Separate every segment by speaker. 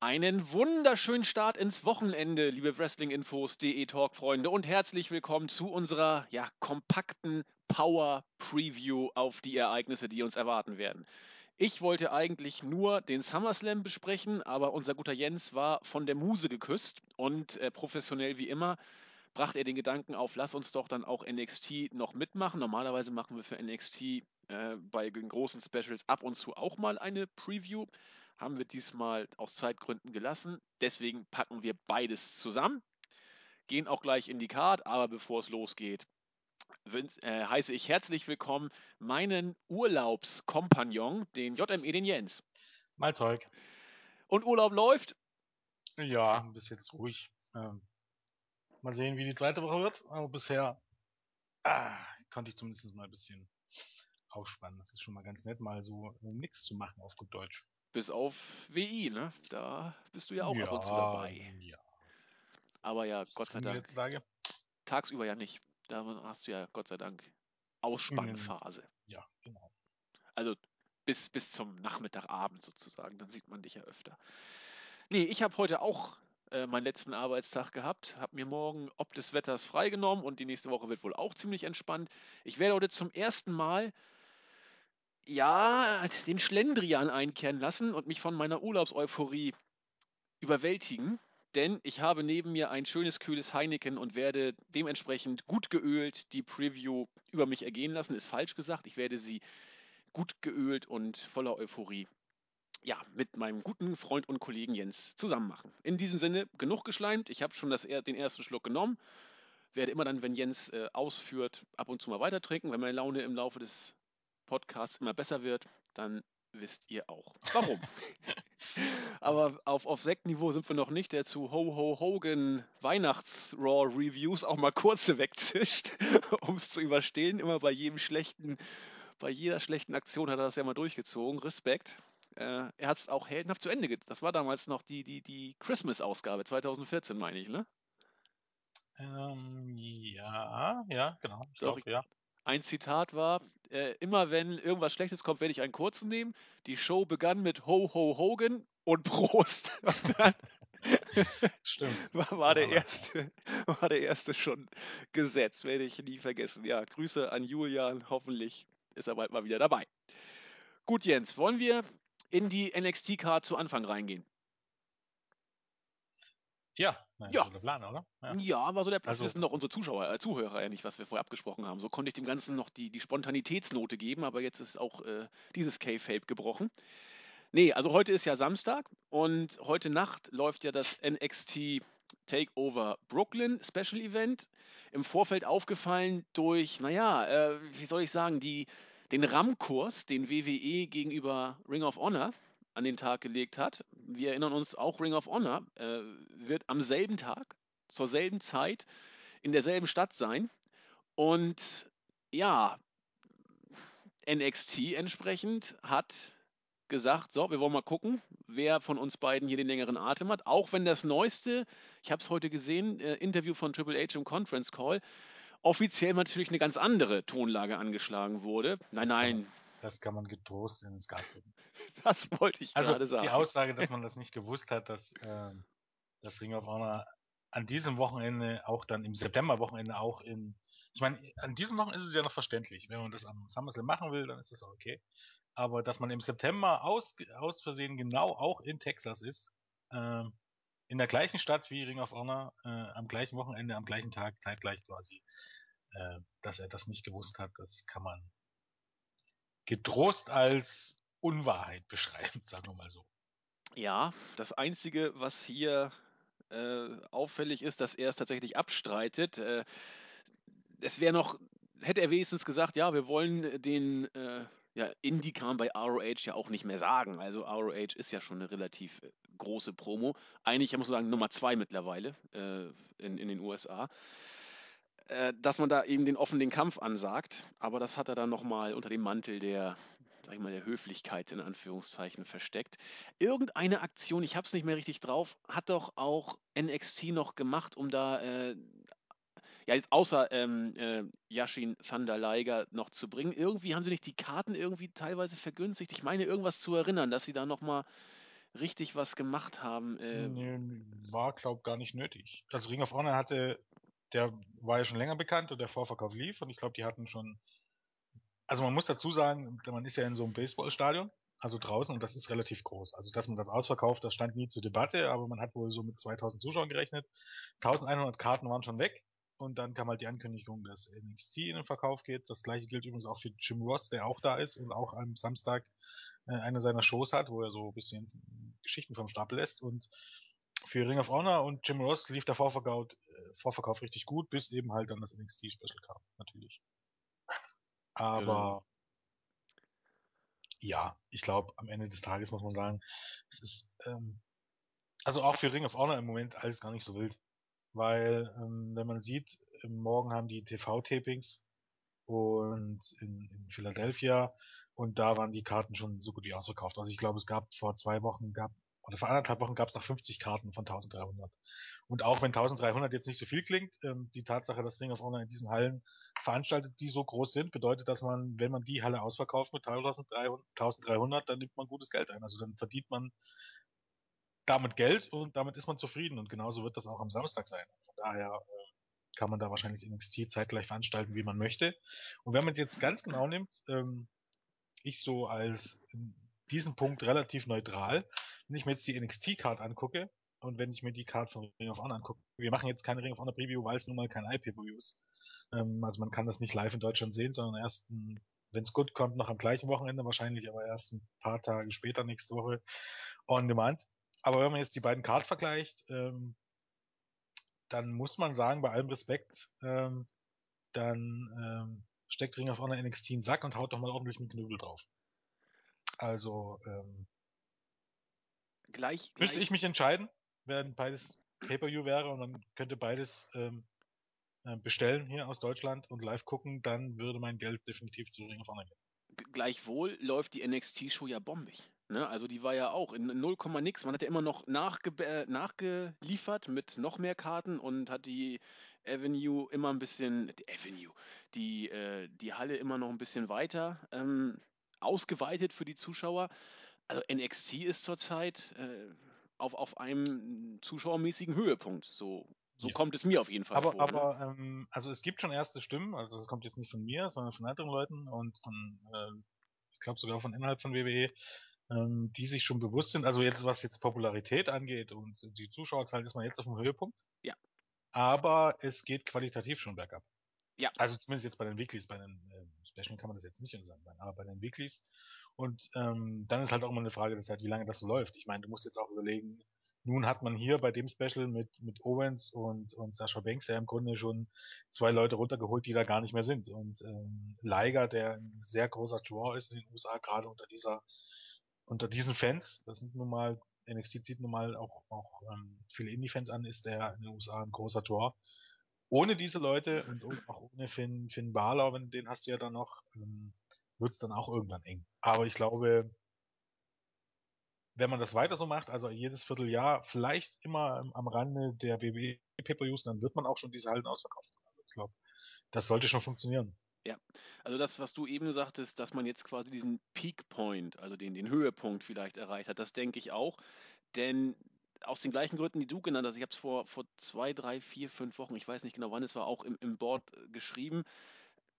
Speaker 1: Einen wunderschönen Start ins Wochenende, liebe Wrestlinginfos.de Talk-Freunde und herzlich willkommen zu unserer ja, kompakten Power-Preview auf die Ereignisse, die uns erwarten werden. Ich wollte eigentlich nur den SummerSlam besprechen, aber unser guter Jens war von der Muse geküsst und äh, professionell wie immer brachte er den Gedanken auf, lass uns doch dann auch NXT noch mitmachen. Normalerweise machen wir für NXT äh, bei den großen Specials ab und zu auch mal eine Preview haben wir diesmal aus Zeitgründen gelassen. Deswegen packen wir beides zusammen. Gehen auch gleich in die Card, aber bevor es losgeht, äh, heiße ich herzlich willkommen meinen Urlaubskompagnon, den JME, den Jens.
Speaker 2: Mal Zeug.
Speaker 1: Und Urlaub läuft?
Speaker 2: Ja, bis jetzt ruhig. Ähm, mal sehen, wie die zweite Woche wird. Aber bisher ah, konnte ich zumindest mal ein bisschen ausspannen. Das ist schon mal ganz nett, mal so äh, nichts zu machen auf gut Deutsch.
Speaker 1: Bis auf WI, ne? Da bist du ja auch ja, ab und zu dabei. Ja. Aber ja, Gott sei Dank. Tagsüber ja nicht. Da hast du ja Gott sei Dank Ausspannphase.
Speaker 2: Hm, ja, genau.
Speaker 1: Also bis, bis zum Nachmittagabend sozusagen. Dann sieht man dich ja öfter. Nee, ich habe heute auch äh, meinen letzten Arbeitstag gehabt, habe mir morgen ob des Wetters freigenommen und die nächste Woche wird wohl auch ziemlich entspannt. Ich werde heute zum ersten Mal ja, den Schlendrian einkehren lassen und mich von meiner Urlaubseuphorie überwältigen. Denn ich habe neben mir ein schönes, kühles Heineken und werde dementsprechend gut geölt die Preview über mich ergehen lassen. Ist falsch gesagt. Ich werde sie gut geölt und voller Euphorie ja, mit meinem guten Freund und Kollegen Jens zusammen machen. In diesem Sinne, genug geschleimt. Ich habe schon das, den ersten Schluck genommen. Werde immer dann, wenn Jens äh, ausführt, ab und zu mal weiter trinken. Wenn meine Laune im Laufe des Podcast immer besser wird, dann wisst ihr auch warum. Aber auf, auf Sektniveau sind wir noch nicht, der zu Ho Ho Hogan Weihnachts-Raw-Reviews auch mal kurze wegzischt, um es zu überstehen. Immer bei jedem schlechten, bei jeder schlechten Aktion hat er das ja mal durchgezogen. Respekt. Äh, er hat es auch heldenhaft zu Ende Das war damals noch die, die, die Christmas-Ausgabe, 2014, meine ich, ne?
Speaker 2: Ähm, ja, ja, genau.
Speaker 1: Ich Doch, glaub, ja. Ein Zitat war, äh, immer wenn irgendwas Schlechtes kommt, werde ich einen kurzen nehmen. Die Show begann mit Ho Ho Hogan und Prost. Und dann
Speaker 2: Stimmt.
Speaker 1: War, war der erste, war der erste schon gesetzt, werde ich nie vergessen. Ja, Grüße an Julian. Hoffentlich ist er bald mal wieder dabei. Gut, Jens, wollen wir in die NXT-Card zu Anfang reingehen?
Speaker 2: Ja, nein, ja. So der Plan, oder?
Speaker 1: Ja. ja, war so der Plan. Also, das wissen doch unsere Zuschauer, äh, Zuhörer ja nicht, was wir vorher abgesprochen haben. So konnte ich dem Ganzen noch die, die Spontanitätsnote geben, aber jetzt ist auch äh, dieses K-Fape gebrochen. Nee, also heute ist ja Samstag und heute Nacht läuft ja das NXT Takeover Brooklyn Special Event. Im Vorfeld aufgefallen durch, naja, äh, wie soll ich sagen, die, den RAM-Kurs, den WWE gegenüber Ring of Honor an den Tag gelegt hat. Wir erinnern uns auch, Ring of Honor äh, wird am selben Tag, zur selben Zeit, in derselben Stadt sein. Und ja, NXT entsprechend hat gesagt, so, wir wollen mal gucken, wer von uns beiden hier den längeren Atem hat. Auch wenn das neueste, ich habe es heute gesehen, äh, Interview von Triple H im Conference Call, offiziell natürlich eine ganz andere Tonlage angeschlagen wurde. Nein, nein.
Speaker 2: Das kann man getrost ins Skat drücken.
Speaker 1: Das wollte ich also gerade sagen.
Speaker 2: Die Aussage, dass man das nicht gewusst hat, dass äh, das Ring of Honor an diesem Wochenende, auch dann im September-Wochenende auch in, ich meine, an diesem Wochenende ist es ja noch verständlich. Wenn man das am SummerSlam machen will, dann ist das auch okay. Aber dass man im September aus, aus Versehen genau auch in Texas ist, äh, in der gleichen Stadt wie Ring of Honor, äh, am gleichen Wochenende, am gleichen Tag, zeitgleich quasi, äh, dass er das nicht gewusst hat, das kann man getrost als Unwahrheit beschreiben, sagen wir mal so.
Speaker 1: Ja, das Einzige, was hier äh, auffällig ist, dass er es tatsächlich abstreitet. Äh, es wäre noch, hätte er wenigstens gesagt, ja, wir wollen den äh, ja, Indie-Kram bei ROH ja auch nicht mehr sagen. Also ROH ist ja schon eine relativ äh, große Promo. Eigentlich, ich muss sagen, Nummer zwei mittlerweile äh, in, in den USA. Äh, dass man da eben den offenen Kampf ansagt, aber das hat er dann nochmal unter dem Mantel der, sag ich mal, der Höflichkeit in Anführungszeichen versteckt. Irgendeine Aktion, ich habe es nicht mehr richtig drauf, hat doch auch NXT noch gemacht, um da äh, ja, jetzt außer ähm, äh, Yashin Thunder Liger noch zu bringen. Irgendwie haben sie nicht die Karten irgendwie teilweise vergünstigt. Ich meine, irgendwas zu erinnern, dass sie da nochmal richtig was gemacht haben. Äh,
Speaker 2: Nee, war, glaub, gar nicht nötig. Das Ring of Honor hatte, der war ja schon länger bekannt und der Vorverkauf lief und ich glaube, die hatten schon. Also man muss dazu sagen, man ist ja in so einem Baseballstadion, also draußen und das ist relativ groß. Also dass man das ausverkauft, das stand nie zur Debatte, aber man hat wohl so mit 2000 Zuschauern gerechnet. 1100 Karten waren schon weg und dann kam halt die Ankündigung, dass NXT in den Verkauf geht. Das gleiche gilt übrigens auch für Jim Ross, der auch da ist und auch am Samstag äh, eine seiner Shows hat, wo er so ein bisschen Geschichten vom Stapel lässt. Und für Ring of Honor und Jim Ross lief der Vorverkauf, Vorverkauf richtig gut, bis eben halt dann das NXT-Special kam, natürlich. Aber
Speaker 1: Genau.
Speaker 2: ja, ich glaube, am Ende des Tages muss man sagen, es ist ähm, also auch für Ring of Honor im Moment alles gar nicht so wild. Weil, ähm, wenn man sieht, morgen haben die TV-Tapings und in, in Philadelphia und da waren die Karten schon so gut wie ausverkauft. Also ich glaube, es gab vor zwei Wochen, gab, oder vor anderthalb Wochen gab es noch 50 Karten von 1300. Und auch wenn 1300 jetzt nicht so viel klingt, ähm, die Tatsache, dass Ring of Honor in diesen Hallen veranstaltet, die so groß sind, bedeutet, dass man, wenn man die Halle ausverkauft mit 1300, 1300 dann nimmt man gutes Geld ein. Also dann verdient man damit Geld und damit ist man zufrieden. Und genauso wird das auch am Samstag sein. Von daher äh, kann man da wahrscheinlich NXT zeitgleich veranstalten, wie man möchte. Und wenn man es jetzt ganz genau nimmt, ähm, ich so als in diesem Punkt relativ neutral, wenn ich mir jetzt die NXT-Card angucke und wenn ich mir die Card von Ring of Honor angucke, wir machen jetzt keine Ring of Honor Preview, weil es nun mal kein IP-Preview ist. Ähm, also man kann das nicht live in Deutschland sehen, sondern erst, wenn es gut kommt, noch am gleichen Wochenende wahrscheinlich, aber erst ein paar Tage später nächste Woche on demand. Aber wenn man jetzt die beiden Card vergleicht, ähm, dann muss man sagen, bei allem Respekt, ähm, dann ähm, steckt Ring of Honor NXT in den Sack und haut doch mal ordentlich mit Knüppel drauf. Also ähm,
Speaker 1: gleich,
Speaker 2: müsste
Speaker 1: gleich,
Speaker 2: ich mich entscheiden, wenn beides Pay-Per-View wäre und man könnte beides ähm, äh, bestellen hier aus Deutschland und live gucken, dann würde mein Geld definitiv zu Ring of Honor gehen.
Speaker 1: gleichwohl läuft die NXT-Show ja bombig. Ne? Also die war ja auch in 0, nix. Man hat ja immer noch nachge äh, nachgeliefert mit noch mehr Karten und hat die Avenue immer ein bisschen, die Avenue, die, äh, die Halle immer noch ein bisschen weiter ähm, ausgeweitet für die Zuschauer. Also NXT ist zurzeit äh, auf, auf einem zuschauermäßigen Höhepunkt. So, so
Speaker 2: Ja.
Speaker 1: kommt es mir auf jeden Fall
Speaker 2: Aber,
Speaker 1: vor. Ne?
Speaker 2: aber ähm, also es gibt schon erste Stimmen, also das kommt jetzt nicht von mir, sondern von anderen Leuten und von, äh, ich glaube sogar von innerhalb von WWE, ähm, die sich schon bewusst sind, also jetzt was jetzt Popularität angeht und die Zuschauerzahlen ist man jetzt auf dem Höhepunkt.
Speaker 1: Ja.
Speaker 2: Aber es geht qualitativ schon bergab.
Speaker 1: Ja.
Speaker 2: Also zumindest jetzt bei den Weeklies, bei den äh, Special kann man das jetzt nicht sagen, aber bei den Weeklies. Und ähm, dann ist halt auch immer eine Frage der Zeit, wie lange das so läuft. Ich meine, du musst jetzt auch überlegen, nun hat man hier bei dem Special mit, mit Owens und, und Sascha Banks ja im Grunde schon zwei Leute runtergeholt, die da gar nicht mehr sind. Und ähm, Liger, der ein sehr großer Draw ist in den USA, gerade unter dieser, unter diesen Fans, das sind nun mal, NXT zieht nun mal auch, auch ähm, viele Indie-Fans an, ist der in den USA ein großer Draw. Ohne diese Leute und auch ohne Finn, Finn Balor, wenn den hast du ja dann noch, ähm, wird es dann auch irgendwann eng. Aber ich glaube, wenn man das weiter so macht, also jedes Vierteljahr, vielleicht immer am Rande der WWE Pay-Per-Views, dann wird man auch schon diese Hallen ausverkaufen. Also ich glaube, das sollte schon funktionieren.
Speaker 1: Ja, also das, was du eben sagtest, dass man jetzt quasi diesen Peak Point, also den, den Höhepunkt vielleicht erreicht hat, das denke ich auch. Denn aus den gleichen Gründen, die du genannt hast, ich habe es vor, vor zwei, drei, vier, fünf Wochen, ich weiß nicht genau wann, es war auch im, im Board äh, geschrieben.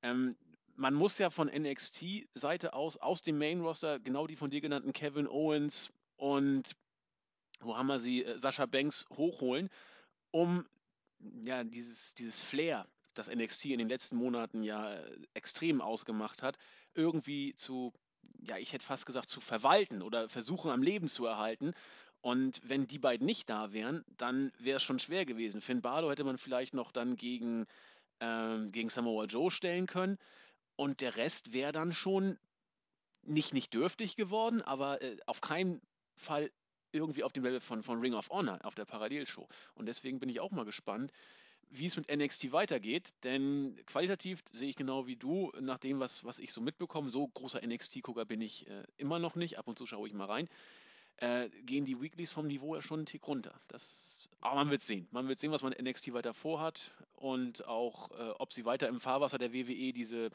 Speaker 1: Ähm, man muss ja von NXT-Seite aus, aus dem Main-Roster, genau die von dir genannten Kevin Owens und wo haben wir sie, äh, Sascha Banks hochholen, um ja dieses, dieses Flair, das NXT in den letzten Monaten ja äh, extrem ausgemacht hat, irgendwie zu, ja, ich hätte fast gesagt, zu verwalten oder versuchen am Leben zu erhalten. Und wenn die beiden nicht da wären, dann wäre es schon schwer gewesen. Finn Balor hätte man vielleicht noch dann gegen, ähm, gegen Samoa Joe stellen können. Und der Rest wäre dann schon nicht nicht dürftig geworden, aber äh, auf keinen Fall irgendwie auf dem Level von, von Ring of Honor auf der Parallelshow. Und deswegen bin ich auch mal gespannt, wie es mit NXT weitergeht, denn qualitativ sehe ich genau wie du, nach dem, was, was ich so mitbekomme, so großer NXT-Gucker bin ich äh, immer noch nicht, ab und zu schaue ich mal rein, äh, gehen die Weeklies vom Niveau ja schon einen Tick runter. Das, aber man wird sehen. Man wird sehen, was man NXT weiter vorhat und auch, äh, ob sie weiter im Fahrwasser der WWE diese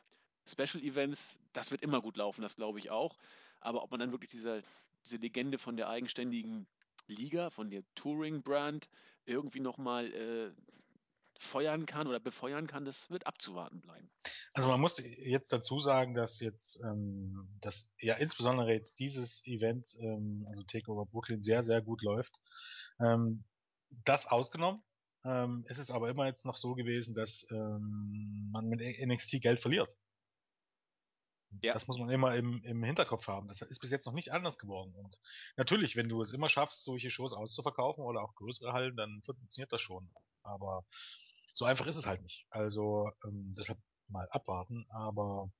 Speaker 1: Special Events, das wird immer gut laufen, das glaube ich auch. Aber ob man dann wirklich diese diese Legende von der eigenständigen Liga, von der Touring-Brand irgendwie nochmal äh, feuern kann oder befeuern kann, das wird abzuwarten bleiben.
Speaker 2: Also man muss jetzt dazu sagen, dass jetzt, ähm, dass ja insbesondere jetzt dieses Event, ähm, also Takeover Brooklyn, sehr, sehr gut läuft. Ähm, das ausgenommen. Ähm, es ist aber immer jetzt noch so gewesen, dass ähm, man mit NXT Geld verliert. Ja. Das muss man immer im, im Hinterkopf haben. Das ist bis jetzt noch nicht anders geworden. Und natürlich, wenn du es immer schaffst, solche Shows auszuverkaufen oder auch größere Hallen, dann funktioniert das schon. Aber so einfach ist es halt nicht. Also ähm, deshalb mal abwarten. Aber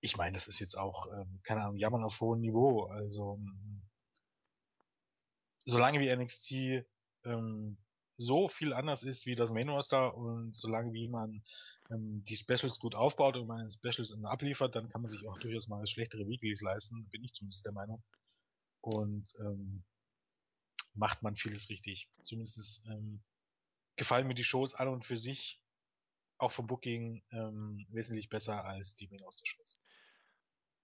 Speaker 2: ich meine, das ist jetzt auch, ähm, keine Ahnung, jammern auf hohem Niveau. Also solange wie NXT ähm, so viel anders ist wie das Main Roster und solange wie man ähm, die Specials gut aufbaut und man Specials abliefert, dann kann man sich auch durchaus mal schlechtere Weeklies leisten, bin ich zumindest der Meinung. Und ähm, macht man vieles richtig. Zumindest ähm, gefallen mir die Shows an und für sich auch vom Booking ähm, wesentlich besser als die Main Roster Shows.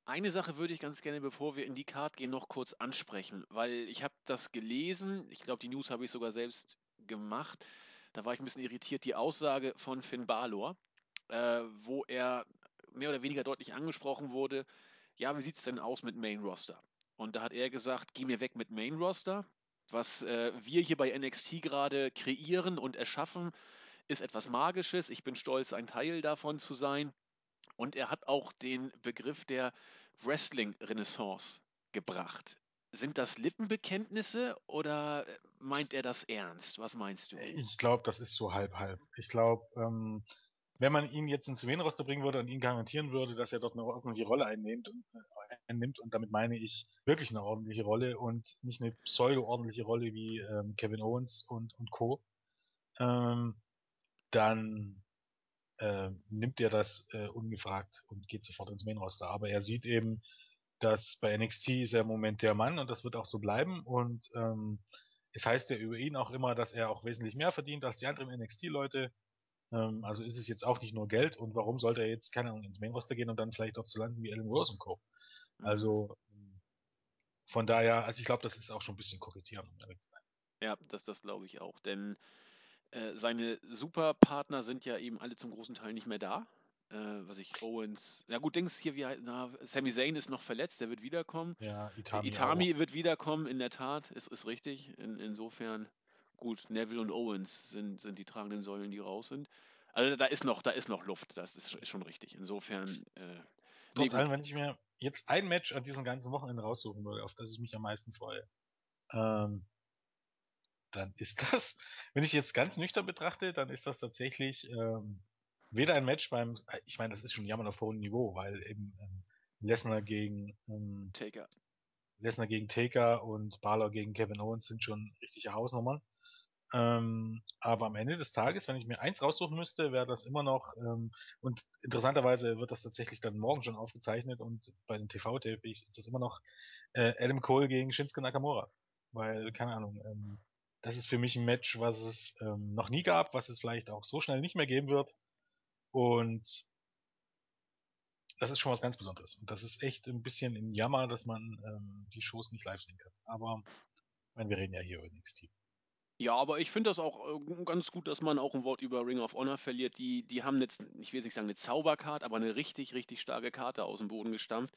Speaker 1: Eine Sache würde ich ganz gerne, bevor wir in die Card gehen, noch kurz ansprechen, weil ich habe das gelesen. Ich glaube, die News habe ich sogar selbst gemacht. Da war ich ein bisschen irritiert. Die Aussage von Finn Balor, äh, wo er mehr oder weniger deutlich angesprochen wurde, ja, wie sieht es denn aus mit Main Roster? Und da hat er gesagt, geh mir weg mit Main Roster. Was äh, wir hier bei NXT gerade kreieren und erschaffen, ist etwas Magisches. Ich bin stolz, ein Teil davon zu sein. Und er hat auch den Begriff der Wrestling-Renaissance gebracht. Sind das Lippenbekenntnisse oder meint er das ernst? Was meinst du?
Speaker 2: Ich glaube, das ist so halb halb. Ich glaube, ähm, wenn man ihn jetzt ins Main-Roster bringen würde und ihn garantieren würde, dass er dort eine ordentliche Rolle einnimmt und, äh, einnimmt, und damit meine ich wirklich eine ordentliche Rolle und nicht eine pseudo-ordentliche Rolle wie ähm, Kevin Owens und, und Co., ähm, dann äh, nimmt er das äh, ungefragt und geht sofort ins Main-Roster. Aber er sieht eben, dass bei NXT ist er im Moment der Mann und das wird auch so bleiben. Und ähm, es heißt ja über ihn auch immer, dass er auch wesentlich mehr verdient als die anderen NXT-Leute. Ähm, also ist es jetzt auch nicht nur Geld. Und warum sollte er jetzt, keine Ahnung, ins Main-Roster gehen und dann vielleicht dort zu landen wie Ellen Rose und Co. Mhm. Also von daher, also ich glaube, das ist auch schon ein bisschen kokettieren, um ehrlich zu sein.
Speaker 1: Ja, das, das glaube ich auch. Denn äh, seine Superpartner sind ja eben alle zum großen Teil nicht mehr da. Äh, was ich, Owens. Ja gut, Dings hier, wie na, Sami Zayn ist noch verletzt, der wird wiederkommen.
Speaker 2: Ja, Itami,
Speaker 1: Itami wird wiederkommen, in der Tat, ist, ist richtig. In, insofern, gut, Neville und Owens sind, sind die tragenden Säulen, die raus sind. Also da ist noch, da ist noch Luft, das ist, ist schon richtig. Insofern. Äh,
Speaker 2: Trotz nee, allem, wenn ich mir jetzt ein Match an diesem ganzen Wochenende raussuchen würde, auf das ich mich am meisten freue, ähm, dann ist das, wenn ich jetzt ganz nüchtern betrachte, dann ist das tatsächlich ähm, weder ein Match beim, ich meine, das ist schon jammern auf hohem Niveau, weil eben ähm, Lesnar gegen ähm,
Speaker 1: Taker.
Speaker 2: Lesnar gegen Taker und Balor gegen Kevin Owens sind schon richtige Hausnummern. Ähm, aber am Ende des Tages, wenn ich mir eins raussuchen müsste, wäre das immer noch, ähm, und interessanterweise wird das tatsächlich dann morgen schon aufgezeichnet und bei den TV-Tape ist das immer noch äh, Adam Cole gegen Shinsuke Nakamura. Weil, keine Ahnung, ähm, das ist für mich ein Match, was es ähm, noch nie gab, was es vielleicht auch so schnell nicht mehr geben wird. Und das ist schon was ganz Besonderes. Und das ist echt ein bisschen ein Jammer, dass man ähm, die Shows nicht live sehen kann. Aber meine, wir reden ja hier über NXT.
Speaker 1: Ja, aber ich finde das auch äh, ganz gut, dass man auch ein Wort über Ring of Honor verliert. Die, die haben jetzt, ich will nicht sagen eine Zauberkarte, aber eine richtig, richtig starke Karte aus dem Boden gestampft.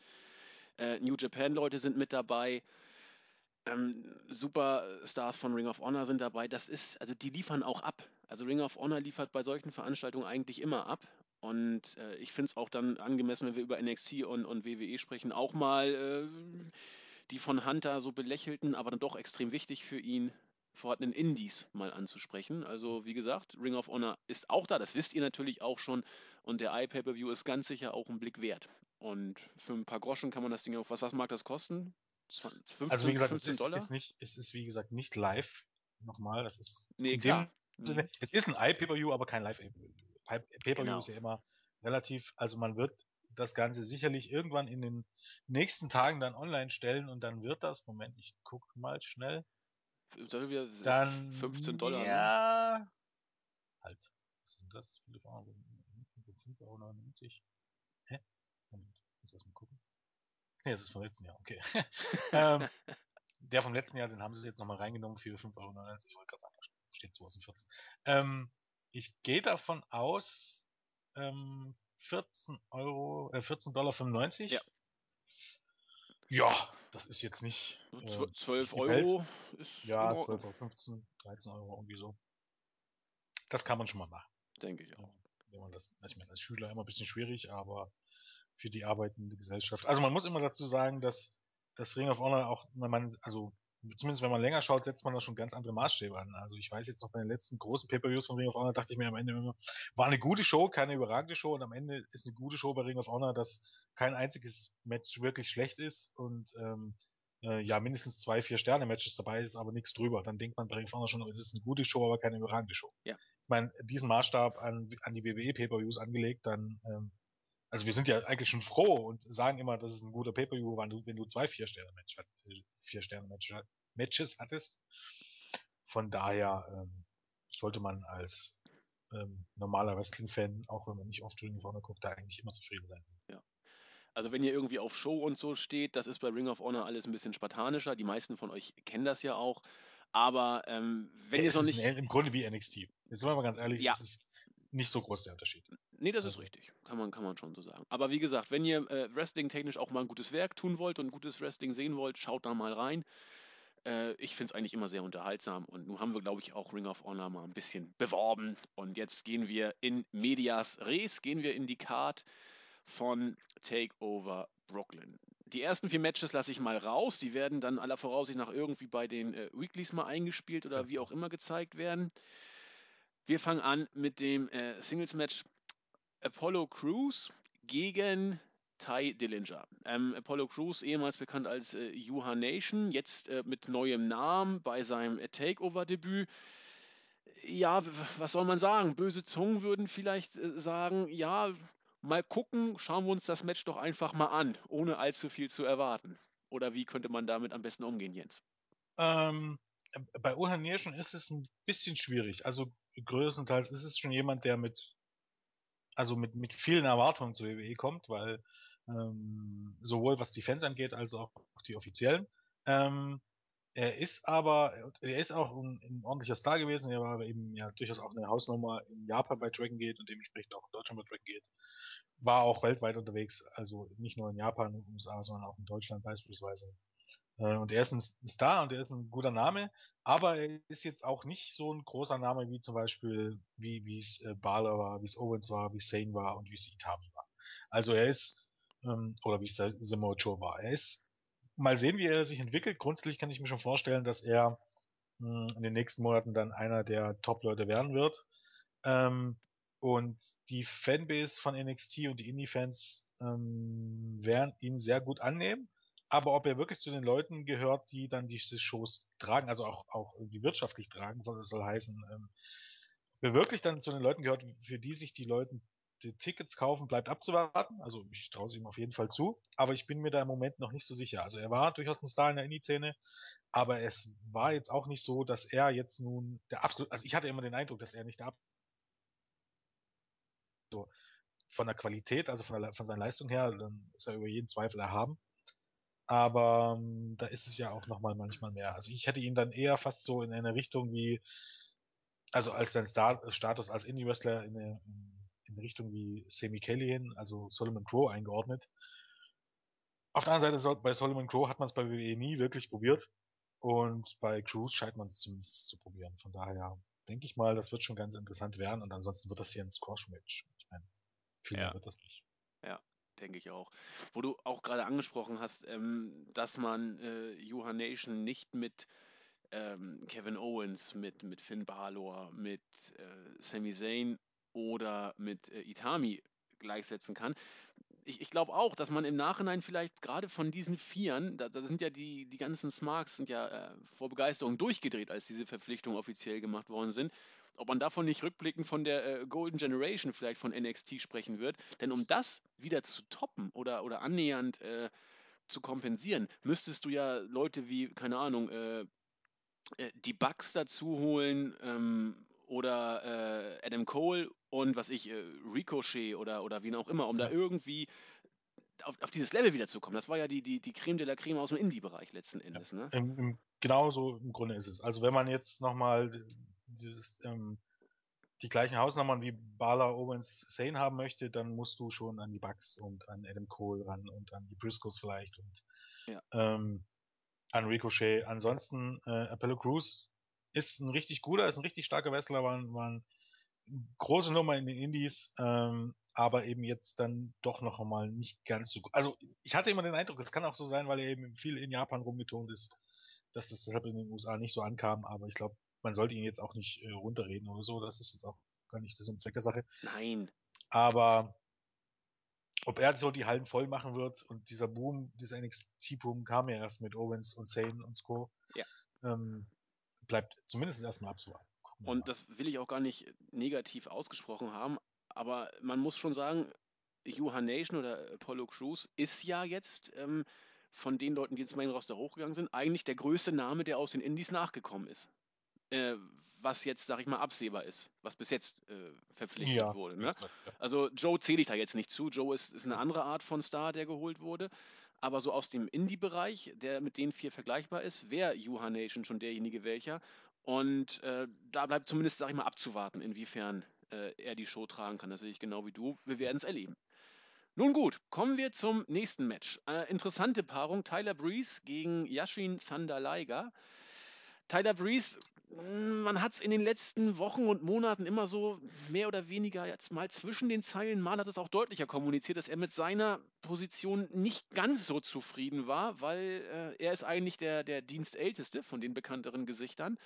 Speaker 1: Äh, New Japan-Leute sind mit dabei. Ähm, Superstars von Ring of Honor sind dabei. Das ist, also die liefern auch ab. Also Ring of Honor liefert bei solchen Veranstaltungen eigentlich immer ab. Und äh, ich finde es auch dann angemessen, wenn wir über NXT und, und WWE sprechen, auch mal äh, die von Hunter so belächelten, aber dann doch extrem wichtig für ihn vorhandenen Indies mal anzusprechen. Also wie gesagt, Ring of Honor ist auch da, das wisst ihr natürlich auch schon. Und der iPay-Per-View ist ganz sicher auch ein Blick wert. Und für ein paar Groschen kann man das Ding auf, was, was mag das kosten?
Speaker 2: 15, also wie gesagt, es ist, ist, nicht, es ist wie gesagt nicht live. Nochmal, das ist
Speaker 1: nee, klar.
Speaker 2: Sinne, mhm. es ist ein iPay-Per-View, aber kein Live-Pay-Per-View. Pay-Per-View genau. ist ja immer relativ, also man wird das Ganze sicherlich irgendwann in den nächsten Tagen dann online stellen und dann wird das, Moment, ich guck mal schnell.
Speaker 1: Sollen wir
Speaker 2: dann
Speaker 1: 15 Dollar?
Speaker 2: Ne? Ja. Ne? Halt. Was sind das? Viele Farben. 5,99 Euro. Hä? Moment, muss erst mal gucken. Nee, das ist vom letzten Jahr, okay. ähm, der vom letzten Jahr, den haben sie jetzt nochmal reingenommen für 5,99 Euro. Ich wollte gerade sagen, steht 2014. Ähm, ich gehe davon aus, ähm, 14 Euro, äh, 14,95 Dollar. Ja. Ja, das ist jetzt nicht.
Speaker 1: Äh, 12 Euro ist.
Speaker 2: Ja, 12 Euro, 15, 13 Euro, irgendwie so. Das kann man schon mal machen.
Speaker 1: Denke ich auch.
Speaker 2: Wenn man das, ich meine, als Schüler immer ein bisschen schwierig, aber für die arbeitende Gesellschaft. Also man muss immer dazu sagen, dass das Ring of Honor auch, wenn man, also zumindest wenn man länger schaut, setzt man da schon ganz andere Maßstäbe an. Also ich weiß jetzt noch bei den letzten großen Pay-Per-Views von Ring of Honor, dachte ich mir am Ende immer, war eine gute Show, keine überragende Show und am Ende ist eine gute Show bei Ring of Honor, dass kein einziges Match wirklich schlecht ist und ähm, äh, ja, mindestens zwei, vier Sterne-Matches dabei ist, aber nichts drüber. Dann denkt man bei Ring of Honor schon, es ist eine gute Show, aber keine überragende Show.
Speaker 1: Ja.
Speaker 2: Ich meine, diesen Maßstab an, an die WWE Pay-Per-Views angelegt, dann ähm, also wir sind ja eigentlich schon froh und sagen immer, dass es ein guter Pay-Per-View, wenn du, wenn du zwei Vier-Sterne-Matches äh, Vier Sterne Matches hattest. Von daher ähm, sollte man als ähm, normaler Wrestling-Fan, auch wenn man nicht oft Ring of Honor guckt, da eigentlich immer zufrieden sein.
Speaker 1: Ja. Also wenn ihr irgendwie auf Show und so steht, das ist bei Ring of Honor alles ein bisschen spartanischer. Die meisten von euch kennen das ja auch. Aber ähm, wenn ja, ihr es noch nicht.
Speaker 2: Im Grunde wie NXT. Jetzt sind wir mal ganz ehrlich, ja. es ist nicht so groß der Unterschied.
Speaker 1: Nee, das also. ist richtig. Kann man, kann man schon so sagen. Aber wie gesagt, wenn ihr äh, Wrestling-technisch auch mal ein gutes Werk tun wollt und gutes Wrestling sehen wollt, schaut da mal rein. Äh, ich finde es eigentlich immer sehr unterhaltsam und nun haben wir, glaube ich, auch Ring of Honor mal ein bisschen beworben. Und jetzt gehen wir in Medias Res, gehen wir in die Card von Takeover Brooklyn. Die ersten vier Matches lasse ich mal raus. Die werden dann aller Voraussicht nach irgendwie bei den äh, Weeklies mal eingespielt oder wie auch immer gezeigt werden. Wir fangen an mit dem äh, Singles-Match Apollo Crews gegen Ty Dillinger. Ähm, Apollo Crews, ehemals bekannt als äh, Yuha Nation, jetzt äh, mit neuem Namen bei seinem äh, Takeover-Debüt. Ja, was soll man sagen? Böse Zungen würden vielleicht äh, sagen, ja, mal gucken, schauen wir uns das Match doch einfach mal an, ohne allzu viel zu erwarten. Oder wie könnte man damit am besten umgehen, Jens?
Speaker 2: Ähm, bei Yuha Nation ist es ein bisschen schwierig. Also größtenteils ist es schon jemand, der mit, also mit, mit vielen Erwartungen zur WWE kommt, weil ähm, sowohl was die Fans angeht, als auch die offiziellen. Ähm, er ist aber, er ist auch ein, ein, ordentlicher Star gewesen, er war eben ja durchaus auch eine Hausnummer in Japan bei Dragon Gate und dementsprechend auch in Deutschland bei Dragon Gate. War auch weltweit unterwegs, also nicht nur in Japan und USA, sondern auch in Deutschland beispielsweise. Äh, und er ist ein Star und er ist ein guter Name, aber er ist jetzt auch nicht so ein großer Name wie zum Beispiel, wie es äh, Balor war, wie es Owens war, wie es Sane war und wie es Itami war. Also er ist, ähm, oder wie es Samoa Joe war. Er ist, mal sehen, wie er sich entwickelt. Grundsätzlich kann ich mir schon vorstellen, dass er mh, hm, in den nächsten Monaten dann einer der Top-Leute werden wird. Ähm, und die Fanbase von NXT und die Indie-Fans ähm, werden ihn sehr gut annehmen. Aber ob er wirklich zu den Leuten gehört, die dann diese Shows tragen, also auch, auch irgendwie wirtschaftlich tragen, das soll heißen, ähm, ob er wirklich dann zu den Leuten gehört, für die sich die Leute die Tickets kaufen, bleibt abzuwarten. Also ich traue es ihm auf jeden Fall zu, aber ich bin mir da im Moment noch nicht so sicher. Also er war durchaus ein Star in der Indie-Szene, aber es war jetzt auch nicht so, dass er jetzt nun der absolut, also ich hatte immer den Eindruck, dass er nicht der so von der Qualität, also von, der, von seiner Leistung her, dann ist er über jeden Zweifel erhaben. Aber ähm, da ist es ja auch nochmal manchmal mehr. Also ich hätte ihn dann eher fast so in eine Richtung wie, also als sein Star Status als Indie-Wrestler in, eine, in Richtung wie Sammy Callihan, also Solomon Crow eingeordnet. Auf der anderen Seite, bei Solomon Crow hat man es bei WWE nie wirklich probiert. Und bei Cruz scheint man es zumindest zu probieren. Von daher denke ich mal, das wird schon ganz interessant werden. Und ansonsten wird das hier ein Squash-Match. Ich meine, viel ja. mehr wird das nicht.
Speaker 1: Ja, denke ich auch. Wo du auch gerade angesprochen hast, ähm, dass man äh, Johan Nation nicht mit ähm, Kevin Owens, mit, mit Finn Balor, mit äh, Sami Zayn oder mit äh, Itami gleichsetzen kann. Ich, ich glaube auch, dass man im Nachhinein vielleicht gerade von diesen Vieren, da, da, sind ja die, die ganzen Smarks sind ja äh, vor Begeisterung durchgedreht, als diese Verpflichtungen offiziell gemacht worden sind, ob man davon nicht rückblickend von der äh, Golden Generation vielleicht von NXT sprechen wird. Denn um das wieder zu toppen oder, oder annähernd äh, zu kompensieren, müsstest du ja Leute wie, keine Ahnung, äh, äh die Bugs dazu holen ähm, oder äh, Adam Cole und was ich, äh, Ricochet oder, oder wen auch immer, um da irgendwie auf, auf dieses Level wiederzukommen. Das war ja die, die, die Creme de la Creme aus dem Indie-Bereich letzten Endes. Ne?
Speaker 2: im, im, genau so im Grunde ist es. Also wenn man jetzt nochmal dieses ähm, die gleichen Hausnummern wie Bala, Owens, Sane haben möchte, dann musst du schon an die Bucks und an Adam Cole ran und an die Briscoes vielleicht und
Speaker 1: Ja.
Speaker 2: ähm, an Ricochet. Ansonsten äh, Apollo Crews ist ein richtig guter, ist ein richtig starker Wrestler, war, ein- war eine große Nummer in den Indies, ähm, aber eben jetzt dann doch noch einmal nicht ganz so gut. Also ich hatte immer den Eindruck, es kann auch so sein, weil er eben viel in Japan rumgetont ist, dass das deshalb in den USA nicht so ankam, aber ich glaube, man sollte ihn jetzt auch nicht äh, runterreden oder so, das ist jetzt auch gar nicht der Sinn Zweck der Sache.
Speaker 1: Nein.
Speaker 2: Aber ob er so die Hallen voll machen wird und dieser Boom, dieser NXT-Boom kam ja erst mit Owens und Sane und Co.
Speaker 1: Ja.
Speaker 2: Ähm, bleibt zumindest erstmal abzuwarten.
Speaker 1: Und
Speaker 2: mal.
Speaker 1: das will ich auch gar nicht negativ ausgesprochen haben, aber man muss schon sagen, Johan Nation oder Apollo Crews ist ja jetzt ähm, von den Leuten, die ins Main Roster hochgegangen sind, eigentlich der größte Name, der aus den Indies nachgekommen ist. Äh, was jetzt, sag ich mal, absehbar ist, was bis jetzt äh, verpflichtet
Speaker 2: ja,
Speaker 1: wurde. Ne?
Speaker 2: ja.
Speaker 1: Also Joe zähle ich da jetzt nicht zu. Joe ist, ist eine andere Art von Star, der geholt wurde. Aber so aus dem Indie-Bereich, der mit den vier vergleichbar ist, wäre Juha Nation schon derjenige welcher. Und äh, da bleibt zumindest, sag ich mal, abzuwarten, inwiefern äh, er die Show tragen kann. Das sehe ich genau wie du. Wir werden es erleben. Nun gut, kommen wir zum nächsten Match. Äh, interessante Paarung: Tyler Breeze gegen Yashin Thunder Liger. Tyler Breeze, man hat es in den letzten Wochen und Monaten immer so mehr oder weniger jetzt mal zwischen den Zeilen, mal hat es auch deutlicher kommuniziert, dass er mit seiner Position nicht ganz so zufrieden war, weil äh, er ist eigentlich der, der Dienstälteste von den bekannteren Gesichtern,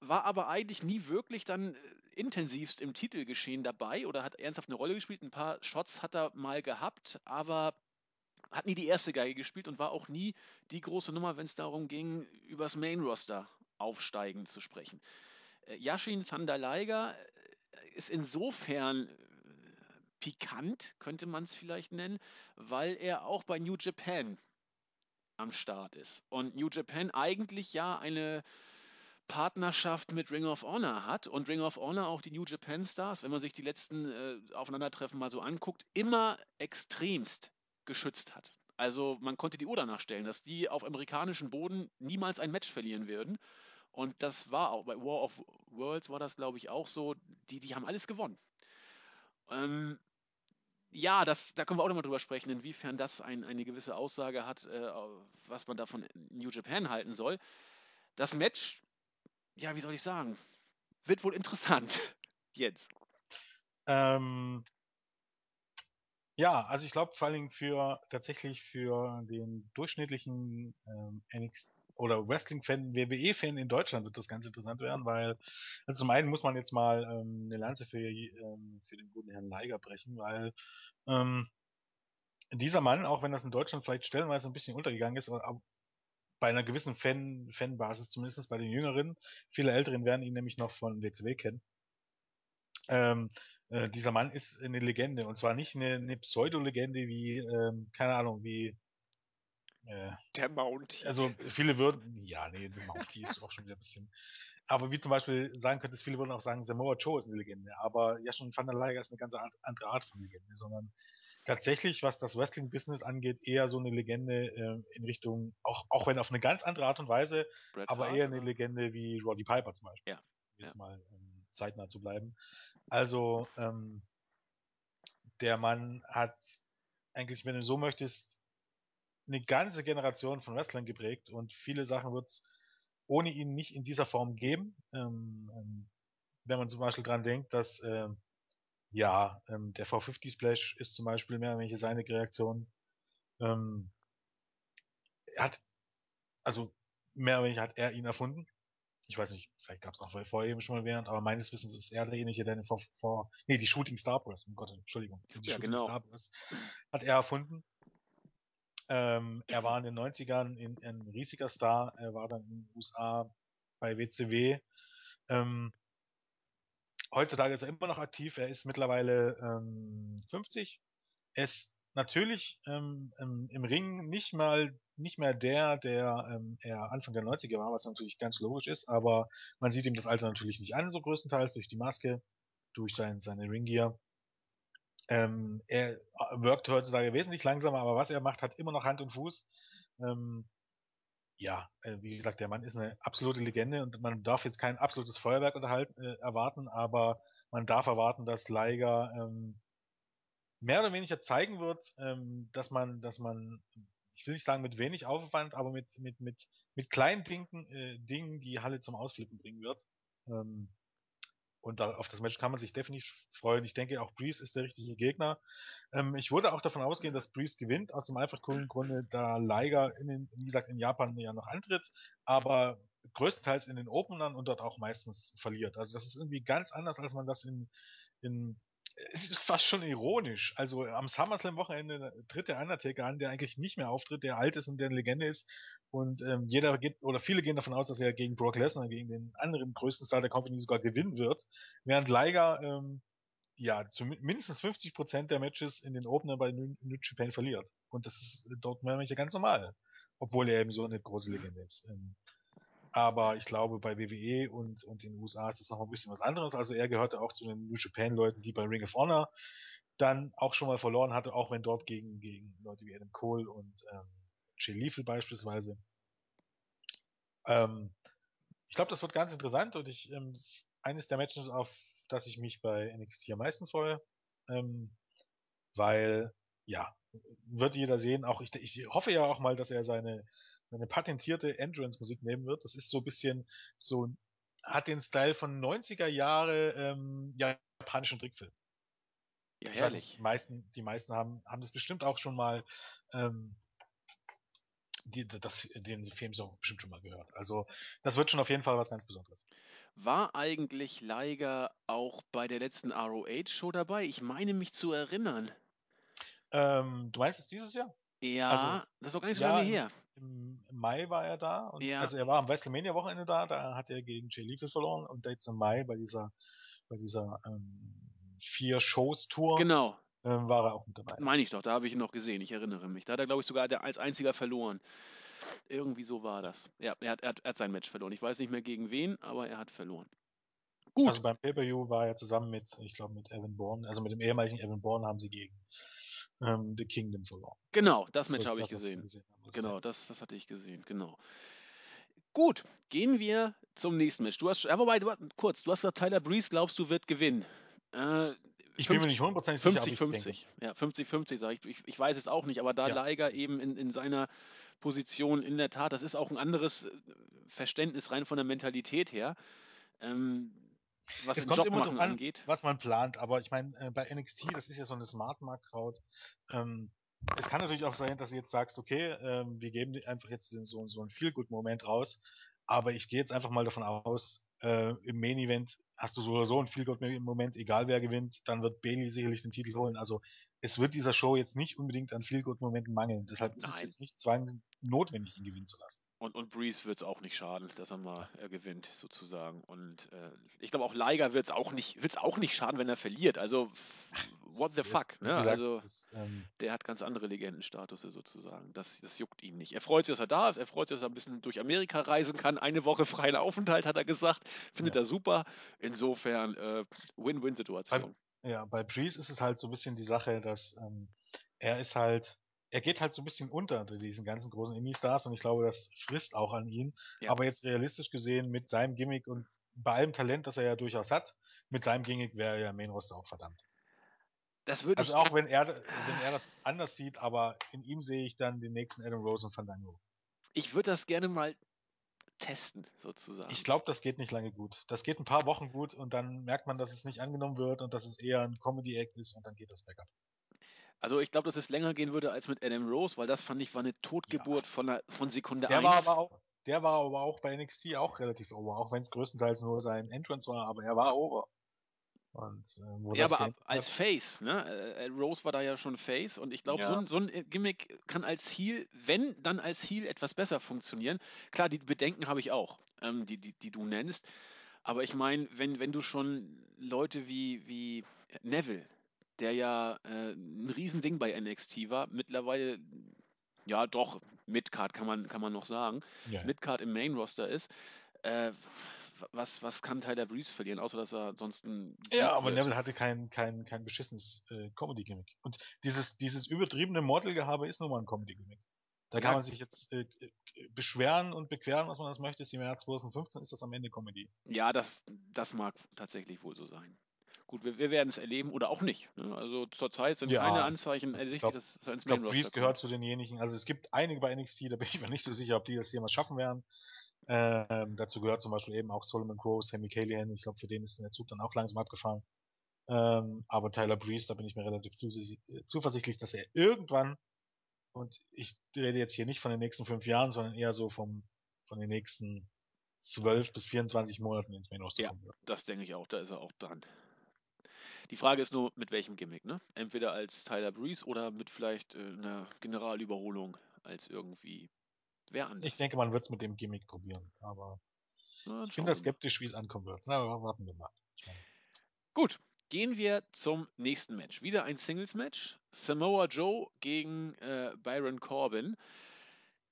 Speaker 1: war aber eigentlich nie wirklich dann äh, intensivst im Titelgeschehen dabei oder hat ernsthaft eine Rolle gespielt. Ein paar Shots hat er mal gehabt, aber hat nie die erste Geige gespielt und war auch nie die große Nummer, wenn es darum ging, übers Main Roster aufsteigen zu sprechen. Äh, Yashin Thunder Liger äh, ist insofern äh, pikant, könnte man es vielleicht nennen, weil er auch bei New Japan am Start ist. Und New Japan eigentlich ja eine Partnerschaft mit Ring of Honor hat und Ring of Honor auch die New Japan Stars, wenn man sich die letzten äh, Aufeinandertreffen mal so anguckt, immer extremst geschützt hat. Also man konnte die Uhr danach stellen, dass die auf amerikanischem Boden niemals ein Match verlieren würden. Und das war auch bei War of Worlds war das, glaube ich, auch so. Die, die haben alles gewonnen. Ähm, ja, das, da können wir auch nochmal drüber sprechen, inwiefern das ein, eine gewisse Aussage hat, äh, was man davon New Japan halten soll. Das Match, ja, wie soll ich sagen, wird wohl interessant jetzt.
Speaker 2: Ähm, ja, also ich glaube vor allen Dingen für tatsächlich für den durchschnittlichen ähm, NXT oder Wrestling-Fan, WWE-Fan in Deutschland wird das ganz interessant werden, weil also zum einen muss man jetzt mal ähm, eine Lanze für, ähm, für den guten Herrn Leiger brechen, weil ähm, dieser Mann, auch wenn das in Deutschland vielleicht stellenweise ein bisschen untergegangen ist, aber bei einer gewissen Fan, Fanbasis, zumindest bei den Jüngeren, viele Älteren werden ihn nämlich noch von WCW kennen. Ähm, äh, dieser Mann ist eine Legende und zwar nicht eine, eine Pseudo-Legende wie, ähm, keine Ahnung, wie äh,
Speaker 1: Der Mountie.
Speaker 2: also viele würden, ja, nee, der Mountie ist auch schon wieder ein bisschen, aber wie zum Beispiel sagen könntest, viele würden auch sagen, Samoa Joe ist eine Legende, aber ja schon Van der Leiger ist eine ganz Art, andere Art von Legende, sondern tatsächlich, was das Wrestling-Business angeht, eher so eine Legende äh, in Richtung, auch, auch wenn auf eine ganz andere Art und Weise,
Speaker 1: Bret
Speaker 2: aber
Speaker 1: Hart,
Speaker 2: eher eine
Speaker 1: oder?
Speaker 2: Legende wie Roddy Piper zum Beispiel.
Speaker 1: Ja,
Speaker 2: Jetzt
Speaker 1: ja.
Speaker 2: mal ähm, zeitnah zu bleiben. Also, ähm, der Mann hat eigentlich, wenn du so möchtest, eine ganze Generation von Wrestlern geprägt und viele Sachen wird es ohne ihn nicht in dieser Form geben. Ähm, ähm, wenn man zum Beispiel dran denkt, dass ähm, ja, ähm, der V50 Splash ist zum Beispiel mehr oder weniger seine Reaktion. Ähm, er hat, also mehr oder weniger hat er ihn erfunden. Ich weiß nicht, vielleicht gab es auch vorher eben schon mal während, aber meines Wissens ist er derjenige, der vor, vor nee, die Shooting Star Press, um Gott, Entschuldigung, die
Speaker 1: Ja,
Speaker 2: Shooting
Speaker 1: genau.
Speaker 2: Star Press hat er erfunden. Ähm, er war in den 90ern in, ein riesiger Star, er war dann in den USA bei WCW. Ähm, heutzutage ist er immer noch aktiv, er ist mittlerweile ähm, 50. Er ist natürlich ähm, im, Ring nicht mal nicht mehr der, der ähm, er Anfang der 90er war, was natürlich ganz logisch ist, aber man sieht ihm das Alter natürlich nicht an, so größtenteils durch die Maske, durch sein, seine Ringgear. Ähm, er wirkt heutzutage wesentlich langsamer, aber was er macht, hat immer noch Hand und Fuß. Ähm, ja, äh, wie gesagt, der Mann ist eine absolute Legende und man darf jetzt kein absolutes Feuerwerk unterhalten, äh, erwarten, aber man darf erwarten, dass Liger ähm, mehr oder weniger zeigen wird, ähm, dass man, dass man, ich will nicht sagen mit wenig Aufwand, aber mit, mit, mit, mit kleinen Dingen, äh, Dingen die Halle zum Ausflippen bringen wird. Ähm, und da, auf das Match kann man sich definitiv freuen. Ich denke, auch Breeze ist der richtige Gegner. Ähm, ich würde auch davon ausgehen, dass Breeze gewinnt, aus dem einfach coolen Grunde, da Liger in den, wie gesagt, in Japan ja noch antritt, aber größtenteils in den Openern und dort auch meistens verliert. Also das ist irgendwie ganz anders, als man das in, in es ist fast schon ironisch. Also am SummerSlam-Wochenende tritt der Undertaker an, der eigentlich nicht mehr auftritt, der alt ist und der eine Legende ist. Und ähm, jeder geht, oder viele gehen davon aus, dass er gegen Brock Lesnar, gegen den anderen größten Star der Company sogar gewinnen wird. Während Liger ähm, ja zu mindestens 50 Prozent der Matches in den Opener bei New, New Japan verliert. Und das ist dort manchmal ganz normal. Obwohl er eben so eine große Legende ist. Ähm, aber ich glaube, bei WWE und, und den USA ist das noch ein bisschen was anderes. Also er gehörte auch zu den New Japan-Leuten, die bei Ring of Honor dann auch schon mal verloren hatte, auch wenn dort gegen, gegen Leute wie Adam Cole und ähm, Jay Lethal beispielsweise. Ähm, ich glaube, das wird ganz interessant und ich ähm, eines der Matches, auf das ich mich bei NXT am meisten freue, ähm, weil ja, wird jeder sehen. Auch ich, ich hoffe ja auch mal, dass er seine eine patentierte Entrance-Musik nehmen wird. Das ist so ein bisschen so, hat den Style von 90er Jahre ähm, japanischen Trickfilm.
Speaker 1: Ja, herrlich.
Speaker 2: Weiß, die meisten, die meisten haben, haben das bestimmt auch schon mal, ähm, die, das, den Filmsong bestimmt schon mal gehört. Also das wird schon auf jeden Fall was ganz Besonderes.
Speaker 1: War eigentlich Liger auch bei der letzten ROH-Show dabei? Ich meine mich zu erinnern.
Speaker 2: Ähm, du meinst es dieses Jahr?
Speaker 1: Ja, also, das ist doch gar nicht so ja, lange her.
Speaker 2: Im, Mai war er da. Und, ja. Also er war am WrestleMania-Wochenende da, da hat er gegen Jay Lethal verloren und jetzt im Mai bei dieser, bei dieser ähm, vier Shows-Tour
Speaker 1: genau.
Speaker 2: ähm, war er auch mit dabei.
Speaker 1: Meine ich doch, da habe ich ihn noch gesehen, ich erinnere mich. Da hat er, glaube ich, sogar als einziger verloren. Irgendwie so war das. Ja, er hat, er, hat, er hat sein Match verloren. Ich weiß nicht mehr gegen wen, aber er hat verloren.
Speaker 2: Gut. Also beim Pay-Per-View war er zusammen mit, ich glaube, mit Evan Bourne, also mit dem ehemaligen Evan Bourne haben sie gegen ähm, The Kingdom verloren.
Speaker 1: Genau, das, das Match habe ich gesehen. gesehen genau, das, das hatte ich gesehen, genau. Gut, gehen wir zum nächsten Match. Du hast, ja, wobei, du, kurz, du hast gesagt, Tyler Breeze glaubst du wird gewinnen. Äh,
Speaker 2: ich 50, bin mir nicht hundertprozentig sicher.
Speaker 1: 50-50. Ja, 50-50 sage ich. ich. ich. weiß es auch nicht, aber da ja. Liger eben in, in seiner Position in der Tat, das ist auch ein anderes Verständnis rein von der Mentalität her. Ähm,
Speaker 2: was es kommt Job immer darauf an, angeht. was man plant, aber ich meine, äh, bei NXT, das ist ja so eine Smart Mark Crowd. Ähm, es kann natürlich auch sein, dass du jetzt sagst, okay, ähm, wir geben einfach jetzt so, so einen Feel-Good-Moment raus, aber ich gehe jetzt einfach mal davon aus, äh, im Main Event hast du so oder so einen Feel-Good-Moment, egal wer gewinnt, dann wird Bailey sicherlich den Titel holen. Also es wird dieser Show jetzt nicht unbedingt an Feel-Good-Momenten mangeln. Deshalb Nein. ist es jetzt nicht zwingend notwendig, ihn gewinnen zu lassen.
Speaker 1: Und, und Breeze wird es auch nicht schaden, dass er mal äh, gewinnt, sozusagen. Und äh, ich glaube auch Liger wird es auch nicht, wird's auch nicht schaden, wenn er verliert. Also what the fuck, ne? Also ähm, der hat ganz andere Legendenstatus sozusagen. Das, das juckt ihn nicht. Er freut sich, dass er da ist, er freut sich, dass er ein bisschen durch Amerika reisen kann. Eine Woche freien Aufenthalt hat er gesagt. Findet ja. er super. Insofern äh, Win-Win-Situation.
Speaker 2: Ja, bei Breeze ist es halt so ein bisschen die Sache, dass ähm, er ist halt er geht halt so ein bisschen unter unter diesen ganzen großen Indie-Stars und ich glaube, das frisst auch an ihn. Ja. Aber jetzt realistisch gesehen mit seinem Gimmick und bei allem Talent, das er ja durchaus hat, mit seinem Gimmick wäre er Main Roster auch verdammt.
Speaker 1: Das würde
Speaker 2: also auch wenn er, wenn er das anders sieht, aber in ihm sehe ich dann den nächsten Adam Rose und Fandango.
Speaker 1: Ich würde das gerne mal testen, sozusagen.
Speaker 2: Ich glaube, das geht nicht lange gut. Das geht ein paar Wochen gut und dann merkt man, dass es nicht angenommen wird und dass es eher ein Comedy-Act ist und dann geht das Backup.
Speaker 1: Also ich glaube, dass es länger gehen würde als mit Adam Rose, weil das fand ich war eine Totgeburt ja. von, der, von Sekunde
Speaker 2: der 1. War aber auch, der war aber auch bei NXT auch relativ over, auch wenn es größtenteils nur sein Entrance war, aber er war over.
Speaker 1: Und, äh, ja, aber als Face, ne? Äh, äh, Rose war da ja schon Face und ich glaube, ja. so, ein, so ein Gimmick kann als Heal, wenn dann als Heal etwas besser funktionieren. Klar, die Bedenken habe ich auch, ähm, die, die, die du nennst. Aber ich meine, wenn, wenn du schon Leute wie, wie Neville, der ja äh, ein Riesending bei NXT war, mittlerweile ja doch Midcard kann man, kann man noch sagen, ja. Midcard im Main Roster ist, äh, was, was kann Tyler Breeze verlieren, außer dass er ansonsten.
Speaker 2: Ja, aber wird. Neville hatte kein, kein, kein beschissenes äh, Comedy-Gimmick. Und dieses, dieses übertriebene Modelgehabe ist nun mal ein Comedy-Gimmick. Da kann ja. man sich jetzt äh, beschweren und bequeren, was man das möchte. Im Jahr 2015 ist das am Ende Comedy.
Speaker 1: Ja, das, das mag tatsächlich wohl so sein. Gut, wir, wir werden es erleben oder auch nicht. Ne? Also zurzeit sind ja, keine Anzeichen
Speaker 2: also ersichtlich, dass es ins Main Roster Breeze gehört zu denjenigen. Also es gibt einige bei NXT, da bin ich mir nicht so sicher, ob die das jemals schaffen werden. Ähm, dazu gehört zum Beispiel eben auch Solomon Crowe, Sammy Callahan. Ich glaube, für den ist der Zug dann auch langsam abgefahren. Ähm, aber Tyler Breeze, da bin ich mir relativ zuversichtlich, dass er irgendwann, und ich rede jetzt hier nicht von den nächsten fünf Jahren, sondern eher so vom, von den nächsten zwölf bis 24 Monaten ins Main Roster
Speaker 1: ja, kommen wird. Das denke ich auch, da ist er auch dran. Die Frage ist nur, mit welchem Gimmick, ne? Entweder als Tyler Breeze oder mit vielleicht äh, einer Generalüberholung als irgendwie wer anders.
Speaker 2: Ich denke, man wird es mit dem Gimmick probieren, aber Na, ich bin da skeptisch, wie es ankommen wird. Na, warten wir mal.
Speaker 1: Gut, gehen wir zum nächsten Match. Wieder ein Singles-Match. Samoa Joe gegen äh, Byron Corbin.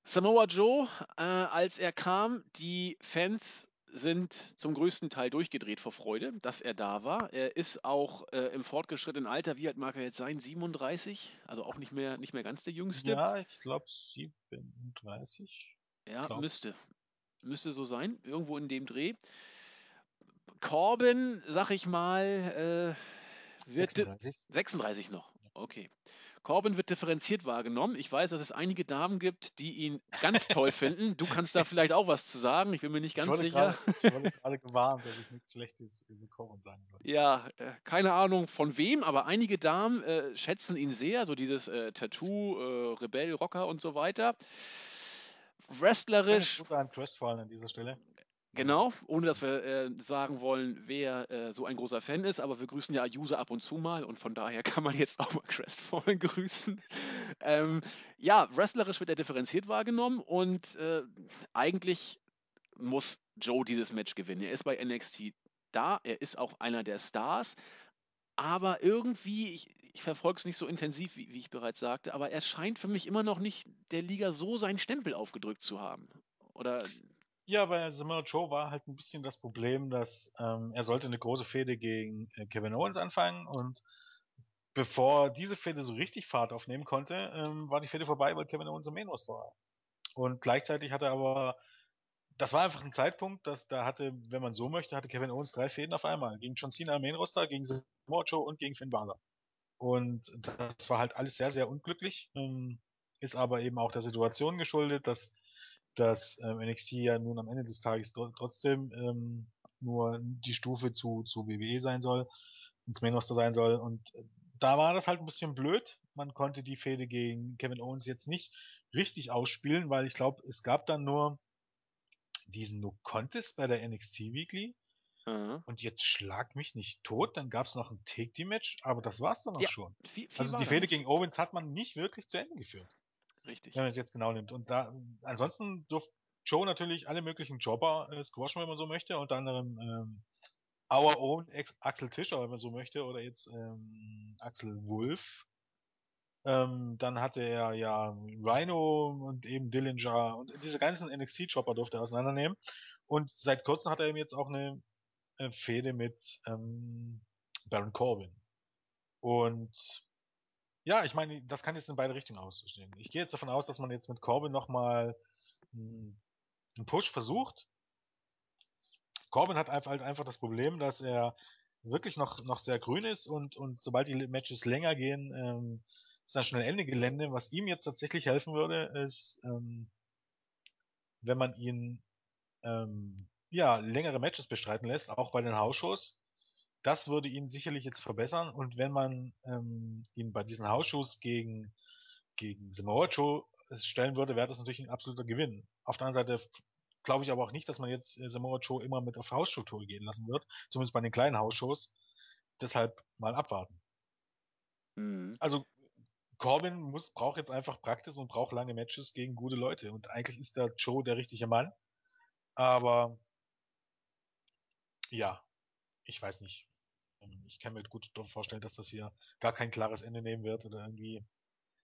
Speaker 1: Samoa Joe, äh, als er kam, die Fans sind zum größten Teil durchgedreht vor Freude, dass er da war. Er ist auch äh, im fortgeschrittenen Alter, wie alt mag er jetzt sein? 37? Also auch nicht mehr, nicht mehr ganz der Jüngste.
Speaker 2: Ja, ich glaube 37.
Speaker 1: Ja, glaub. müsste. Müsste so sein, irgendwo in dem Dreh. Corbin, sag ich mal, äh, wird 36. 36 noch. Okay. Corbin wird differenziert wahrgenommen. Ich weiß, dass es einige Damen gibt, die ihn ganz toll finden. Du kannst da vielleicht auch was zu sagen. Ich bin mir nicht ganz sicher.
Speaker 2: Grade, ich wurde gerade gewarnt, dass ich nichts Schlechtes über Corbin sagen soll.
Speaker 1: Ja, äh, keine Ahnung von wem, aber einige Damen äh, schätzen ihn sehr. So dieses äh, Tattoo, äh, Rebell, Rocker und so weiter. Wrestlerisch.
Speaker 2: Ich muss einen Crestfallen an dieser Stelle.
Speaker 1: Genau, ohne dass wir äh, sagen wollen, wer äh, so ein großer Fan ist, aber wir grüßen ja User ab und zu mal und von daher kann man jetzt auch mal Crestfallen grüßen. Ähm, ja, wrestlerisch wird er differenziert wahrgenommen und äh, eigentlich muss Joe dieses Match gewinnen. Er ist bei NXT da, er ist auch einer der Stars, aber irgendwie, ich, ich verfolge es nicht so intensiv, wie, wie ich bereits sagte, aber er scheint für mich immer noch nicht der Liga so seinen Stempel aufgedrückt zu haben. Oder
Speaker 2: ja, bei Samoa Joe war halt ein bisschen das Problem, dass ähm, er sollte eine große Fehde gegen äh, Kevin Owens anfangen und bevor diese Fehde so richtig Fahrt aufnehmen konnte, ähm, war die Fehde vorbei, weil Kevin Owens im Main Roster war. Und gleichzeitig hatte er aber, das war einfach ein Zeitpunkt, dass da hatte, wenn man so möchte, hatte Kevin Owens drei Fäden auf einmal. Gegen John Cena im Main Roster, gegen Samoa Joe und gegen Finn Balor. Und das war halt alles sehr, sehr unglücklich. Ähm, ist aber eben auch der Situation geschuldet, dass dass ähm, NXT ja nun am Ende des Tages trotzdem ähm, nur die Stufe zu, zu WWE sein soll, ins Main Roster sein soll. Und äh, da war das halt ein bisschen blöd. Man konnte die Fehde gegen Kevin Owens jetzt nicht richtig ausspielen, weil ich glaube, es gab dann nur diesen No Contest bei der NXT Weekly. Mhm. Und jetzt schlag mich nicht tot, dann gab es noch ein Take-Team-Match, aber das war's dann auch ja, schon. Viel, viel also die Fehde gegen Owens hat man nicht wirklich zu Ende geführt.
Speaker 1: Richtig.
Speaker 2: Wenn man es jetzt genau nimmt. Und da, ansonsten durfte Joe natürlich alle möglichen Jobber äh, squashen, wenn man so möchte, unter anderem ähm, Our Own Ex Axel Tischer, wenn man so möchte, oder jetzt ähm, Axel Wolf. Ähm, dann hatte er ja Rhino und eben Dillinger und diese ganzen NXT-Jobber durfte er auseinandernehmen. Und seit kurzem hat er eben jetzt auch eine äh, Fehde mit ähm, Baron Corbin. Und ja, ich meine, das kann jetzt in beide Richtungen ausstehen. Ich gehe jetzt davon aus, dass man jetzt mit Corbin nochmal einen Push versucht. Corbin hat halt einfach das Problem, dass er wirklich noch, noch sehr grün ist und, und sobald die Matches länger gehen, ähm, ist dann schnell Ende Gelände. Was ihm jetzt tatsächlich helfen würde, ist, ähm, wenn man ihn ähm, ja, längere Matches bestreiten lässt, auch bei den Hausshows, das würde ihn sicherlich jetzt verbessern. Und wenn man ähm, ihn bei diesen Hausshows gegen, gegen Samoa Joe stellen würde, wäre das natürlich ein absoluter Gewinn. Auf der anderen Seite glaube ich aber auch nicht, dass man jetzt äh, Samoa Joe immer mit auf Hausshow-Tour gehen lassen wird. Zumindest bei den kleinen Hausshows. Deshalb mal abwarten. Mhm. Also Corbin muss, braucht jetzt einfach Praxis und braucht lange Matches gegen gute Leute. Und eigentlich ist der Joe der richtige Mann. Aber ja, ich weiß nicht. Ähm, ich kann mir gut vorstellen, dass das hier gar kein klares Ende nehmen wird oder irgendwie.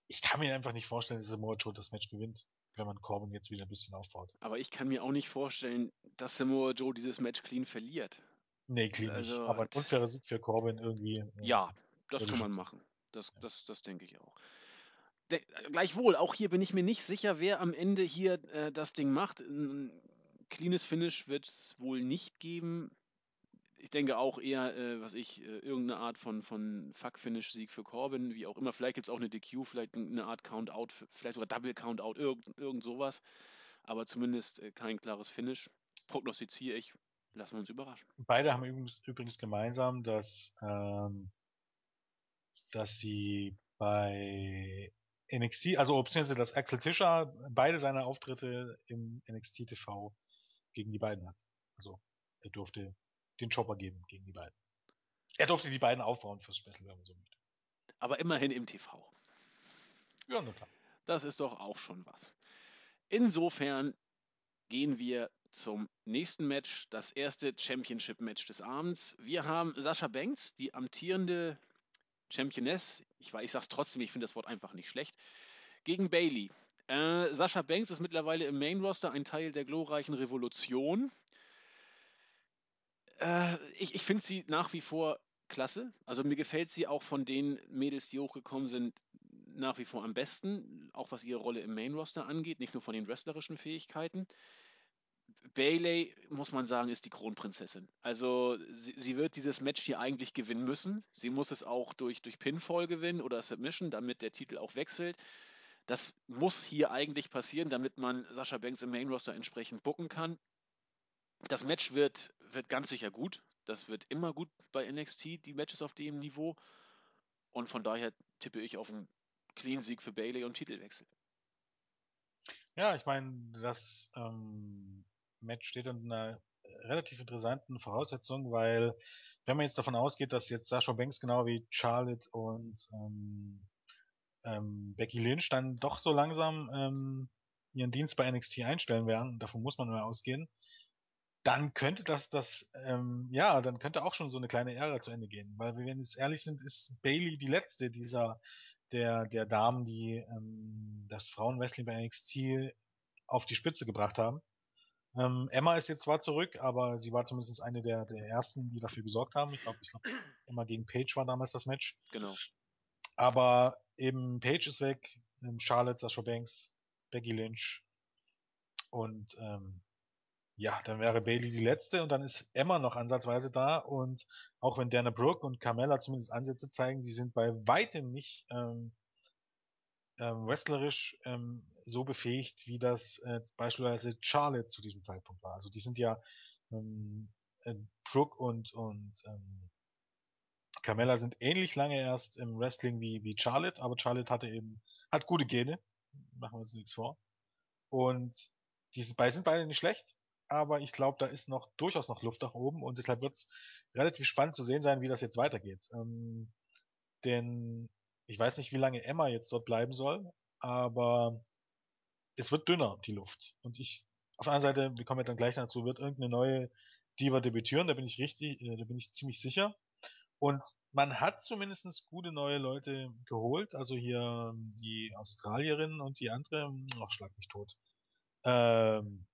Speaker 2: Ich kann mir einfach nicht vorstellen, dass Samoa Joe das Match gewinnt. wenn man Corbin jetzt wieder ein bisschen aufbaut.
Speaker 1: Aber ich kann mir auch nicht vorstellen, dass Samoa Joe dieses Match clean verliert.
Speaker 2: Nee, clean
Speaker 1: Also,
Speaker 2: nicht. Aber ein unfairer Sieg für Corbin irgendwie. äh,
Speaker 1: Ja, das kann man machen. Das,
Speaker 2: Ja.
Speaker 1: das, das denke ich auch. De gleichwohl, auch hier bin ich mir nicht sicher, wer am Ende hier äh, das Ding macht. Ein cleanes Finish wird es wohl nicht geben. Ich denke auch eher, äh, was ich, äh, irgendeine Art von, von Fuck-Finish-Sieg für Corbin, wie auch immer. Vielleicht gibt es auch eine DQ, vielleicht eine Art Count-Out, vielleicht sogar Double Count-Out, irgend, irgend sowas. Aber zumindest äh, kein klares Finish. Prognostiziere ich. Lassen wir uns überraschen.
Speaker 2: Beide haben übrigens, übrigens gemeinsam, dass, ähm, dass sie bei NXT, also beziehungsweise dass Axel Tischer beide seine Auftritte im NXT TV gegen die beiden hat. Also er durfte den Chopper geben gegen die beiden. Er durfte die beiden aufbauen fürs Special, wenn man so möchte.
Speaker 1: Aber immerhin im TV.
Speaker 2: Ja, na klar.
Speaker 1: Das ist doch auch schon was. Insofern gehen wir zum nächsten Match, das erste Championship-Match des Abends. Wir haben Sascha Banks, die amtierende Championess. Ich weiß, ich sag's trotzdem, ich finde das Wort einfach nicht schlecht. Gegen Bailey. Äh, Sascha Banks ist mittlerweile im Main Roster ein Teil der glorreichen Revolution. Äh, ich ich finde sie nach wie vor klasse. Also mir gefällt sie auch von den Mädels, die hochgekommen sind, nach wie vor am besten, auch was ihre Rolle im Main Roster angeht, nicht nur von den wrestlerischen Fähigkeiten. Bailey, muss man sagen, ist die Kronprinzessin. Also sie, sie wird dieses Match hier eigentlich gewinnen müssen. Sie muss es auch durch, durch Pinfall gewinnen oder Submission, damit der Titel auch wechselt. Das muss hier eigentlich passieren, damit man Sascha Banks im Main Roster entsprechend booken kann. Das Match wird, wird ganz sicher gut. Das wird immer gut bei NXT, die Matches auf dem Niveau. Und von daher tippe ich auf einen Clean-Sieg für Bailey und Titelwechsel.
Speaker 2: Ja, ich meine, das ähm, Match steht in einer relativ interessanten Voraussetzung, weil wenn man jetzt davon ausgeht, dass jetzt Sasha Banks genau wie Charlotte und ähm, ähm, Becky Lynch dann doch so langsam ähm, ihren Dienst bei NXT einstellen werden, davon muss man nur ausgehen, dann könnte das das, ähm, ja, dann könnte auch schon so eine kleine Ära zu Ende gehen. Weil wenn wir jetzt ehrlich sind, ist Bailey die letzte dieser der, der Damen, die ähm, das Frauenwrestling bei NXT auf die Spitze gebracht haben. Ähm, Emma ist jetzt zwar zurück, aber sie war zumindest eine der, der ersten, die dafür gesorgt haben. Ich glaube, ich glaube, Emma gegen Paige war damals das Match.
Speaker 1: Genau.
Speaker 2: Aber eben Paige ist weg, ähm, Charlotte, Sasha Banks, Becky Lynch und ähm, ja, dann wäre Bailey die letzte und dann ist Emma noch ansatzweise da und auch wenn Dana Brooke und Carmella zumindest Ansätze zeigen, sie sind bei weitem nicht ähm, ähm, wrestlerisch ähm, so befähigt, wie das äh, beispielsweise Charlotte zu diesem Zeitpunkt war. Also die sind ja ähm, äh, Brooke und und ähm, Carmella sind ähnlich lange erst im Wrestling wie wie Charlotte, aber Charlotte hatte eben hat gute Gene, machen wir uns nichts vor. Und diese beiden sind beide nicht schlecht, aber ich glaube, da ist noch durchaus noch Luft nach oben und deshalb wird es relativ spannend zu sehen sein, wie das jetzt weitergeht. Ähm, denn ich weiß nicht, wie lange Emma jetzt dort bleiben soll, aber es wird dünner, die Luft. Und ich, auf der anderen Seite, wir kommen ja dann gleich dazu, wird irgendeine neue Diva debütieren, da bin ich richtig, äh, da bin ich ziemlich sicher. Und man hat zumindest gute neue Leute geholt, also hier ähm, die Australierin und die andere, ach, schlag mich tot. Ähm,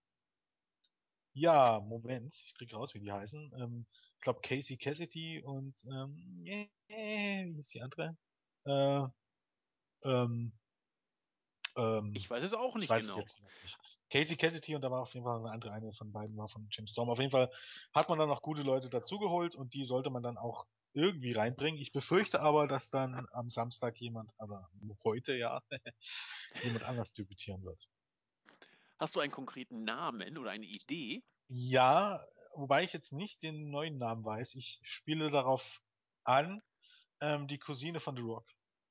Speaker 2: ja, Moment, ich krieg raus, wie die heißen. Ähm, ich glaube Casey Cassidy und ähm, äh, wie hieß die andere? Äh, ähm, ähm,
Speaker 1: Ich weiß es auch
Speaker 2: ich
Speaker 1: nicht genau.
Speaker 2: jetzt nicht. Casey Cassidy und da war auf jeden Fall eine andere, eine von beiden war von Jim Storm. Auf jeden Fall hat man dann noch gute Leute dazugeholt und die sollte man dann auch irgendwie reinbringen. Ich befürchte aber, dass dann am Samstag jemand, aber heute ja, jemand anders debütieren wird.
Speaker 1: Hast du einen konkreten Namen oder eine Idee?
Speaker 2: Ja, wobei ich jetzt nicht den neuen Namen weiß. Ich spiele darauf an, ähm, die Cousine von The Rock.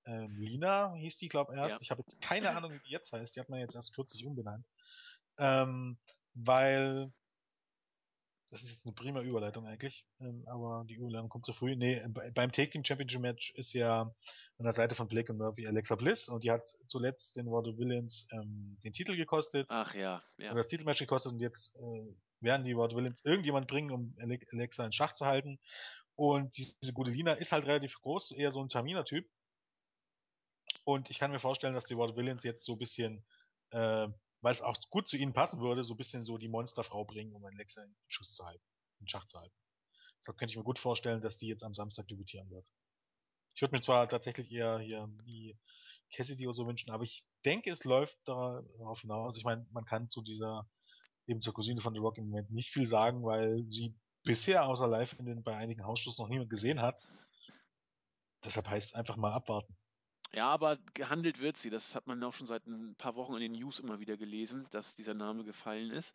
Speaker 2: Ähm, Lina hieß die, glaube erst.
Speaker 1: Ja.
Speaker 2: Ich habe jetzt keine Ahnung, wie die jetzt heißt. Die hat man jetzt erst kürzlich umbenannt. Ähm, weil das ist jetzt eine prima Überleitung eigentlich, ähm, aber die Überleitung kommt zu früh. Nee, äh, bei- beim Take Team Championship Match ist ja an der Seite von Blake und Murphy Alexa Bliss und die hat zuletzt den Water Villains ähm, den Titel gekostet
Speaker 1: Ach ja, ja.
Speaker 2: oder das Titelmatch gekostet und jetzt äh, werden die Water Villains irgendjemand bringen, um Ale- Alexa in Schach zu halten. Und diese gute Lina ist halt relativ groß, eher so ein Tamina-Typ. Und ich kann mir vorstellen, dass die Water Villains jetzt so ein bisschen äh, weil es auch gut zu ihnen passen würde, so ein bisschen so die Monsterfrau bringen, um Alexa in Schuss zu halten, in Schach zu halten. Deshalb könnte ich mir gut vorstellen, dass die jetzt am Samstag debütieren wird. Ich würde mir zwar tatsächlich eher hier die Cassidy oder so wünschen, aber ich denke, es läuft darauf hinaus. Ich meine, man kann zu dieser, eben zur Cousine von The Rock im Moment nicht viel sagen, weil sie bisher außer live in den, bei einigen Hausschuss noch niemand gesehen hat. Deshalb heißt es einfach mal abwarten.
Speaker 1: Ja, aber gehandelt wird sie. Das hat man auch schon seit ein paar Wochen in den News immer wieder gelesen, dass dieser Name gefallen ist.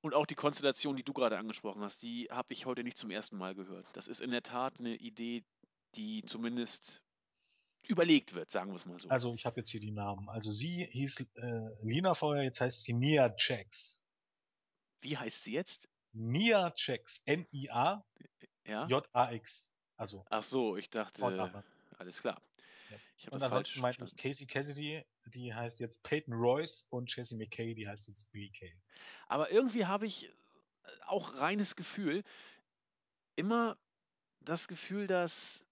Speaker 1: Und auch die Konstellation, die du gerade angesprochen hast, die habe ich heute nicht zum ersten Mal gehört. Das ist in der Tat eine Idee, die zumindest überlegt wird, sagen wir es mal so.
Speaker 2: Also ich habe jetzt hier die Namen. Also sie hieß äh, Lina vorher, jetzt heißt sie Nia Jax.
Speaker 1: Wie heißt sie jetzt?
Speaker 2: Nia Jax. N-I-A
Speaker 1: Ja?
Speaker 2: J-A-X. Also
Speaker 1: Ach so, ich dachte,
Speaker 2: Vorname.
Speaker 1: alles klar.
Speaker 2: Ja.
Speaker 1: Ich
Speaker 2: Und ansonsten meinte ich. Casey Cassidy, die heißt jetzt Peyton Royce und Jessie McKay, die heißt jetzt BK.
Speaker 1: Aber irgendwie habe ich äh, auch reines Gefühl, immer das Gefühl, dass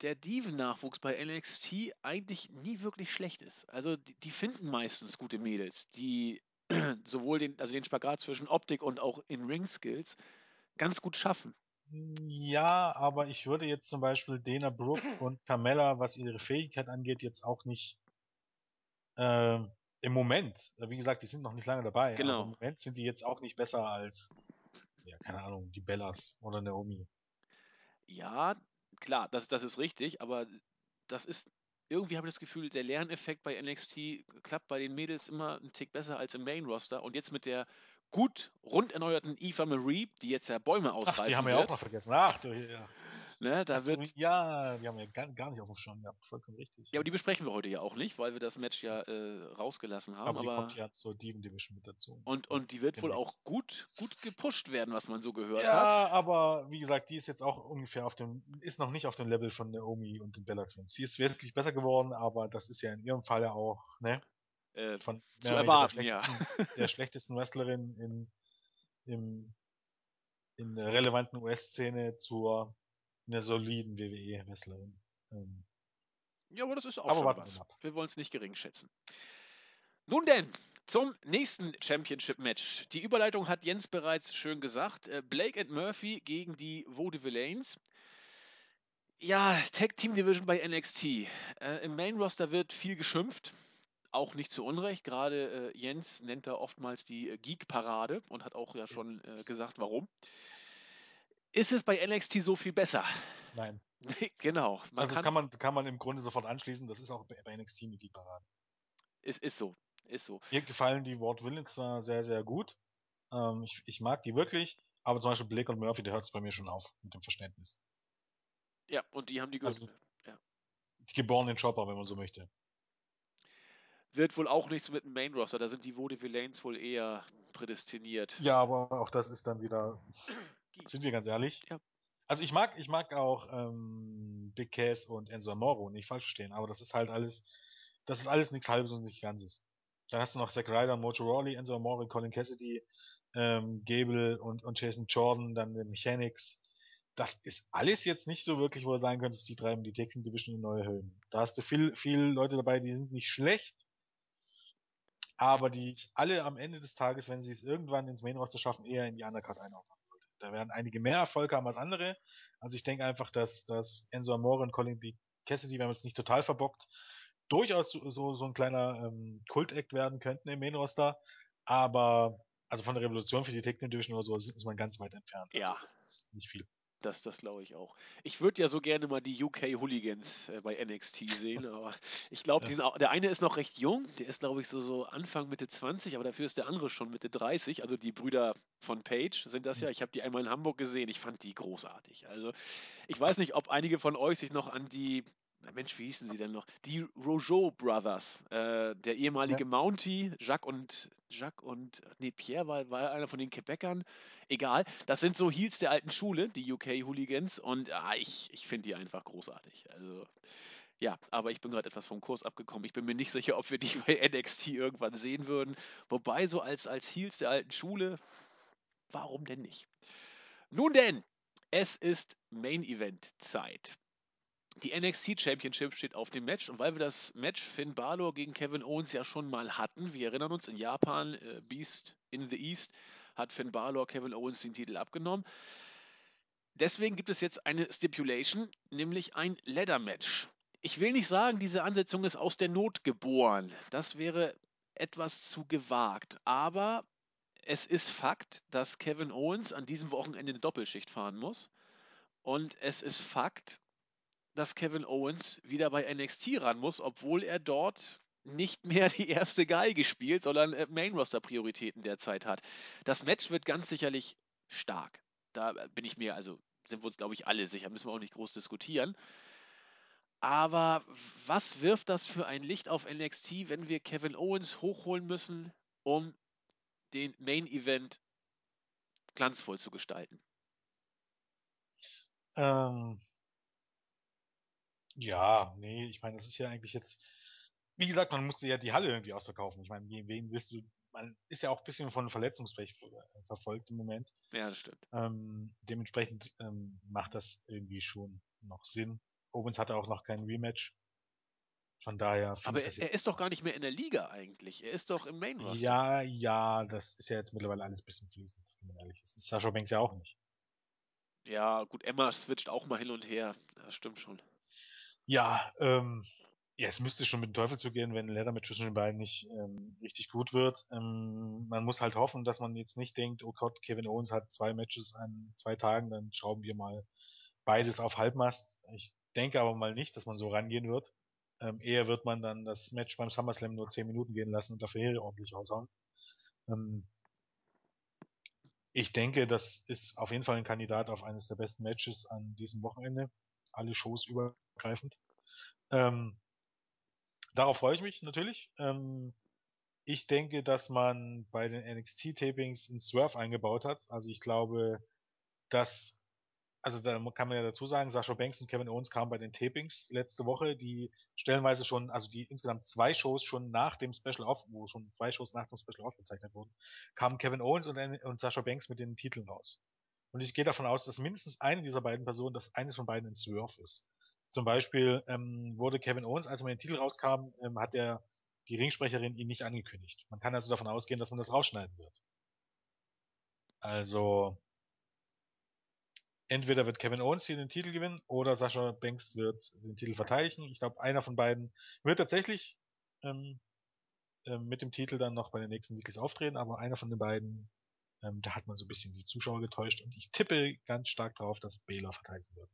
Speaker 1: der Diven-Nachwuchs bei NXT eigentlich nie wirklich schlecht ist. Also die, die finden meistens gute Mädels, die sowohl den, also den Spagat zwischen Optik und auch In-Ring-Skills ganz gut schaffen.
Speaker 2: Ja, aber ich würde jetzt zum Beispiel Dana Brooke und Carmella, was ihre Fähigkeit angeht, jetzt auch nicht ähm, im Moment, äh, wie gesagt, die sind noch nicht lange dabei, aber im
Speaker 1: Genau.
Speaker 2: Moment sind die jetzt auch nicht besser als, ja, keine Ahnung, die Bellas oder Naomi.
Speaker 1: Ja, klar, das, das ist richtig, aber das ist, irgendwie habe ich das Gefühl, der Lerneffekt bei NXT klappt bei den Mädels immer einen Tick besser als im Main-Roster. Und jetzt mit der gut rund erneuerten Eva Marie, die jetzt ja Bäume
Speaker 2: Ach, die haben
Speaker 1: ausreißen
Speaker 2: wir ja auch noch vergessen. Ach, du, ja.
Speaker 1: ne,
Speaker 2: Ach,
Speaker 1: da
Speaker 2: du,
Speaker 1: wird,
Speaker 2: ja, die haben wir gar, gar nicht auf dem Schirm gehabt. Vollkommen richtig.
Speaker 1: ja, aber die besprechen wir heute ja auch nicht, weil wir das Match ja äh, rausgelassen haben,
Speaker 2: aber die
Speaker 1: aber
Speaker 2: kommt ja zur Diven Division mit dazu.
Speaker 1: und, und die wird wohl auch gut, gut gepusht werden, was man so gehört
Speaker 2: Ja,
Speaker 1: hat.
Speaker 2: aber wie gesagt, die ist jetzt auch ungefähr auf dem, ist noch nicht auf dem Level von Naomi und den Bella Twins. Sie ist wesentlich besser geworden, aber das ist ja in ihrem Falle auch, ne,
Speaker 1: Äh,
Speaker 2: von
Speaker 1: zu
Speaker 2: weniger der
Speaker 1: erwarten, ja.
Speaker 2: schlechtesten, der schlechtesten Wrestlerin in, im, in der relevanten US-Szene zur einer soliden WWE-Wrestlerin. Ähm,
Speaker 1: Ja, aber das ist auch
Speaker 2: aber
Speaker 1: schon
Speaker 2: warten wir
Speaker 1: was. Wir wollen es nicht gering schätzen. Nun denn, zum nächsten Championship-Match. Die Überleitung hat Jens bereits schön gesagt. Äh, Blake and Murphy gegen die Vaudevillains. Ja, Tag Team Division bei NXT. Äh, Im Main Roster wird viel geschimpft. Auch nicht zu Unrecht. Gerade äh, Jens nennt da oftmals die äh, Geek-Parade und hat auch ja schon äh, gesagt, warum. Ist es bei NXT so viel besser?
Speaker 2: Nein.
Speaker 1: genau.
Speaker 2: Also das
Speaker 1: kann,
Speaker 2: man, kann man im Grunde sofort anschließen. Das ist auch bei bei NXT eine Parade.
Speaker 1: es ist so. Ist so.
Speaker 2: Mir gefallen die Ward Villains zwar sehr, sehr gut. Ähm, ich, ich mag die wirklich, aber zum Beispiel Blake und Murphy, da hört es bei mir schon auf mit dem Verständnis.
Speaker 1: Ja, und die haben die
Speaker 2: Also.
Speaker 1: Ja.
Speaker 2: die geborenen Chopper, wenn man so möchte.
Speaker 1: Wird wohl auch nichts mit dem Main Roster. Da sind die Vaudevillains wohl eher prädestiniert.
Speaker 2: Ja, aber auch das ist dann wieder, sind wir ganz ehrlich.
Speaker 1: Ja.
Speaker 2: Also ich mag, ich mag auch ähm, Big Cass und Enzo Amoro, nicht falsch verstehen, aber das ist halt alles, das ist alles nichts Halbes und nichts Ganzes. Dann hast du noch Zack Ryder, Mojo Rawley, Enzo Amore, Colin Cassidy, ähm, Gable und, und Jason Jordan, dann den Mechanics. Das ist alles jetzt nicht so wirklich, wo du sagen könntest, die treiben die Texting Division in neue Höhen. Da hast du viel, viel Leute dabei, die sind nicht schlecht, aber die ich alle am Ende des Tages, wenn sie es irgendwann ins Main Roster schaffen, eher in die Undercard einordnen würde. Da werden einige mehr Erfolg haben als andere. Also ich denke einfach, dass, dass Enzo Amore und Colin D. Cassidy, wenn man es nicht total verbockt, durchaus so, so, so ein kleiner ähm, Kult-Act werden könnten im Main Roster. Aber also von der Revolution für die Team Division oder so ist, man ganz weit entfernt. Also
Speaker 1: Ja.
Speaker 2: das ist nicht viel.
Speaker 1: Das, das glaube ich auch. Ich würde ja so gerne mal die UK Hooligans äh, bei NXT sehen, aber ich glaube,
Speaker 2: Ja.
Speaker 1: der eine ist noch recht jung, der ist, glaube ich, so, so Anfang Mitte 20, aber dafür ist der andere schon Mitte 30. Also die Brüder von Page sind das ja. Ich habe die einmal in Hamburg gesehen, ich fand die großartig. Also ich weiß nicht, ob einige von euch sich noch an die, na Mensch, wie hießen sie denn noch? Die Rojo Brothers, äh, der ehemalige Mountie, Jacques und Jacques und nee, Pierre war, war einer von den Quebecern. Egal, das sind so Heels der alten Schule, die UK Hooligans und ah, ich, ich finde die einfach großartig. Also ja, aber ich bin gerade etwas vom Kurs abgekommen. Ich bin mir nicht sicher, ob wir die bei NXT irgendwann sehen würden. Wobei so als als Heels der alten Schule, warum denn nicht? Nun denn, es ist Main Event Zeit. Die NXT Championship steht auf dem Match und weil wir das Match Finn Balor gegen Kevin Owens ja schon mal hatten, wir erinnern uns in Japan, äh, Beast in the East, hat Finn Balor Kevin Owens den Titel abgenommen. Deswegen gibt es jetzt eine Stipulation, nämlich ein Ladder Match. Ich will nicht sagen, diese Ansetzung ist aus der Not geboren. Das wäre etwas zu gewagt. Aber es ist Fakt, dass Kevin Owens an diesem Wochenende eine Doppelschicht fahren muss. Und es ist Fakt, dass Kevin Owens wieder bei NXT ran muss, obwohl er dort nicht mehr die erste Geige spielt, sondern äh, Main-Roster-Prioritäten derzeit hat. Das Match wird ganz sicherlich stark. Da bin ich mir, also sind wir uns, glaube ich, alle sicher, müssen wir auch nicht groß diskutieren. Aber was wirft das für ein Licht auf NXT, wenn wir Kevin Owens hochholen müssen, um den Main Event glanzvoll zu gestalten?
Speaker 2: Ähm, ja, nee, ich meine, das ist ja eigentlich jetzt, wie gesagt, man musste ja die Halle irgendwie ausverkaufen. Ich meine, wen willst du, man ist ja auch ein bisschen von Verletzungspech verfolgt im Moment.
Speaker 1: Ja, das stimmt.
Speaker 2: Ähm, dementsprechend ähm, macht das irgendwie schon noch Sinn. Owens hatte auch noch kein Rematch. Von daher.
Speaker 1: Aber er, er, ist doch gar nicht mehr in der Liga eigentlich. Er ist doch im Main Roster.
Speaker 2: Ja, ja, das ist ja jetzt mittlerweile alles ein bisschen fließend, wenn man ehrlich ist Sascha Banks ja auch nicht.
Speaker 1: Ja, gut, Emma switcht auch mal hin und her. Das stimmt schon.
Speaker 2: Ja, ähm, ja, es müsste schon mit dem Teufel zugehen, wenn ein Leather-Match zwischen den beiden nicht ähm, richtig gut wird. Ähm, man muss halt hoffen, dass man jetzt nicht denkt, oh Gott, Kevin Owens hat zwei Matches an zwei Tagen, dann schrauben wir mal beides auf Halbmast. Ich denke aber mal nicht, dass man so rangehen wird. Ähm, eher wird man dann das Match beim SummerSlam nur zehn Minuten gehen lassen und dafür hier ordentlich raushauen. Ähm, ich denke, das ist auf jeden Fall ein Kandidat auf eines der besten Matches an diesem Wochenende. Alle Shows übergreifend. Ähm, darauf freue ich mich natürlich. Ähm, ich denke, dass man bei den NXT-Tapings einen Swerve eingebaut hat. Also ich glaube, dass also da kann man ja dazu sagen, Sascha Banks und Kevin Owens kamen bei den Tapings letzte Woche, die stellenweise schon, also die insgesamt zwei Shows schon nach dem Special auf, wo schon zwei Shows nach dem Special aufgezeichnet wurden, kamen Kevin Owens und, und Sascha Banks mit den Titeln raus. Und ich gehe davon aus, dass mindestens eine dieser beiden Personen, dass eines von beiden ein Swerve ist. Zum Beispiel ähm, wurde Kevin Owens, als er mit den Titel rauskam, ähm, hat der die Ringsprecherin ihn nicht angekündigt. Man kann also davon ausgehen, dass man das rausschneiden wird. Also entweder wird Kevin Owens hier den Titel gewinnen oder Sascha Banks wird den Titel verteidigen. Ich glaube, einer von beiden wird tatsächlich ähm, äh, mit dem Titel dann noch bei den nächsten Weeklies auftreten, aber einer von den beiden, ähm, da hat man so ein bisschen die Zuschauer getäuscht und ich tippe ganz stark darauf, dass Baylor verteidigen wird.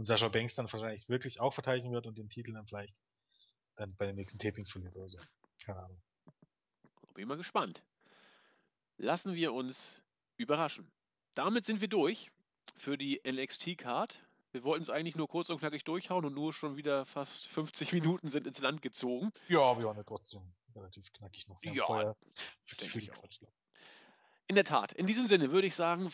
Speaker 2: Und Sascha Banks dann wahrscheinlich wirklich auch verteidigen wird und den Titel dann vielleicht dann bei den nächsten Tapings verliert oder so. Keine Ahnung.
Speaker 1: Bin mal gespannt. Lassen wir uns überraschen. Damit sind wir durch für die NXT-Card. Wir wollten es eigentlich nur kurz und knackig durchhauen und nur schon wieder fast 50 Minuten sind ins Land gezogen.
Speaker 2: Ja, wir waren ja trotzdem relativ knackig noch.
Speaker 1: Ja, Feuer denke ich auch. In der Tat. In diesem Sinne würde ich sagen,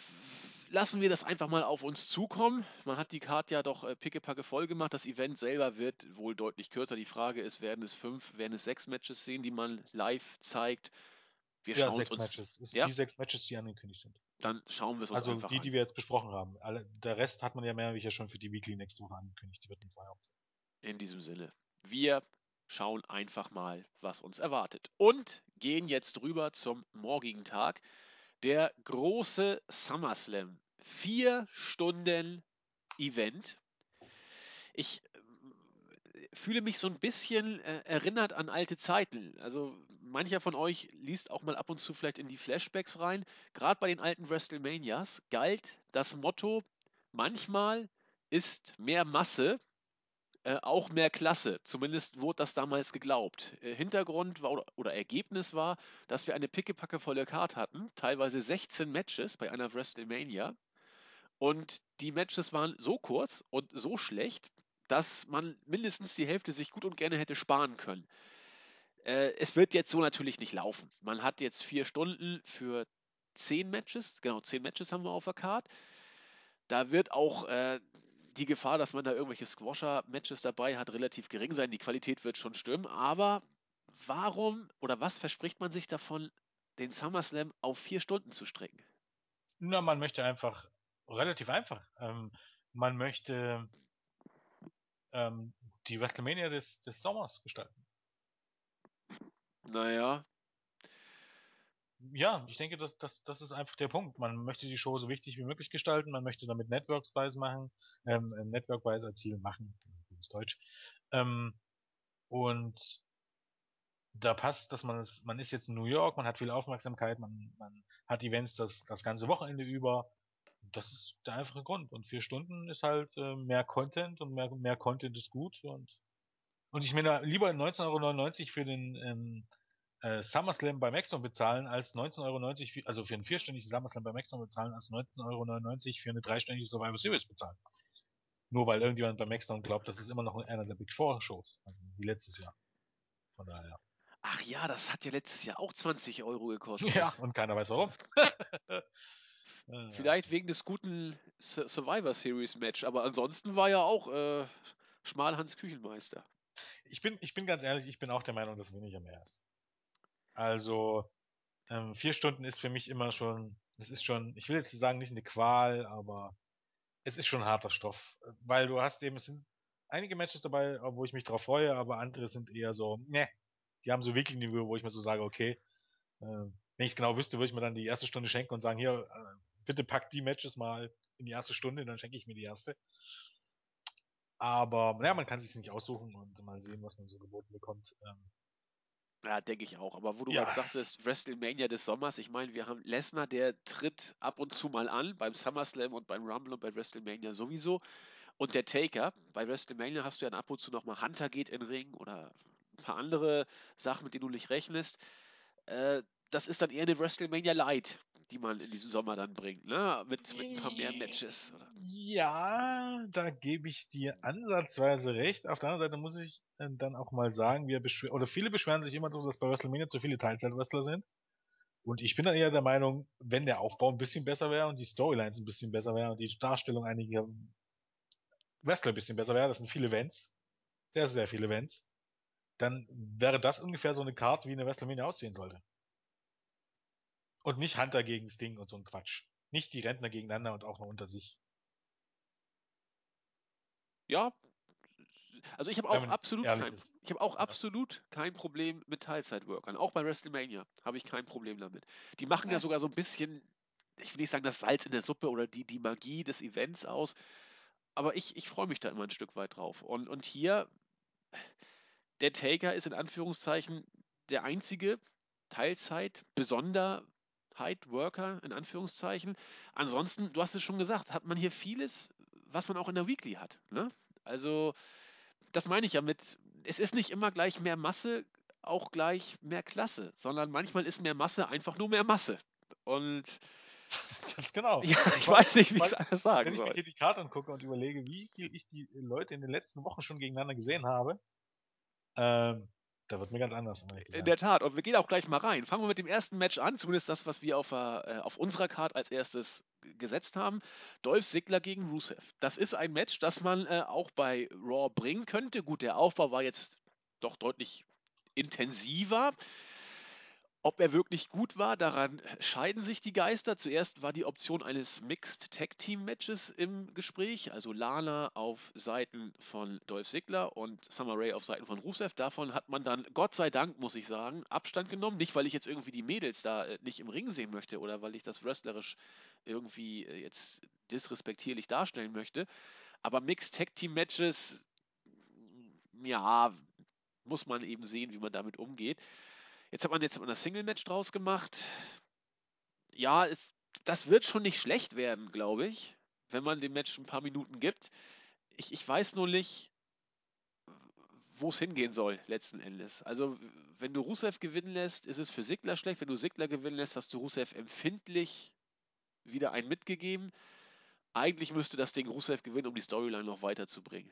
Speaker 1: lassen wir das einfach mal auf uns zukommen. Man hat die Card ja doch äh, pickepacke voll gemacht. Das Event selber wird wohl deutlich kürzer. Die Frage ist, werden es fünf, werden es sechs Matches sehen, die man live zeigt?
Speaker 2: Wir ja, sechs uns, Matches. Es ja? die sechs Matches, die angekündigt sind.
Speaker 1: Dann schauen wir es uns
Speaker 2: also
Speaker 1: einfach
Speaker 2: die, an. die wir jetzt besprochen haben. Alle, der Rest hat man ja mehr wie schon für die Weekly nächste Woche angekündigt. Die wird in zwei aufzeigen.
Speaker 1: In diesem Sinne. Wir schauen einfach mal, was uns erwartet. Und gehen jetzt rüber zum morgigen Tag. Der große SummerSlam. Vier Stunden Event. Ich fühle mich so ein bisschen äh, erinnert an alte Zeiten. Also mancher von euch liest auch mal ab und zu vielleicht in die Flashbacks rein. Gerade bei den alten WrestleManias galt das Motto, manchmal ist mehr Masse äh, auch mehr Klasse. Zumindest wurde das damals geglaubt. Äh, Hintergrund war, oder, oder, Ergebnis war, dass wir eine pickepackevolle Card hatten, teilweise 16 Matches bei einer WrestleMania. Und die Matches waren so kurz und so schlecht, dass man mindestens die Hälfte sich gut und gerne hätte sparen können. Äh, es wird jetzt so natürlich nicht laufen. Man hat jetzt vier Stunden für zehn Matches, genau, zehn Matches haben wir auf der Card. Da wird auch äh, die Gefahr, dass man da irgendwelche Squasher-Matches dabei hat, relativ gering sein. Die Qualität wird schon stimmen. Aber warum oder was verspricht man sich davon, den SummerSlam auf vier Stunden zu strecken?
Speaker 2: Na, man möchte einfach, relativ einfach, ähm, man möchte ähm, die WrestleMania des, des Sommers gestalten.
Speaker 1: Naja.
Speaker 2: Ja, ich denke, das, das, das ist einfach der Punkt. Man möchte die Show so wichtig wie möglich gestalten, man möchte damit Networks-Weise machen, ähm, Network-Weise erzielen, machen, gutes Deutsch. Ähm, und da passt, dass man es, man ist jetzt in New York, man hat viel Aufmerksamkeit, man, man hat Events das, das ganze Wochenende über. Das ist der einfache Grund. Und vier Stunden ist halt äh, mehr Content und mehr, mehr Content ist gut. Und, und ich meine, lieber 19,99 Euro für den ähm, äh, SummerSlam bei Maxdome bezahlen, als 19,90 Euro, also für einen vierstündigen SummerSlam bei Maxdome bezahlen, als 19,99 Euro für eine dreistündige Survivor Series bezahlen. Nur weil irgendjemand bei Maxdome glaubt, das ist immer noch einer der Big Four Shows, also wie letztes Jahr. Von daher.
Speaker 1: Ach ja, das hat ja letztes Jahr auch 20 Euro gekostet.
Speaker 2: Ja, und keiner weiß warum.
Speaker 1: Vielleicht wegen des guten Survivor Series Match, aber ansonsten war ja auch äh, Schmalhans Küchenmeister.
Speaker 2: Ich bin, ich bin ganz ehrlich, ich bin auch der Meinung, dass weniger mehr ist. Also, ähm, vier Stunden ist für mich immer schon, das ist schon, ich will jetzt sagen, nicht eine Qual, aber es ist schon harter Stoff. Weil du hast eben, es sind einige Matches dabei, wo ich mich drauf freue, aber andere sind eher so, ne, die haben so wirklich Niveau, wo ich mir so sage, okay, äh, wenn ich es genau wüsste, würde ich mir dann die erste Stunde schenken und sagen, hier, äh, bitte pack die Matches mal in die erste Stunde, dann schenke ich mir die erste. Aber, naja, man kann sich nicht aussuchen und mal sehen, was man so geboten bekommt. Ähm,
Speaker 1: ja, denke ich auch. Aber wo du ja. gerade sagtest, WrestleMania des Sommers, ich meine, wir haben Lesnar, der tritt ab und zu mal an, beim SummerSlam und beim Rumble und bei WrestleMania sowieso. Und der Taker, bei WrestleMania hast du ja ab und zu nochmal Hunter geht in Ring oder ein paar andere Sachen, mit denen du nicht rechnest. Äh, das ist dann eher eine WrestleMania Light, die man in diesem Sommer dann bringt, ne? Mit, mit ein paar mehr Matches. Oder?
Speaker 2: Ja, da gebe ich dir ansatzweise recht. Auf der anderen Seite muss ich äh, dann auch mal sagen, wir oder viele beschweren sich immer so, dass bei WrestleMania zu viele Teilzeit-Wrestler sind. Und ich bin dann eher der Meinung, wenn der Aufbau ein bisschen besser wäre und die Storylines ein bisschen besser wären und die Darstellung einiger Wrestler ein bisschen besser wäre, das sind viele Events, sehr, sehr viele Events, dann wäre das ungefähr so eine Karte, wie eine WrestleMania aussehen sollte. Und nicht Hunter gegen Sting und so ein Quatsch. Nicht die Rentner gegeneinander und auch noch unter sich.
Speaker 1: Ja, also ich habe auch absolut kein, ich habe auch absolut kein Problem mit Teilzeitworkern. Auch bei WrestleMania habe ich kein Problem damit. Die machen ja. ja sogar so ein bisschen, ich will nicht sagen das Salz in der Suppe oder die, die Magie des Events aus, aber ich, ich freue mich da immer ein Stück weit drauf. Und, und hier, der Taker ist in Anführungszeichen der einzige Teilzeit, besonder Worker in Anführungszeichen. Ansonsten, du hast es schon gesagt, hat man hier vieles, was man auch in der Weekly hat. Ne? Also, das meine ich ja mit, es ist nicht immer gleich mehr Masse, auch gleich mehr Klasse, sondern manchmal ist mehr Masse einfach nur mehr Masse. Und
Speaker 2: Ganz genau.
Speaker 1: Ja, ich weiß nicht, wie ich es anders sagen
Speaker 2: soll. Wenn ich
Speaker 1: mir
Speaker 2: hier die Karte angucke und überlege, wie viel ich die Leute in den letzten Wochen schon gegeneinander gesehen habe, ähm, da wird mir ganz anders.
Speaker 1: In der Tat. Und wir gehen auch gleich mal rein. Fangen wir mit dem ersten Match an. Zumindest das, was wir auf, äh, auf unserer Card als erstes gesetzt haben. Dolph Ziggler gegen Rusev. Das ist ein Match, das man äh, auch bei Raw bringen könnte. Gut, der Aufbau war jetzt doch deutlich intensiver. Ob er wirklich gut war, daran scheiden sich die Geister. Zuerst war die Option eines Mixed Tag Team Matches im Gespräch, also Lana auf Seiten von Dolph Ziggler und Summer Rae auf Seiten von Rusev. Davon hat man dann, Gott sei Dank, muss ich sagen, Abstand genommen. Nicht, weil ich jetzt irgendwie die Mädels da äh, nicht im Ring sehen möchte oder weil ich das wrestlerisch irgendwie äh, jetzt disrespektierlich darstellen möchte. Aber Mixed Tag Team Matches, ja, muss man eben sehen, wie man damit umgeht. Jetzt hat man jetzt ein Single-Match draus gemacht. Ja, es, das wird schon nicht schlecht werden, glaube ich, wenn man dem Match ein paar Minuten gibt. Ich, ich weiß nur nicht, wo es hingehen soll, letzten Endes. Also, wenn du Rusev gewinnen lässt, ist es für Sigler schlecht. Wenn du Sigler gewinnen lässt, hast du Rusev empfindlich wieder einen mitgegeben. Eigentlich müsste das Ding Rusev gewinnen, um die Storyline noch weiterzubringen.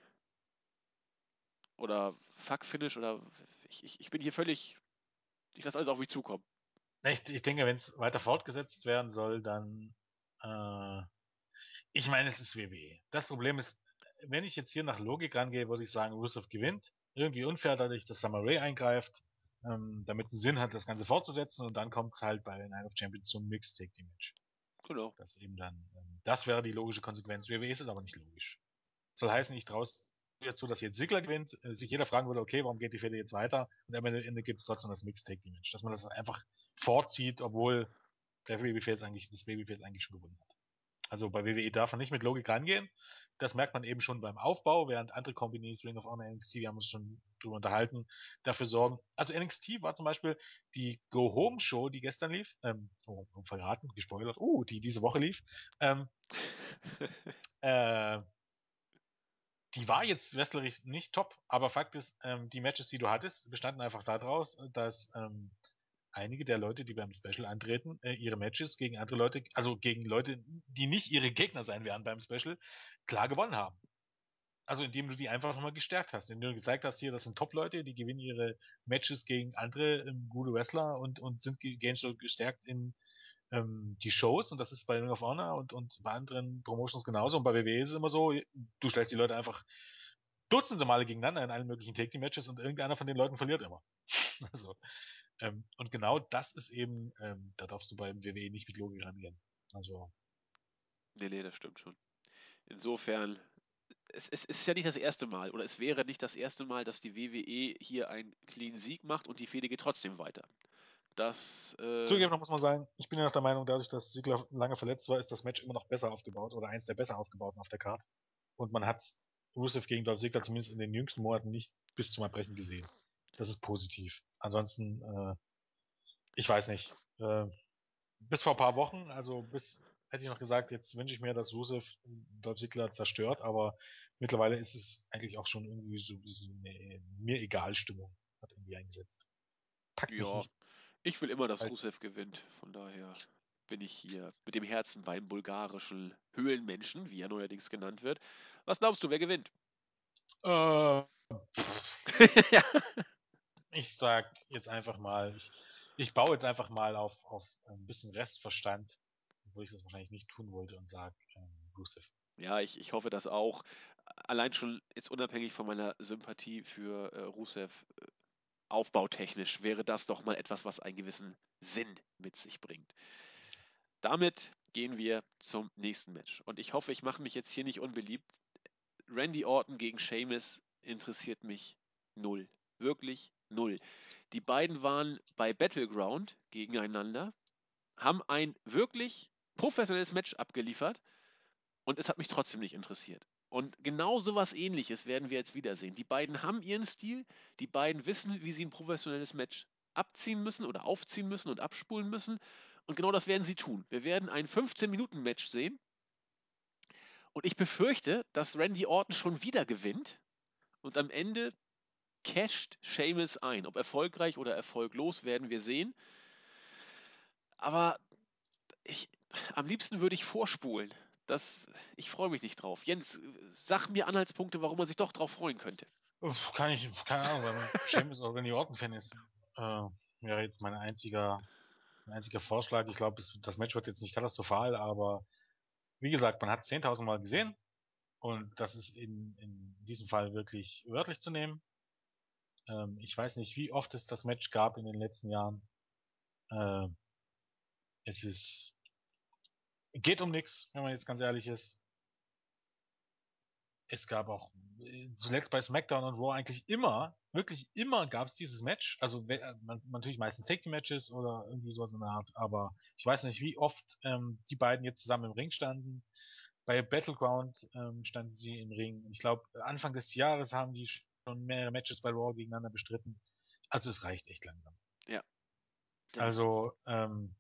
Speaker 1: Oder Fuck-Finish oder ich, ich, ich bin hier völlig ich lasse alles auf mich zukommen.
Speaker 2: Ich, ich denke, wenn es weiter fortgesetzt werden soll, dann. Äh, ich meine, es ist WWE. Das Problem ist, wenn ich jetzt hier nach Logik rangehe, würde ich sagen, Rusev gewinnt. Irgendwie unfair, dadurch, dass Summer Rae eingreift, ähm, damit es Sinn hat, das Ganze fortzusetzen und dann kommt es halt bei Night of Champions zum Mixed Take Match.
Speaker 1: Genau.
Speaker 2: Das eben dann, ähm, das wäre die logische Konsequenz. WWE ist es aber nicht logisch. Soll heißen, ich traue jetzt so, dass jetzt Sigler gewinnt, äh, sich jeder fragen würde, okay, warum geht die Fehde jetzt weiter? Und am Ende gibt es trotzdem das Match, dass man das einfach vorzieht, obwohl der Babyface eigentlich, das Babyface eigentlich schon gewonnen hat. Also bei WWE darf man nicht mit Logik rangehen. Das merkt man eben schon beim Aufbau, während andere Kombinies, Ring of Honor, NXT, wir haben uns schon drüber unterhalten, dafür sorgen. Also NXT war zum Beispiel die Go Home Show, die gestern lief, ähm, oh, verraten, gespoilert, uh, die diese Woche lief, ähm, äh, die war jetzt wrestlerisch nicht top, aber Fakt ist, ähm, die Matches, die du hattest, bestanden einfach daraus, dass ähm, einige der Leute, die beim Special antreten, äh, ihre Matches gegen andere Leute, also gegen Leute, die nicht ihre Gegner sein werden beim Special, klar gewonnen haben. Also indem du die einfach nochmal gestärkt hast, indem du gezeigt hast, hier, das sind Top-Leute, die gewinnen ihre Matches gegen andere ähm, gute Wrestler und, und sind gestärkt in ähm, die Shows und das ist bei Ring of Honor und, und bei anderen Promotions genauso und bei WWE ist es immer so, du stellst die Leute einfach dutzende Male gegeneinander in allen möglichen Take-Team-Matches und irgendeiner von den Leuten verliert immer. also ähm, und genau das ist eben, ähm, da darfst du beim WWE nicht mit Logik rangehen. Also.
Speaker 1: Nee, nee, das stimmt schon. Insofern, es, es, es ist ja nicht das erste Mal, oder es wäre nicht das erste Mal, dass die WWE hier einen clean Sieg macht und die Fehde geht trotzdem weiter. Das. Äh
Speaker 2: Zugegeben noch muss man sagen, ich bin ja noch der Meinung, dadurch, dass Ziegler lange verletzt war, ist das Match immer noch besser aufgebaut oder eins der besser aufgebauten auf der Karte. Und man hat Rusev gegen Dolph Ziggler zumindest in den jüngsten Monaten nicht bis zum Erbrechen gesehen. Das ist positiv. Ansonsten, äh, ich weiß nicht. Äh, bis vor ein paar Wochen, also bis hätte ich noch gesagt, jetzt wünsche ich mir, dass Rusev Dolph Ziggler zerstört, aber mittlerweile ist es eigentlich auch schon irgendwie so, so eine mir egal Stimmung hat irgendwie eingesetzt.
Speaker 1: Packt ja, nicht. Ich will immer, dass halt Rusev gewinnt. Von daher bin ich hier mit dem Herzen beim bulgarischen Höhlenmenschen, wie er neuerdings genannt wird. Was glaubst du, wer gewinnt?
Speaker 2: Äh, ja ich sag jetzt einfach mal, ich, ich baue jetzt einfach mal auf, auf ein bisschen Restverstand, obwohl ich das wahrscheinlich nicht tun wollte und sag ähm, Rusev.
Speaker 1: Ja, ich, ich hoffe das auch. Allein schon ist unabhängig von meiner Sympathie für äh, Rusev aufbautechnisch wäre das doch mal etwas, was einen gewissen Sinn mit sich bringt. Damit gehen wir zum nächsten Match. Und ich hoffe, ich mache mich jetzt hier nicht unbeliebt. Randy Orton gegen Sheamus interessiert mich null. Wirklich null. Die beiden waren bei Battleground gegeneinander, haben ein wirklich professionelles Match abgeliefert und es hat mich trotzdem nicht interessiert. Und genau so was ähnliches werden wir jetzt wiedersehen. Die beiden haben ihren Stil, die beiden wissen, wie sie ein professionelles Match abziehen müssen oder aufziehen müssen und abspulen müssen. Und genau das werden sie tun. Wir werden ein 15-Minuten-Match sehen. Und ich befürchte, dass Randy Orton schon wieder gewinnt und am Ende casht Seamus ein. Ob erfolgreich oder erfolglos, werden wir sehen. Aber ich, am liebsten würde ich vorspulen. Das, ich freue mich nicht drauf. Jens, sag mir Anhaltspunkte, warum man sich doch drauf freuen könnte.
Speaker 2: Uff, kann ich, keine Ahnung, weil man Seamus auch Randy Orton-Fan ist. Äh, wäre jetzt mein einziger, mein einziger Vorschlag. Ich glaube, das Match wird jetzt nicht katastrophal, aber wie gesagt, man hat 10.000 Mal gesehen und das ist in, in diesem Fall wirklich wörtlich zu nehmen. Ähm, ich weiß nicht, wie oft es das Match gab in den letzten Jahren. Äh, es ist geht um nichts, wenn man jetzt ganz ehrlich ist. Es gab auch äh, zuletzt bei SmackDown und Raw eigentlich immer, wirklich immer gab es dieses Match. Also äh, man, natürlich meistens Take-Matches oder irgendwie sowas in der Art, aber ich weiß nicht, wie oft ähm, die beiden jetzt zusammen im Ring standen. Bei Battleground ähm, standen sie im Ring. Ich glaube, Anfang des Jahres haben die schon mehrere Matches bei Raw gegeneinander bestritten. Also es reicht echt langsam.
Speaker 1: Ja.
Speaker 2: Also, ähm,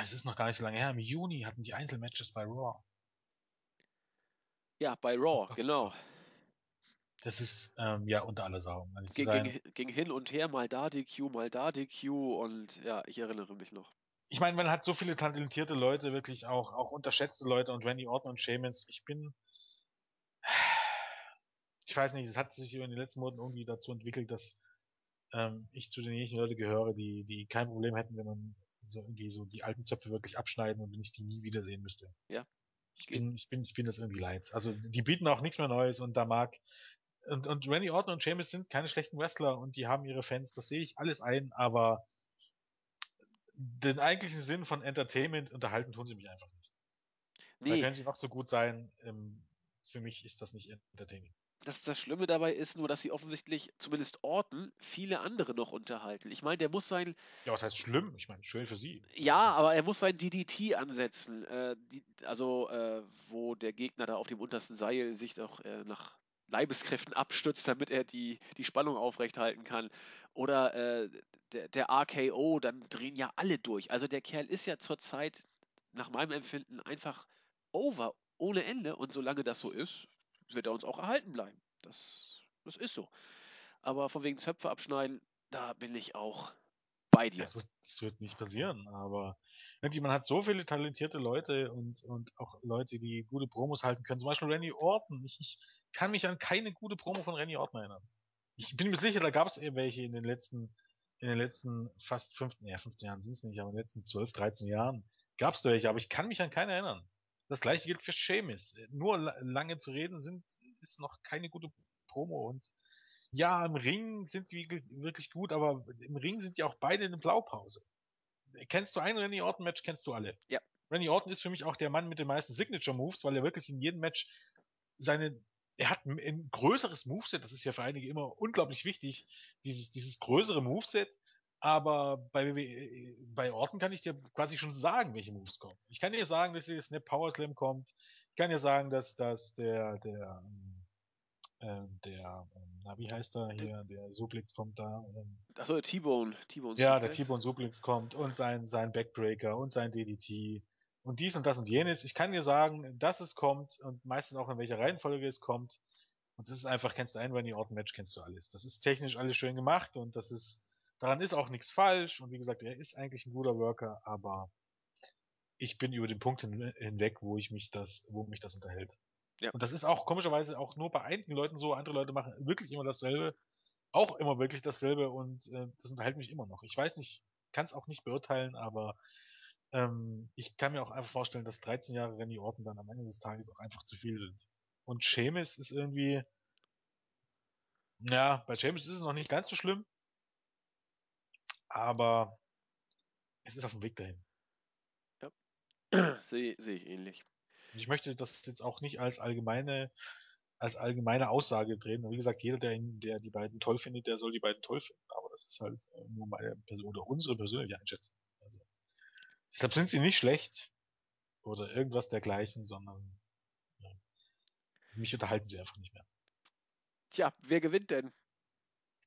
Speaker 2: es ist noch gar nicht so lange her. Im Juni hatten die Einzelmatches bei Raw.
Speaker 1: Ja, bei Raw, oh, genau.
Speaker 2: Das ist ähm, ja unter aller Sau.
Speaker 1: Ging, ging, ging, hin und her, mal da DQ, mal da DQ und ja, ich erinnere mich noch.
Speaker 2: Ich meine, man hat so viele talentierte Leute, wirklich auch, auch unterschätzte Leute und Randy Orton und Sheamus. Ich bin, ich weiß nicht, es hat sich in den letzten Monaten irgendwie dazu entwickelt, dass ähm, ich zu denjenigen Leuten gehöre, die, die kein Problem hätten, wenn man so irgendwie so die alten Zöpfe wirklich abschneiden und wenn ich die nie wiedersehen müsste.
Speaker 1: Ja.
Speaker 2: Ich bin, ich bin, ich bin das irgendwie leid. Also die bieten auch nichts mehr Neues und da mag und, und Randy Orton und Sheamus sind keine schlechten Wrestler und die haben ihre Fans, das sehe ich alles ein, aber den eigentlichen Sinn von Entertainment unterhalten tun sie mich einfach nicht. Nee. Da können sie noch so gut sein. Ähm, für mich ist das nicht entertaining.
Speaker 1: Das, das Schlimme dabei ist nur, dass sie offensichtlich, zumindest Orten, viele andere noch unterhalten. Ich meine, der muss sein.
Speaker 2: Ja, was heißt schlimm? Ich meine, schön für sie.
Speaker 1: Ja, aber er muss sein DDT ansetzen. Äh, die, also, äh, wo der Gegner da auf dem untersten Seil sich doch äh, nach Leibeskräften abstützt, damit er die, die Spannung aufrechthalten kann. Oder äh, der, der RKO, dann drehen ja alle durch. Also der Kerl ist ja zurzeit, nach meinem Empfinden, einfach over ohne Ende. Und solange das so ist, wird er uns auch erhalten bleiben. Das, das ist so. Aber von wegen Zöpfe abschneiden, da bin ich auch bei dir.
Speaker 2: Das wird, das wird nicht passieren, aber man hat so viele talentierte Leute und, und auch Leute, die gute Promos halten können. Zum Beispiel Randy Orton. Ich, ich kann mich an keine gute Promo von Randy Orton erinnern. Ich bin mir sicher, da gab es eh welche in den letzten, in den letzten fast 15, ja, 15 Jahren sind es nicht, aber in den letzten 12, 13 Jahren gab es da welche, aber ich kann mich an keine erinnern. Das gleiche gilt für Seamus. Nur lange zu reden sind, ist noch keine gute Promo und ja, im Ring sind die wirklich gut, aber im Ring sind die auch beide in der Blaupause. Kennst du ein Randy Orton Match, kennst du alle.
Speaker 1: Ja.
Speaker 2: Randy Orton ist für mich auch der Mann mit den meisten Signature Moves, weil er wirklich in jedem Match seine er hat ein größeres Moveset, das ist ja für einige immer unglaublich wichtig, dieses, dieses größere Moveset, aber bei, bei Orten kann ich dir quasi schon sagen, welche Moves kommen. Ich kann dir sagen, dass der Snap Power Slam kommt. Ich kann dir sagen, dass, dass der, der, äh, der, ähm, na, wie heißt er hier, der Suplex kommt da. Ähm,
Speaker 1: Achso, T-Bone.
Speaker 2: T-Bone ja, der T-Bone Suplex kommt und sein, sein Backbreaker und sein DDT und dies und das und jenes. Ich kann dir sagen, dass es kommt und meistens auch in welcher Reihenfolge es kommt. Und es ist einfach, kennst du ein Randy Orton Match, kennst du alles. Das ist technisch alles schön gemacht und das ist Daran ist auch nichts falsch und wie gesagt, er ist eigentlich ein guter Worker, aber ich bin über den Punkt hin, hinweg, wo ich mich das, wo mich das unterhält. Ja. Und das ist auch komischerweise auch nur bei einigen Leuten so, andere Leute machen wirklich immer dasselbe, auch immer wirklich dasselbe und äh, das unterhält mich immer noch. Ich weiß nicht, kann es auch nicht beurteilen, aber ähm, ich kann mir auch einfach vorstellen, dass 13 Jahre Randy Orton dann am Ende des Tages auch einfach zu viel sind. Und Seamus ist irgendwie, ja, bei Seamus ist es noch nicht ganz so schlimm, aber es ist auf dem Weg dahin.
Speaker 1: Ja. Sehe seh ich ähnlich.
Speaker 2: Ich möchte das jetzt auch nicht als allgemeine, als allgemeine Aussage drehen. Wie gesagt, jeder, der, der die beiden toll findet, der soll die beiden toll finden. Aber das ist halt äh, nur meine Person oder unsere persönliche Einschätzung. Also, deshalb sind sie nicht schlecht oder irgendwas dergleichen, sondern ja, mich unterhalten sie einfach nicht mehr.
Speaker 1: Tja, wer gewinnt denn?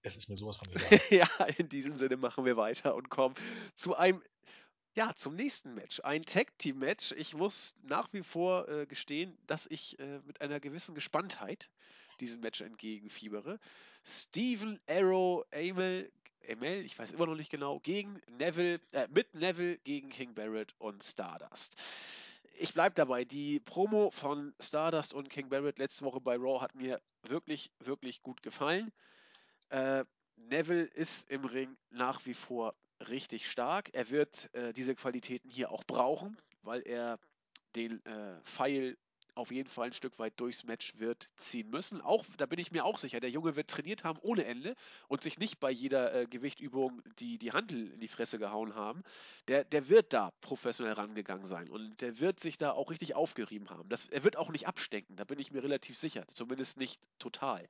Speaker 2: Es ist mir sowas von egal.
Speaker 1: ja, in diesem Sinne machen wir weiter und kommen zu einem, ja, zum nächsten Match. Ein Tag Team Match. Ich muss nach wie vor äh, gestehen, dass ich äh, mit einer gewissen Gespanntheit diesem Match entgegenfiebere. Steven Arrow Amel, Amel, ich weiß immer noch nicht genau, gegen Neville, äh, mit Neville gegen King Barrett und Stardust. Ich bleibe dabei, die Promo von Stardust und King Barrett letzte Woche bei Raw hat mir wirklich, wirklich gut gefallen. Äh, Neville ist im Ring nach wie vor richtig stark. Er wird äh, diese Qualitäten hier auch brauchen, weil er den äh, Pfeil auf jeden Fall ein Stück weit durchs Match wird ziehen müssen. Auch, da bin ich mir auch sicher, der Junge wird trainiert haben ohne Ende und sich nicht bei jeder äh, Gewichtübung die, die Handel in die Fresse gehauen haben. Der, der wird da professionell rangegangen sein und der wird sich da auch richtig aufgerieben haben. Das, er wird auch nicht abstecken, da bin ich mir relativ sicher. Zumindest nicht total.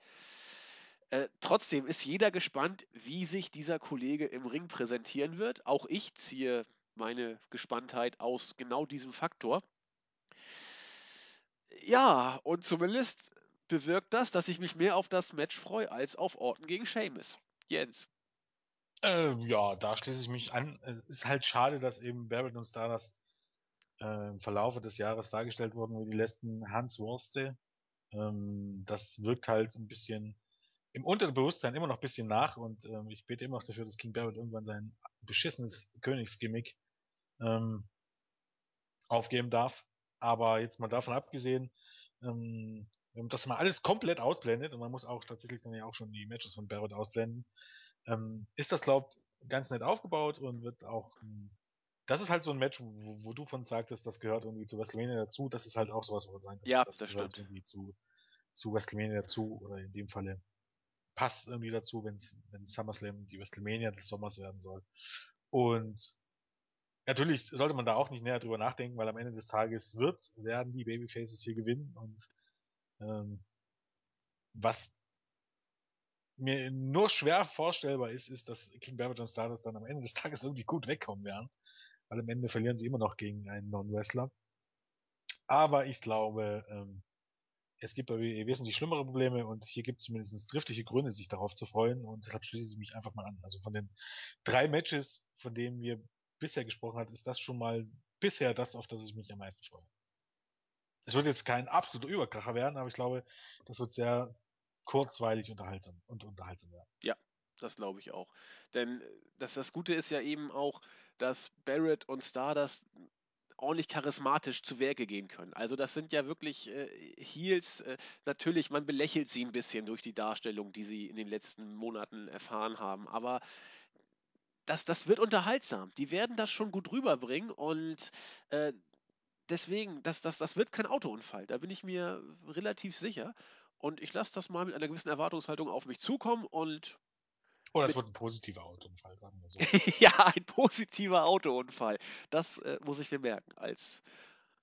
Speaker 1: Äh, trotzdem ist jeder gespannt, wie sich dieser Kollege im Ring präsentieren wird. Auch ich ziehe meine Gespanntheit aus genau diesem Faktor. Ja, und zumindest bewirkt das, dass ich mich mehr auf das Match freue als auf Orton gegen Seamus. Jens.
Speaker 2: Äh, ja, da schließe ich mich an. Es ist halt schade, dass eben Barrett und Stardust äh, im Verlaufe des Jahres dargestellt wurden wie die letzten Hans Wurste. Ähm, das wirkt halt ein bisschen im Unterbewusstsein immer noch ein bisschen nach und ähm, ich bete immer noch dafür, dass King Barrett irgendwann sein beschissenes Königsgimmick ähm, aufgeben darf. Aber jetzt mal davon abgesehen, ähm, dass man alles komplett ausblendet und man muss auch tatsächlich dann ja auch schon die Matches von Barrett ausblenden, ähm, ist das, glaub ganz nett aufgebaut und wird auch ähm, das ist halt so ein Match, wo, wo du von sagtest, das gehört irgendwie zu WrestleMania dazu. Das ist halt auch sowas, wo man sagen kann,
Speaker 1: ja,
Speaker 2: das,
Speaker 1: das
Speaker 2: gehört
Speaker 1: stimmt.
Speaker 2: irgendwie zu, zu WrestleMania dazu oder in dem Falle passt irgendwie dazu, wenn wenn SummerSlam die WrestleMania des Sommers werden soll. Und natürlich sollte man da auch nicht näher drüber nachdenken, weil am Ende des Tages wird, werden die Babyfaces hier gewinnen und Ähm, was mir nur schwer vorstellbar ist, ist, dass King Barrett und Stardust dann am Ende des Tages irgendwie gut wegkommen werden. Weil am Ende verlieren sie immer noch gegen einen Non-Wrestler. Aber ich glaube, ähm, es gibt WWE wesentlich schlimmere Probleme und hier gibt es zumindest triftige Gründe, sich darauf zu freuen und deshalb schließe ich mich einfach mal an. Also von den drei Matches, von denen wir bisher gesprochen haben, ist das schon mal bisher das, auf das ich mich am meisten freue. Es wird jetzt kein absoluter Überkracher werden, aber ich glaube, das wird sehr kurzweilig unterhaltsam und unterhaltsam werden.
Speaker 1: Ja, das glaube ich auch. Denn äh, das, das Gute ist ja eben auch, dass Barrett und Stardust ordentlich charismatisch zu Werke gehen können. Also das sind ja wirklich äh, Heels. Äh, natürlich, man belächelt sie ein bisschen durch die Darstellung, die sie in den letzten Monaten erfahren haben. Aber das, das wird unterhaltsam. Die werden das schon gut rüberbringen und äh, deswegen, das, das, das wird kein Autounfall. Da bin ich mir relativ sicher. Und ich lasse das mal mit einer gewissen Erwartungshaltung auf mich zukommen und
Speaker 2: Oder es wird ein positiver Autounfall, sagen wir so.
Speaker 1: ja, ein positiver Autounfall. Das äh, muss ich mir merken als,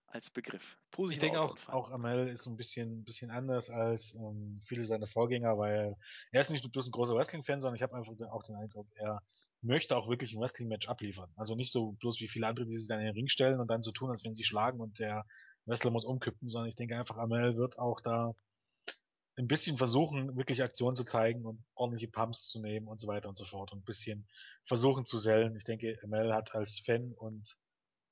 Speaker 1: als Begriff.
Speaker 2: Positiver ich denke auch, auch Amel ist so ein bisschen, bisschen anders als ähm, viele seiner Vorgänger, weil er ist nicht nur bloß ein großer Wrestling-Fan, sondern ich habe einfach auch den Eindruck, er möchte auch wirklich ein Wrestling-Match abliefern. Also nicht so bloß wie viele andere, die sich dann in den Ring stellen und dann so tun, als wenn sie schlagen und der Wrestler muss umkippen, sondern ich denke einfach, Amel wird auch da ein bisschen versuchen, wirklich Aktion zu zeigen und ordentliche Pumps zu nehmen und so weiter und so fort und ein bisschen versuchen zu sellen. Ich denke, Mel hat als Fan und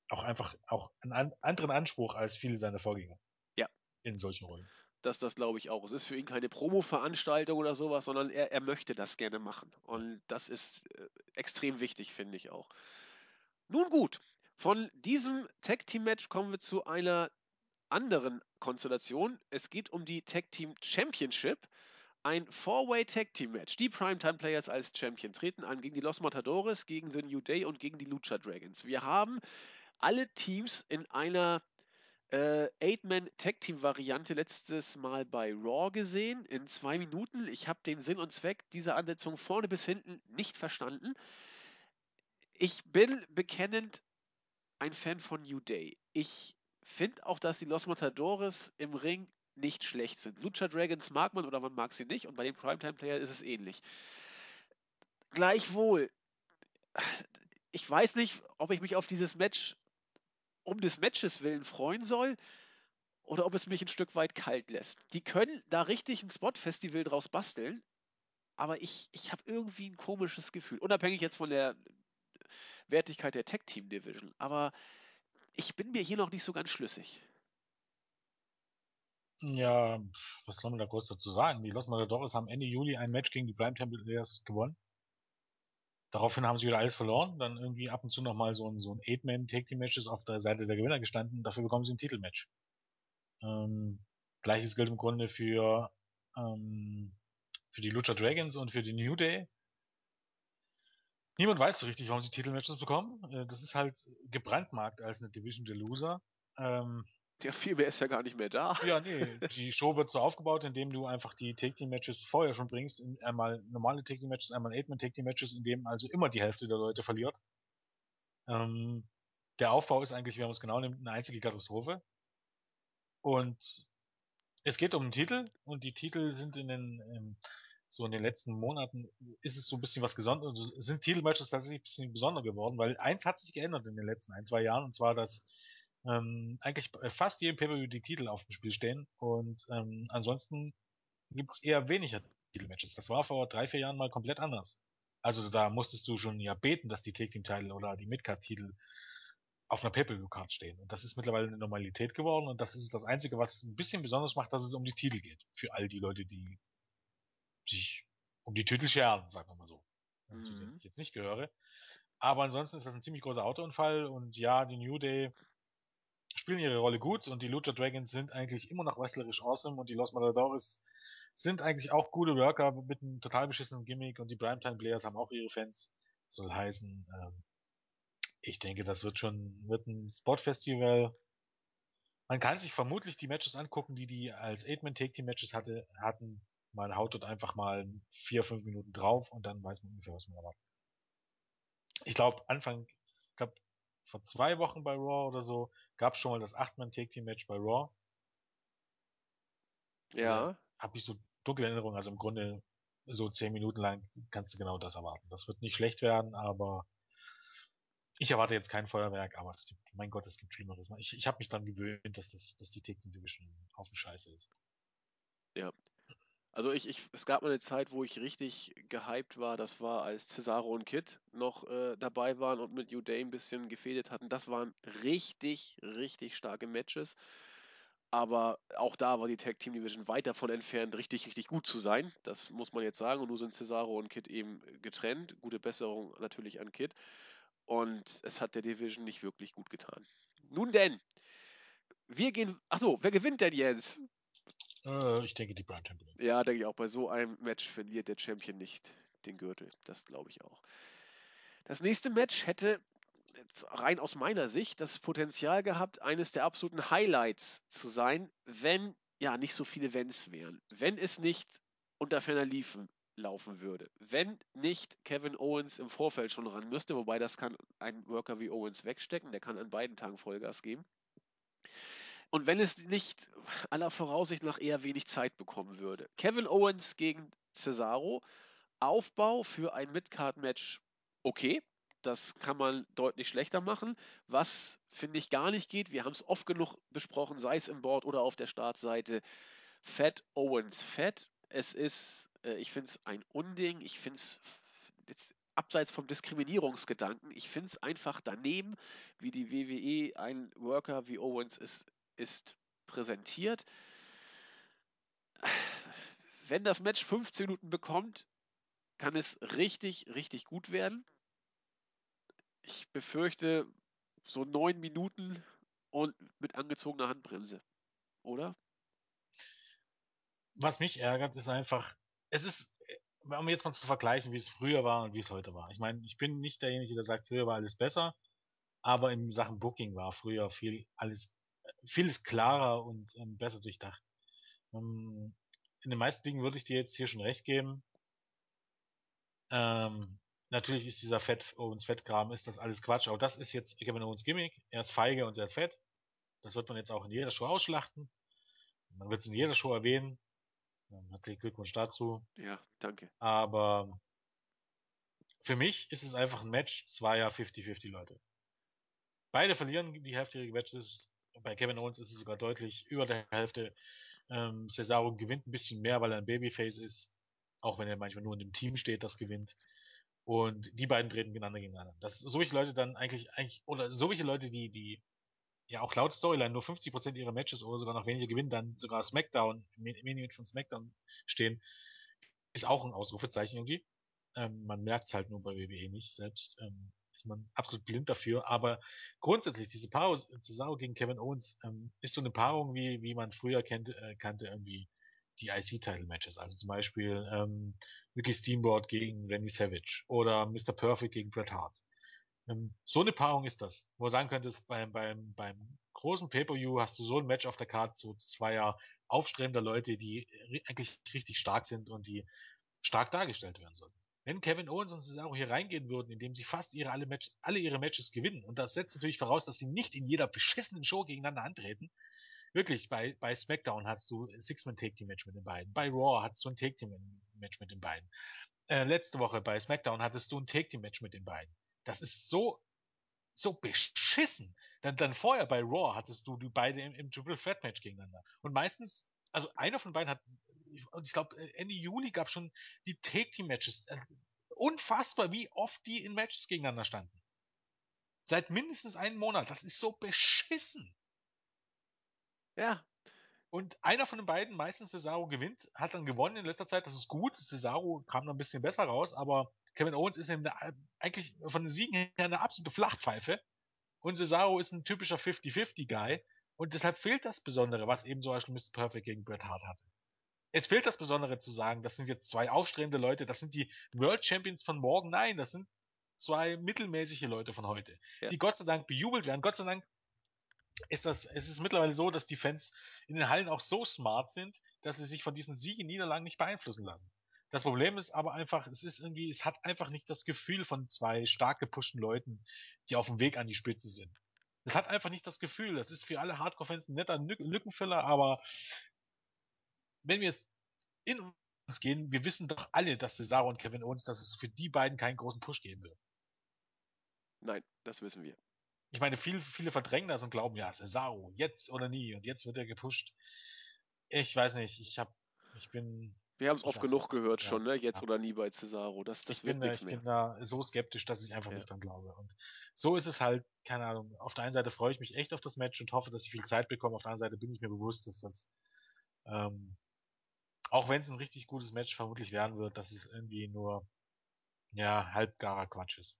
Speaker 2: auch einfach auch einen anderen Anspruch als viele seiner Vorgänger.
Speaker 1: Ja.
Speaker 2: In solchen Rollen.
Speaker 1: Das, das glaube ich auch. Es ist für ihn keine Promo-Veranstaltung oder sowas, sondern er, er möchte das gerne machen. Und das ist äh, extrem wichtig, finde ich auch. Nun gut, von diesem Tag-Team-Match kommen wir zu einer anderen Konstellation. Es geht um die Tag Team Championship. Ein Four-Way Tag Team Match. Die Primetime Players als Champion treten an gegen die Los Matadores, gegen The New Day und gegen die Lucha Dragons. Wir haben alle Teams in einer äh, Eight-Man Tag Team Variante letztes Mal bei Raw gesehen in zwei Minuten. Ich habe den Sinn und Zweck dieser Ansetzung vorne bis hinten nicht verstanden. Ich bin bekennend ein Fan von New Day. Ich finde auch, dass die Los Matadores im Ring nicht schlecht sind. Lucha Dragons mag man oder man mag sie nicht und bei den Primetime Player ist es ähnlich. Gleichwohl, ich weiß nicht, ob ich mich auf dieses Match um des Matches willen freuen soll oder ob es mich ein Stück weit kalt lässt. Die können da richtig ein Spot-Festival draus basteln, aber ich, ich habe irgendwie ein komisches Gefühl. Unabhängig jetzt von der Wertigkeit der Tech Team Division. Aber ich bin mir hier noch nicht so ganz schlüssig.
Speaker 2: Ja, was soll man da groß dazu sagen? Die Los Matadores haben Ende Juli ein Match gegen die Prime Temple Players gewonnen. Daraufhin haben sie wieder alles verloren, dann irgendwie ab und zu nochmal so ein, so ein Eight-Man-Take-Team-Matches auf der Seite der Gewinner gestanden, dafür bekommen sie ein Titelmatch. Ähm, Gleiches gilt im Grunde für, ähm, für die Lucha Dragons und für die New Day. Niemand weiß so richtig, warum sie Titelmatches bekommen. Äh, das ist halt gebrandmarkt als eine Division der Loser. Ähm,
Speaker 1: ja, viel mehr ist ja gar nicht mehr da.
Speaker 2: Ja, nee. Die Show wird so aufgebaut, indem du einfach die Take Team Matches vorher schon bringst. In einmal normale Take Team Matches, einmal Eight-Man Take Team Matches, in dem also immer die Hälfte der Leute verliert. Ähm, der Aufbau ist eigentlich, wenn man es genau nimmt, eine einzige Katastrophe. Und es geht um einen Titel und die Titel sind in den, ähm, so in den letzten Monaten ist es so ein bisschen was Besonderes, also sind Titelmatches tatsächlich ein bisschen besonderer geworden, weil eins hat sich geändert in den letzten ein, zwei Jahren und zwar, dass ähm, eigentlich fast jedem Pay-Per-View die Titel auf dem Spiel stehen und ähm, ansonsten gibt es eher weniger Titelmatches. Das war vor drei, vier Jahren mal komplett anders. Also da musstest du schon ja beten, dass die Take-Team-Titel oder die Midcard-Titel auf einer Pay-Per-View-Card stehen. Und das ist mittlerweile eine Normalität geworden und das ist das Einzige, was es ein bisschen besonders macht, dass es um die Titel geht. Für all die Leute, die sich um die Titel scheren, sagen wir mal so. Mhm. Zu denen ich jetzt nicht gehöre. Aber ansonsten ist das ein ziemlich großer Autounfall und ja, die New Day spielen ihre Rolle gut und die Lucha Dragons sind eigentlich immer noch wrestlerisch awesome und die Los Matadores sind eigentlich auch gute Worker mit einem total beschissenen Gimmick und die Primetime Players haben auch ihre Fans. Soll heißen, ähm, ich denke, das wird schon, wird ein Spot-Festival. Man kann sich vermutlich die Matches angucken, die die als Eight-Man-Take-Team-Matches hatte, hatten. Man haut dort einfach mal vier, fünf Minuten drauf und dann weiß man ungefähr, was man erwartet. Ich glaube, Anfang, ich glaube, vor zwei Wochen bei Raw oder so gab es schon mal das 8-Man-Take-Team-Match bei Raw.
Speaker 1: Ja.
Speaker 2: Habe ich so dunkle Erinnerungen, also im Grunde so zehn Minuten lang kannst du genau das erwarten. Das wird nicht schlecht werden, aber ich erwarte jetzt kein Feuerwerk, aber es gibt, mein Gott, es gibt Schlimmeres. Ich, ich habe mich dann gewöhnt, dass das, dass die Tag Team Division auf dem Scheiße ist.
Speaker 1: Ja. Also ich, ich, es gab mal eine Zeit, wo ich richtig gehypt war. Das war, als Cesaro und Kid noch äh, dabei waren und mit Uday ein bisschen gefädet hatten. Das waren richtig, richtig starke Matches. Aber auch da war die Tag Team Division weit davon entfernt, richtig, richtig gut zu sein. Das muss man jetzt sagen. Und nun sind Cesaro und Kid eben getrennt. Gute Besserung natürlich an Kid. Und es hat der Division nicht wirklich gut getan. Nun denn, wir gehen. Achso, wer gewinnt denn jetzt?
Speaker 2: Äh, ich denke, die Brown Champions.
Speaker 1: Ja, denke ich auch. Bei so einem Match verliert der Champion nicht den Gürtel. Das glaube ich auch. Das nächste Match hätte rein aus meiner Sicht das Potenzial gehabt, eines der absoluten Highlights zu sein, wenn ja nicht so viele Wenns wären. Wenn es nicht unter ferner liefen laufen würde. Wenn nicht Kevin Owens im Vorfeld schon ran müsste, wobei das kann ein Worker wie Owens wegstecken, der kann an beiden Tagen Vollgas geben. Und wenn es nicht aller Voraussicht nach eher wenig Zeit bekommen würde. Kevin Owens gegen Cesaro, Aufbau für ein Midcard-Match okay. Das kann man deutlich schlechter machen. Was finde ich gar nicht geht, wir haben es oft genug besprochen, sei es im Board oder auf der Startseite. Fat Owens Fat. Es ist, äh, ich finde es ein Unding. Ich finde es jetzt abseits vom Diskriminierungsgedanken, ich finde es einfach daneben, wie die WWE ein Worker wie Owens ist, ist präsentiert. Wenn das Match 15 Minuten bekommt, kann es richtig, richtig gut werden. Ich befürchte so neun Minuten und mit angezogener Handbremse, oder?
Speaker 2: Was mich ärgert, ist einfach, es ist, um jetzt mal zu vergleichen, wie es früher war und wie es heute war. Ich meine, ich bin nicht derjenige, der sagt, früher war alles besser, aber in Sachen Booking war früher viel alles vieles klarer und ähm, besser durchdacht. Ähm, in den meisten Dingen würde ich dir jetzt hier schon recht geben. Ähm, natürlich ist dieser Fett Owens Fettkram, ist das alles Quatsch, aber das ist jetzt Kevin Owens Gimmick. Er ist feige und er ist fett. Das wird man jetzt auch in jeder Show ausschlachten. Man wird es in jeder Show erwähnen. Herzlichen Glückwunsch dazu.
Speaker 1: Ja, danke.
Speaker 2: Aber für mich ist es einfach ein Match zweier 50-50 Leute. Beide verlieren die heftigen Matches. Bei Kevin Owens ist es sogar deutlich über der Hälfte. Ähm, Cesaro gewinnt ein bisschen mehr, weil er ein Babyface ist. Auch wenn er manchmal nur in dem Team steht, das gewinnt. Und die beiden treten gegeneinander gegeneinander. Dass solche Leute dann eigentlich, eigentlich, oder solche Leute, die, die ja auch laut Storyline nur 50% ihrer Matches oder sogar noch weniger gewinnen, dann sogar SmackDown, im Main von SmackDown stehen, ist auch ein Ausrufezeichen irgendwie. Ähm, man merkt es halt nur bei WWE nicht selbst. Ähm, ist man absolut blind dafür. Aber grundsätzlich, diese Paarung Cesaro gegen Kevin Owens ähm, ist so eine Paarung, wie, wie man früher kennt, äh, kannte, irgendwie die IC-Title-Matches. Also zum Beispiel ähm, Ricky Steamboat gegen Randy Savage oder Mr. Perfect gegen Bret Hart. Ähm, so eine Paarung ist das. Wo du sagen könntest, beim, beim, beim großen Pay-Per-View hast du so ein Match auf der Karte, so zweier aufstrebender Leute, die eigentlich richtig stark sind und die stark dargestellt werden sollen. Wenn Kevin Owens und Cesaro hier reingehen würden, indem sie fast ihre alle, Match, alle ihre Matches gewinnen, und das setzt natürlich voraus, dass sie nicht in jeder beschissenen Show gegeneinander antreten, wirklich, bei, bei SmackDown hast du Six-Man Take Team Match mit den beiden. Bei Raw hattest du ein Take Team Match mit den beiden. Äh, letzte Woche bei SmackDown hattest du ein Take Team Match mit den beiden. Das ist so, so beschissen. Dann, dann vorher bei Raw hattest du die beide im, im Triple Threat Match gegeneinander. Und meistens, also einer von beiden hat, und ich glaube, Ende Juli gab schon die Take Team Matches. Also, unfassbar, wie oft die in Matches gegeneinander standen. Seit mindestens einem Monat. Das ist so beschissen.
Speaker 1: Ja.
Speaker 2: Und einer von den beiden, meistens Cesaro, gewinnt, hat dann gewonnen in letzter Zeit. Das ist gut. Cesaro kam noch ein bisschen besser raus, aber Kevin Owens ist eine, eigentlich von den Siegen her eine absolute Flachpfeife. Und Cesaro ist ein typischer 50-50-Guy. Und deshalb fehlt das Besondere, was eben zum Beispiel Mr. Perfect gegen Bret Hart hatte. Es fehlt das Besondere zu sagen, das sind jetzt zwei aufstrebende Leute, das sind die World Champions von morgen. Nein, das sind zwei mittelmäßige Leute von heute, ja. die Gott sei Dank bejubelt werden. Gott sei Dank ist das, es ist mittlerweile so, dass die Fans in den Hallen auch so smart sind, dass sie sich von diesen Siegen Niederlagen nicht beeinflussen lassen. Das Problem ist aber einfach, es ist irgendwie, es hat einfach nicht das Gefühl von zwei stark gepushten Leuten, die auf dem Weg an die Spitze sind. Es hat einfach nicht das Gefühl. Das ist für alle Hardcore-Fans ein netter Lückenfüller, aber wenn wir jetzt in uns gehen, wir wissen doch alle, dass Cesaro und Kevin Owens, dass es für die beiden keinen großen Push geben wird.
Speaker 1: Nein, das wissen wir.
Speaker 2: Ich meine, viele, viele verdrängen das und glauben, ja, Cesaro, jetzt oder nie und jetzt wird er gepusht. Ich weiß nicht, ich hab, ich bin.
Speaker 1: Wir haben es oft genug gehört
Speaker 2: Ja,
Speaker 1: schon, ne? Jetzt
Speaker 2: ja.
Speaker 1: oder nie bei Cesaro. Das, das
Speaker 2: ich
Speaker 1: wird
Speaker 2: bin, da,
Speaker 1: nichts
Speaker 2: ich
Speaker 1: mehr.
Speaker 2: bin da so skeptisch, dass ich einfach
Speaker 1: Ja.
Speaker 2: nicht dran glaube. Und so ist es halt, keine Ahnung. Auf der einen Seite freue ich mich echt auf das Match und hoffe, dass ich viel Zeit bekomme. Auf der anderen Seite bin ich mir bewusst, dass das, ähm, auch wenn es ein richtig gutes Match vermutlich werden wird, dass es irgendwie nur, ja, halbgarer Quatsch ist.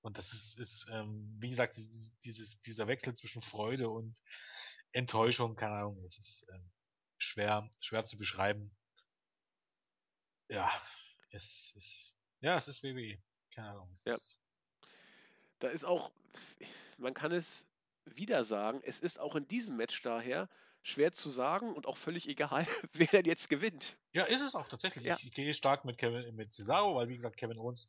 Speaker 2: Und das ist, ist ähm, wie gesagt, dieses, dieser Wechsel zwischen Freude und Enttäuschung, keine Ahnung, es ist ähm, schwer, schwer zu beschreiben. Ja, es ist, ja, es ist WWE. Keine Ahnung.
Speaker 1: Ja.
Speaker 2: ist,
Speaker 1: Da ist auch, man kann es wieder sagen, es ist auch in diesem Match daher schwer zu sagen und auch völlig egal, wer denn jetzt gewinnt.
Speaker 2: Ja, ist es auch tatsächlich.
Speaker 1: Ja.
Speaker 2: Ich gehe stark mit Kevin, mit Cesaro, weil wie gesagt, Kevin Owens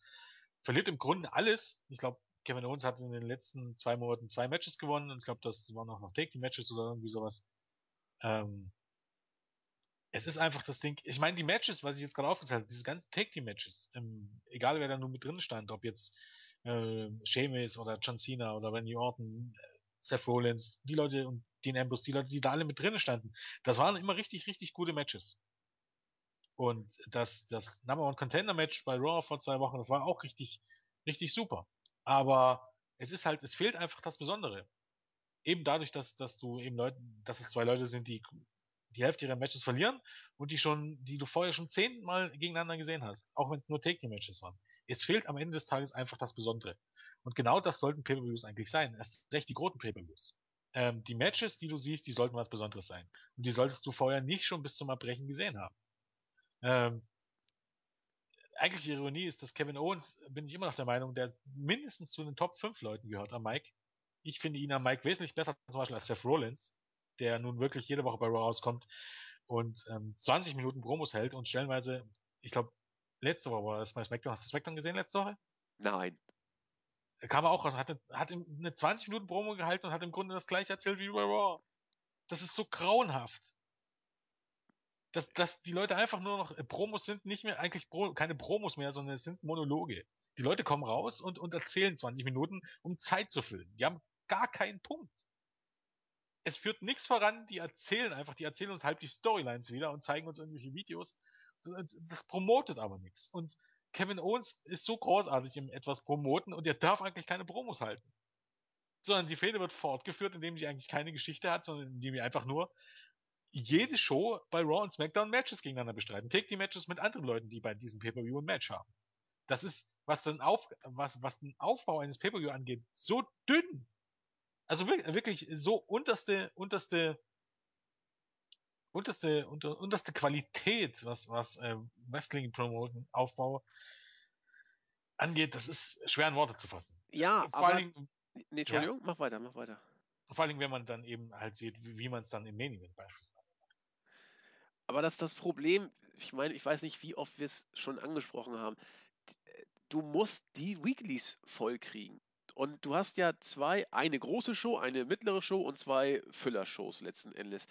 Speaker 2: verliert im Grunde alles. Ich glaube, Kevin Owens hat in den letzten zwei Monaten zwei Matches gewonnen und ich glaube, das waren auch noch Take-Team-Matches oder irgendwie sowas. Ähm, es ist einfach das Ding. Ich meine, die Matches, was ich jetzt gerade aufgezählt habe, diese ganzen Take-Team-Matches, ähm, egal wer da nur mit drin stand, ob jetzt äh, Sheamus oder John Cena oder Randy Orton, äh, Seth Rollins, die Leute und Dean Ambrose, die Leute, die da alle mit drin standen, das waren immer richtig, richtig gute Matches. Und das, das Number One Contender Match bei Raw vor zwei Wochen, das war auch richtig, richtig super. Aber es ist halt, es fehlt einfach das Besondere. Eben dadurch, dass, dass du eben Leute, dass es zwei Leute sind, die die Hälfte ihrer Matches verlieren und die schon, die du vorher schon zehnmal gegeneinander gesehen hast, auch wenn es nur Take-Team-Matches waren. Es fehlt am Ende des Tages einfach das Besondere. Und genau das sollten Pay-Per-Views eigentlich sein. Erst recht die großen Pay-Per-Views. Ähm, die Matches, die du siehst, die sollten was Besonderes sein. Und die solltest du vorher nicht schon bis zum Erbrechen gesehen haben. Ähm, eigentlich die Ironie ist, dass Kevin Owens, bin ich immer noch der Meinung, der mindestens zu den Top 5 Leuten gehört am Mike. Ich finde ihn am Mike wesentlich besser zum Beispiel als Seth Rollins, der nun wirklich jede Woche bei Raw rauskommt und ähm, 20 Minuten Promos hält und stellenweise, ich glaube, letzte Woche war das bei SmackDown. Hast du SmackDown gesehen letzte Woche?
Speaker 1: Nein.
Speaker 2: Er kam er auch raus, hat, eine- hat eine 20 Minuten Promo gehalten und hat im Grunde das gleiche erzählt wie bei Raw. Das ist so grauenhaft. Dass, dass die Leute einfach nur noch, äh, Promos sind nicht mehr eigentlich Pro, keine Promos mehr, sondern es sind Monologe. Die Leute kommen raus und, und erzählen 20 Minuten, um Zeit zu füllen. Die haben gar keinen Punkt. Es führt nichts voran, die erzählen einfach, die erzählen uns halb die Storylines wieder und zeigen uns irgendwelche Videos. Das promotet aber nichts. Und Kevin Owens ist so großartig im etwas promoten und er darf eigentlich keine Promos halten. Sondern die Fehde wird fortgeführt, indem sie eigentlich keine Geschichte hat, sondern indem wir einfach nur jede Show bei Raw und SmackDown Matches gegeneinander bestreiten. Take die Matches mit anderen Leuten, die bei diesem Pay-Per-View ein Match haben. Das ist, was den, Auf, was, was den Aufbau eines Pay-Per-View angeht, so dünn. Also wirklich, wirklich so unterste, unterste, unterste, unter, unterste Qualität, was, was äh, Wrestling Promoten Aufbau angeht, das ist schwer in Worte zu fassen.
Speaker 1: Ja,
Speaker 2: Vor
Speaker 1: aber.
Speaker 2: allen Dingen,
Speaker 1: Nee, Entschuldigung, mach weiter, mach weiter.
Speaker 2: vor allen Dingen, wenn man dann eben halt sieht, wie, wie man es dann im Main Event beispielsweise.
Speaker 1: Aber das ist das Problem, ich meine, ich weiß nicht, wie oft wir es schon angesprochen haben. Du musst die Weeklies vollkriegen. Und du hast ja zwei, eine große Show, eine mittlere Show und zwei Füller-Shows letzten Endes.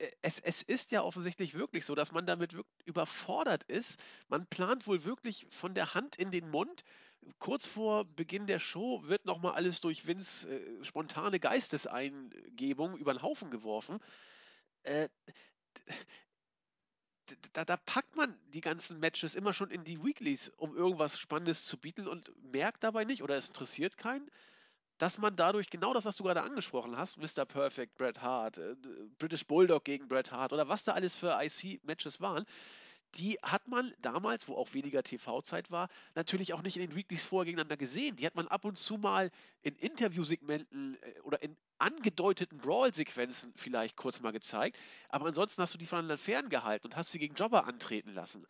Speaker 1: Äh, Es, es ist ja offensichtlich wirklich so, dass man damit überfordert ist. Man plant wohl wirklich von der Hand in den Mund. Kurz vor Beginn der Show wird nochmal alles durch Vince äh, spontane Geisteseingebung über den Haufen geworfen. Äh, da, da packt man die ganzen Matches immer schon in die Weeklies, um irgendwas Spannendes zu bieten und merkt dabei nicht oder es interessiert keinen, dass man dadurch genau das, was du gerade angesprochen hast, Mr. Perfect, Bret Hart, äh, British Bulldog gegen Bret Hart oder was da alles für IC-Matches waren, die hat man damals, wo auch weniger TV-Zeit war, natürlich auch nicht in den Weeklies vorher gegeneinander gesehen. Die hat man ab und zu mal in Interviewsegmenten äh, oder in angedeuteten Brawl-Sequenzen vielleicht kurz mal gezeigt, aber ansonsten hast du die voneinander ferngehalten und hast sie gegen Jobber antreten lassen.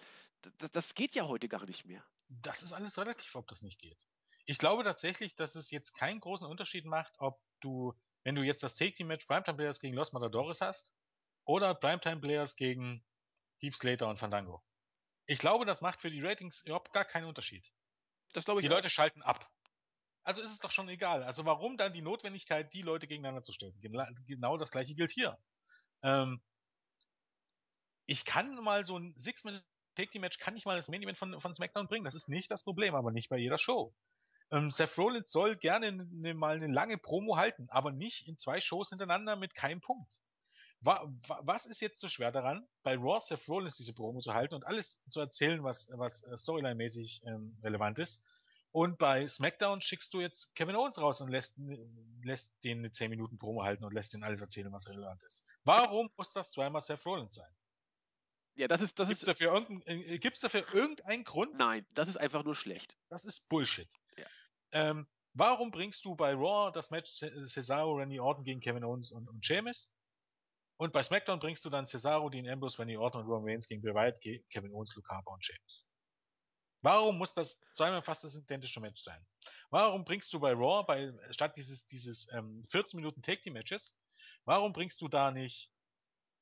Speaker 1: Das, das geht ja heute gar nicht mehr.
Speaker 2: Das ist alles relativ, ob das nicht geht. Ich glaube tatsächlich, dass es jetzt keinen großen Unterschied macht, ob du, wenn du jetzt das Take Team Match Primetime Players gegen Los Matadores hast oder Primetime Players gegen Heath Slater und Fandango. Ich glaube, das macht für die Ratings überhaupt gar keinen Unterschied.
Speaker 1: Das glaube ich
Speaker 2: Die
Speaker 1: auch.
Speaker 2: Leute schalten ab. Also ist es doch schon egal. Also warum dann die Notwendigkeit, die Leute gegeneinander zu stellen? Gena- Genau das gleiche gilt hier. Ähm, ich kann mal so ein Six-Minute Take-Team-Match, kann ich mal das Main-Event von, von SmackDown bringen. Das ist nicht das Problem, aber nicht bei jeder Show. Ähm, Seth Rollins soll gerne ne, mal eine lange Promo halten, aber nicht in zwei Shows hintereinander mit keinem Punkt. Wa wa was ist jetzt so schwer daran, bei Raw Seth Rollins diese Promo zu halten und alles zu erzählen, was, was äh, Storyline-mäßig ähm, relevant ist? Und bei SmackDown schickst du jetzt Kevin Owens raus und lässt, lässt den eine 10 Minuten Promo halten und lässt den alles erzählen, was relevant ist. Warum muss das zweimal Seth Rollins sein?
Speaker 1: Ja, das ist, das
Speaker 2: Gibt's
Speaker 1: ist.
Speaker 2: dafür, irgendein, äh, gibt's dafür irgendeinen Grund?
Speaker 1: Nein, das ist einfach nur schlecht.
Speaker 2: Das ist Bullshit. Ähm, warum bringst du bei Raw das Match Cesaro, Randy Orton gegen Kevin Owens und, und Sheamus? Und bei SmackDown bringst du dann Cesaro, Dean Ambrose, Randy Orton und Roman Reigns gegen Bray Wyatt, Kevin Owens, Luke Harper und Sheamus. Warum muss das zweimal fast das identische Match sein? Warum bringst du bei Raw, bei, statt dieses, dieses ähm, 14 Minuten Take Team Matches, warum bringst du da nicht,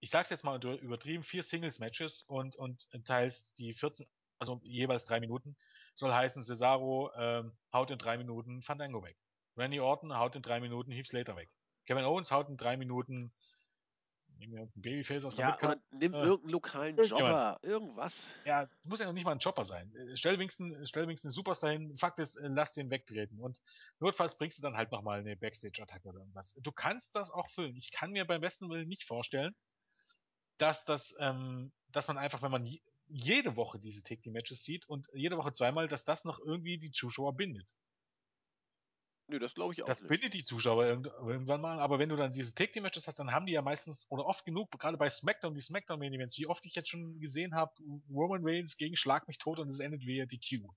Speaker 2: ich sag's jetzt mal übertrieben, vier Singles Matches und, und teilst die 14, also jeweils drei Minuten, soll heißen, Cesaro ähm, haut in drei Minuten Fandango weg. Randy Orton haut in drei Minuten Heath Slater weg. Kevin Owens haut in drei Minuten irgendeinen Babyface aus der
Speaker 1: Ja, oder nimm
Speaker 2: Äh,
Speaker 1: irgendeinen lokalen. Jobber, irgendwas.
Speaker 2: Ja, muss ja noch nicht mal ein Chopper sein. Äh, Stell wenigstens, stell wenigstens einen Superstar hin. Fakt ist, äh, lass den wegtreten. Und notfalls bringst du dann halt nochmal eine Backstage-Attacke oder irgendwas. Du kannst das auch füllen. Ich kann mir beim besten Willen nicht vorstellen, dass das, ähm, dass man einfach, wenn man jede Woche diese Take Team Matches sieht und jede Woche zweimal, dass das noch irgendwie die Zuschauer bindet.
Speaker 1: Nö, das glaube ich auch
Speaker 2: Das
Speaker 1: nicht.
Speaker 2: bindet die Zuschauer irgend- irgendwann mal, aber wenn du dann diese Take Team Matches hast, dann haben die ja meistens oder oft genug, gerade bei SmackDown, die SmackDown Main Events, wie oft ich jetzt schon gesehen habe, Roman Reigns gegen Schlag mich tot und es endet via DQ.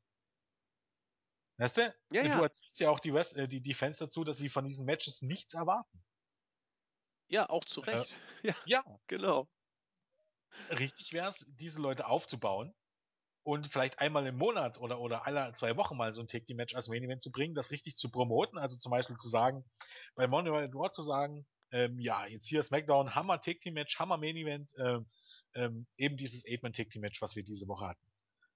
Speaker 2: Weißt du?
Speaker 1: Ja,
Speaker 2: du
Speaker 1: ja.
Speaker 2: erzählst ja auch die, West äh, die, die Fans dazu, dass sie von diesen Matches nichts erwarten.
Speaker 1: Ja, auch zu
Speaker 2: Äh,
Speaker 1: Recht. Ja,
Speaker 2: Ja,
Speaker 1: genau.
Speaker 2: Richtig wäre es, diese Leute aufzubauen und vielleicht einmal im Monat oder, oder alle zwei Wochen mal so ein Take Team Match als Main Event zu bringen, das richtig zu promoten, also zum Beispiel zu sagen, bei Monday Night Raw zu sagen, ähm, ja, jetzt hier SmackDown, Hammer Take Team Match, Hammer Main Event, ähm, ähm, eben dieses Eight-Man Take Team Match, was wir diese Woche hatten.